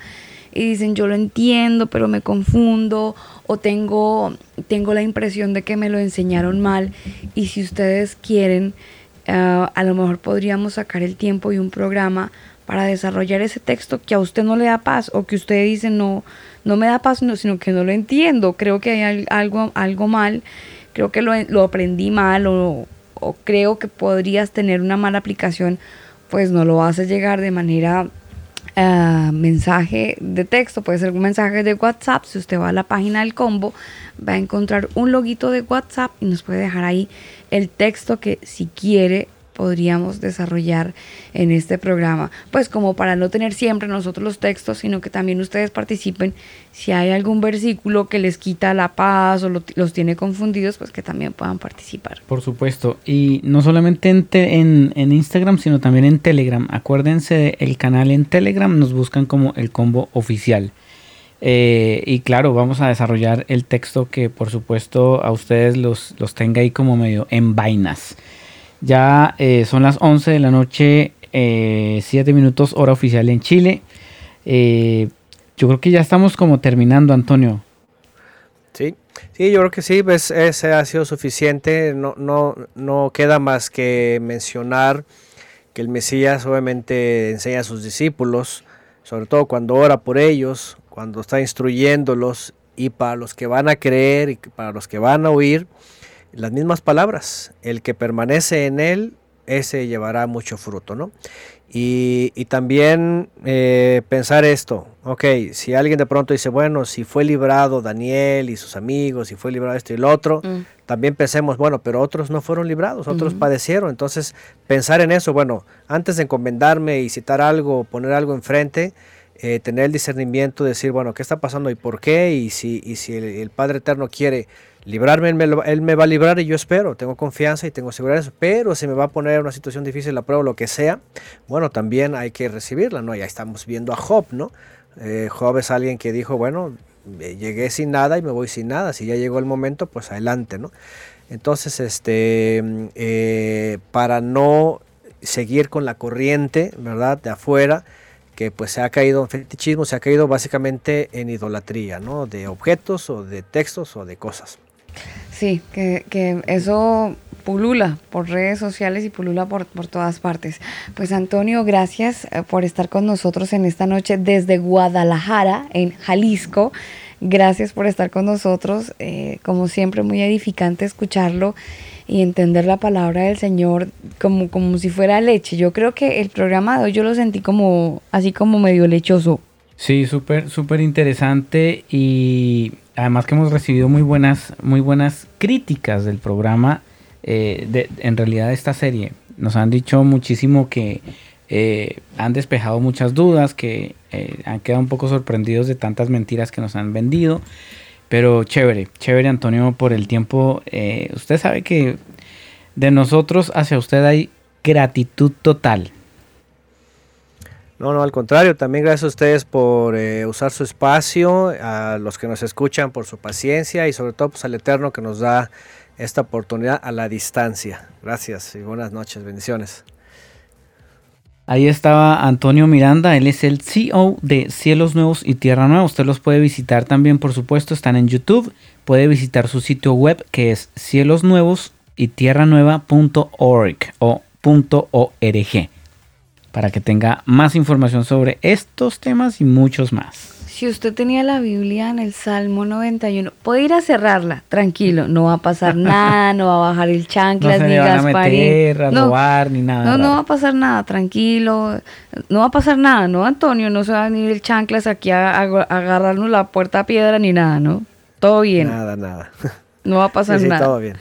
y dicen yo lo entiendo pero me confundo o tengo, tengo la impresión de que me lo enseñaron mal y si ustedes quieren, ah, a lo mejor podríamos sacar el tiempo y un programa para desarrollar ese texto que a usted no le da paz o que usted dice no, no me da paz, sino que no lo entiendo, creo que hay algo, algo mal, creo que lo, lo aprendí mal o, o creo que podrías tener una mala aplicación, pues no lo hace llegar de manera Uh, mensaje de texto, puede ser un mensaje de WhatsApp. Si usted va a la página del combo, va a encontrar un loguito de WhatsApp y nos puede dejar ahí el texto que si quiere podríamos desarrollar en este programa. Pues como para no tener siempre nosotros los textos, sino que también ustedes participen. Si hay algún versículo que les quita la paz o los tiene confundidos, pues que también puedan participar. Por supuesto. Y no solamente en, en, Instagram, sino también en Telegram. Acuérdense el canal en Telegram, nos buscan como el combo oficial. Eh, y claro, vamos a desarrollar el texto que por supuesto a ustedes los, los tenga ahí como medio en vainas. Ya eh, son las 11 de la noche, 7 eh, minutos hora oficial en Chile. Eh, yo creo que ya estamos como terminando, Antonio. Sí, sí, yo creo que sí, pues ese ha sido suficiente. No, no, no queda más que mencionar que el Mesías obviamente enseña a sus discípulos, sobre todo cuando ora por ellos, cuando está instruyéndolos y para los que van a creer y para los que van a oír las mismas palabras, el que permanece en él, ese llevará mucho fruto, ¿no? Y, también eh, pensar esto, ok, si alguien de pronto dice, bueno, si fue librado Daniel y sus amigos, si fue librado esto y el otro, mm. también pensemos, bueno, pero otros no fueron librados, otros padecieron, entonces pensar en eso, bueno, antes de encomendarme y citar algo, poner algo enfrente, eh, tener el discernimiento, decir, bueno, ¿qué está pasando y por qué? Y si, y si el Padre Eterno quiere librarme, él me, va a librar y yo espero, tengo confianza y tengo seguridad pero si me va a poner en una situación difícil la prueba o lo que sea, bueno, también hay que recibirla, ¿no? Ya estamos viendo a Job, ¿no? Eh, Job es alguien que dijo, bueno, llegué sin nada y me voy sin nada, si ya llegó el momento, pues adelante, ¿no? Entonces, este, eh, para no seguir con la corriente, ¿verdad? De afuera, que pues se ha caído en fetichismo, se ha caído básicamente en idolatría, ¿no? De objetos o de textos o de cosas. Sí, que, que, eso pulula por redes sociales y pulula por, por, todas partes. Pues Antonio, gracias eh, por estar con nosotros en esta noche desde Guadalajara, en Jalisco. Gracias por estar con nosotros. Eh, como siempre, muy edificante escucharlo y entender la palabra del Señor como, como si fuera leche. Yo creo que el programa de hoy yo lo sentí como así como medio lechoso. Sí, súper, súper interesante y además que hemos recibido muy buenas, muy buenas críticas del programa, eh, en realidad de esta serie. Nos han dicho muchísimo que eh, han despejado muchas dudas, que eh, han quedado un poco sorprendidos de tantas mentiras que nos han vendido. Pero chévere, chévere Antonio por el tiempo. usted sabe que de nosotros hacia usted hay gratitud total. No, no, al contrario, también gracias a ustedes por eh, usar su espacio, a los que nos escuchan por su paciencia y sobre todo pues, al Eterno que nos da esta oportunidad a la distancia. Gracias y buenas noches, bendiciones. Ahí estaba Antonio Miranda, él es el CEO de Cielos Nuevos y Tierra Nueva. Usted los puede visitar también, por supuesto, están en YouTube. Puede visitar su sitio web que es cielosnuevos y tierranueva.org o .org para que tenga más información sobre estos temas y muchos más si usted tenía la Biblia en el Salmo 91, puede ir a cerrarla, tranquilo, no va a pasar (laughs) nada, no va a bajar el chanclas, no se ni a Gasparín. a no, robar, ni nada. no, no va a pasar nada, tranquilo, no va a pasar nada, ¿no, Antonio? No se va a venir el chanclas aquí a, a- a agarrarnos la puerta a piedra ni nada, ¿no? Todo bien, Nada, nada. no va a pasar (laughs) Sí, sí, nada. todo bien.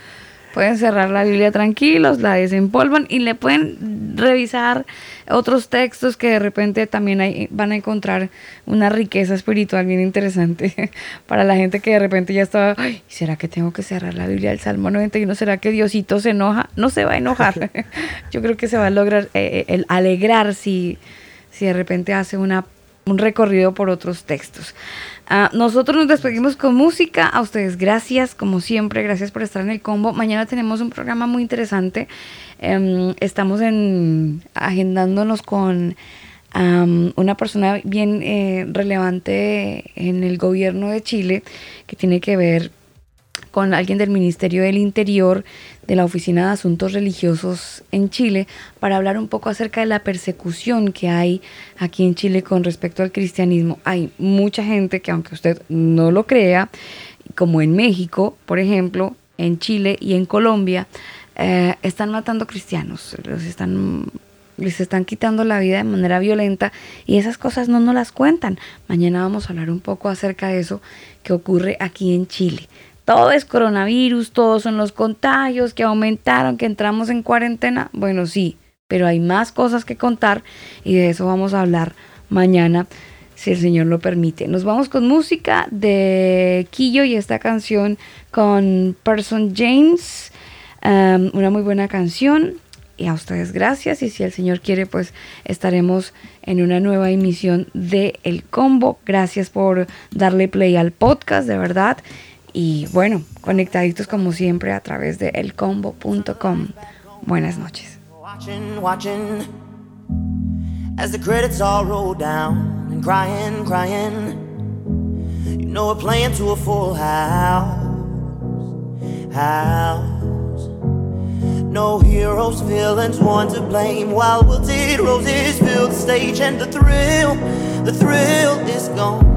Pueden cerrar la Biblia tranquilos, la desempolvan y le pueden revisar otros textos que de repente también van a encontrar una riqueza espiritual bien interesante (laughs) para la gente que de repente ya estaba, "Ay, ¿será que tengo que cerrar la Biblia del Salmo 91? ¿Será que Diosito se enoja? No se va a enojar. (laughs) Yo creo que se va a lograr eh, eh, el alegrar si, si de repente hace una, un recorrido por otros textos. Ah, nosotros nos despedimos con música. A ustedes, gracias, como siempre, gracias por estar en el combo. Mañana tenemos un programa muy interesante. Em, estamos en, agendándonos con una persona bien eh, relevante en el gobierno de Chile que tiene que ver con alguien del Ministerio del Interior, de la Oficina de Asuntos Religiosos en Chile, para hablar un poco acerca de la persecución que hay aquí en Chile con respecto al cristianismo. Hay mucha gente que, aunque usted no lo crea, como en México, por ejemplo, en Chile y en Colombia, eh, están matando cristianos, los están les están quitando la vida de manera violenta y esas cosas no nos las cuentan. Mañana vamos a hablar un poco acerca de eso que ocurre aquí en Chile. Todo es coronavirus, todos son los contagios que aumentaron, que entramos en cuarentena. Bueno, sí, pero hay más cosas que contar y de eso vamos a hablar mañana si el Señor lo permite. Nos vamos con música de Quillo y esta canción con Person James, um, una muy buena canción. Y a ustedes gracias y si el Señor quiere pues estaremos en una nueva emisión de El Combo. Gracias por darle play al podcast, de verdad. Y bueno, conectaditos como siempre a través de elcombo.com. Buenas noches. Watching, watching as the credits all roll down and crying, crying. You know we're playing to a full house, house. No heroes, villains, one to blame. While wilted roses fill the stage, and the thrill, the thrill is gone.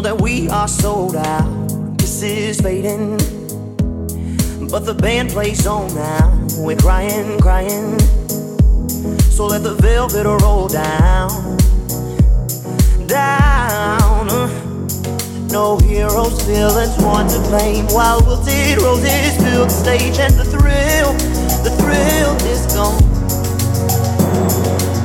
know that we are sold out. This is fading, but the band plays on now. We're crying, crying. So let the velvet roll down, down. No heroes, villains, one to blame. While wilted roses fill the stage, and the thrill, the thrill is gone.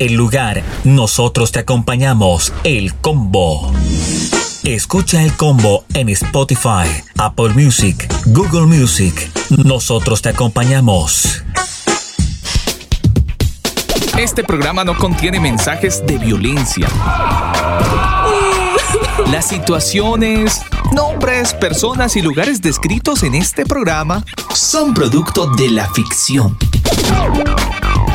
El lugar, nosotros te acompañamos. El combo. Escucha el combo en Spotify, Apple Music, Google Music. Nosotros te acompañamos. Este programa no contiene mensajes de violencia. Las situaciones, nombres, personas y lugares descritos en este programa son producto de la ficción.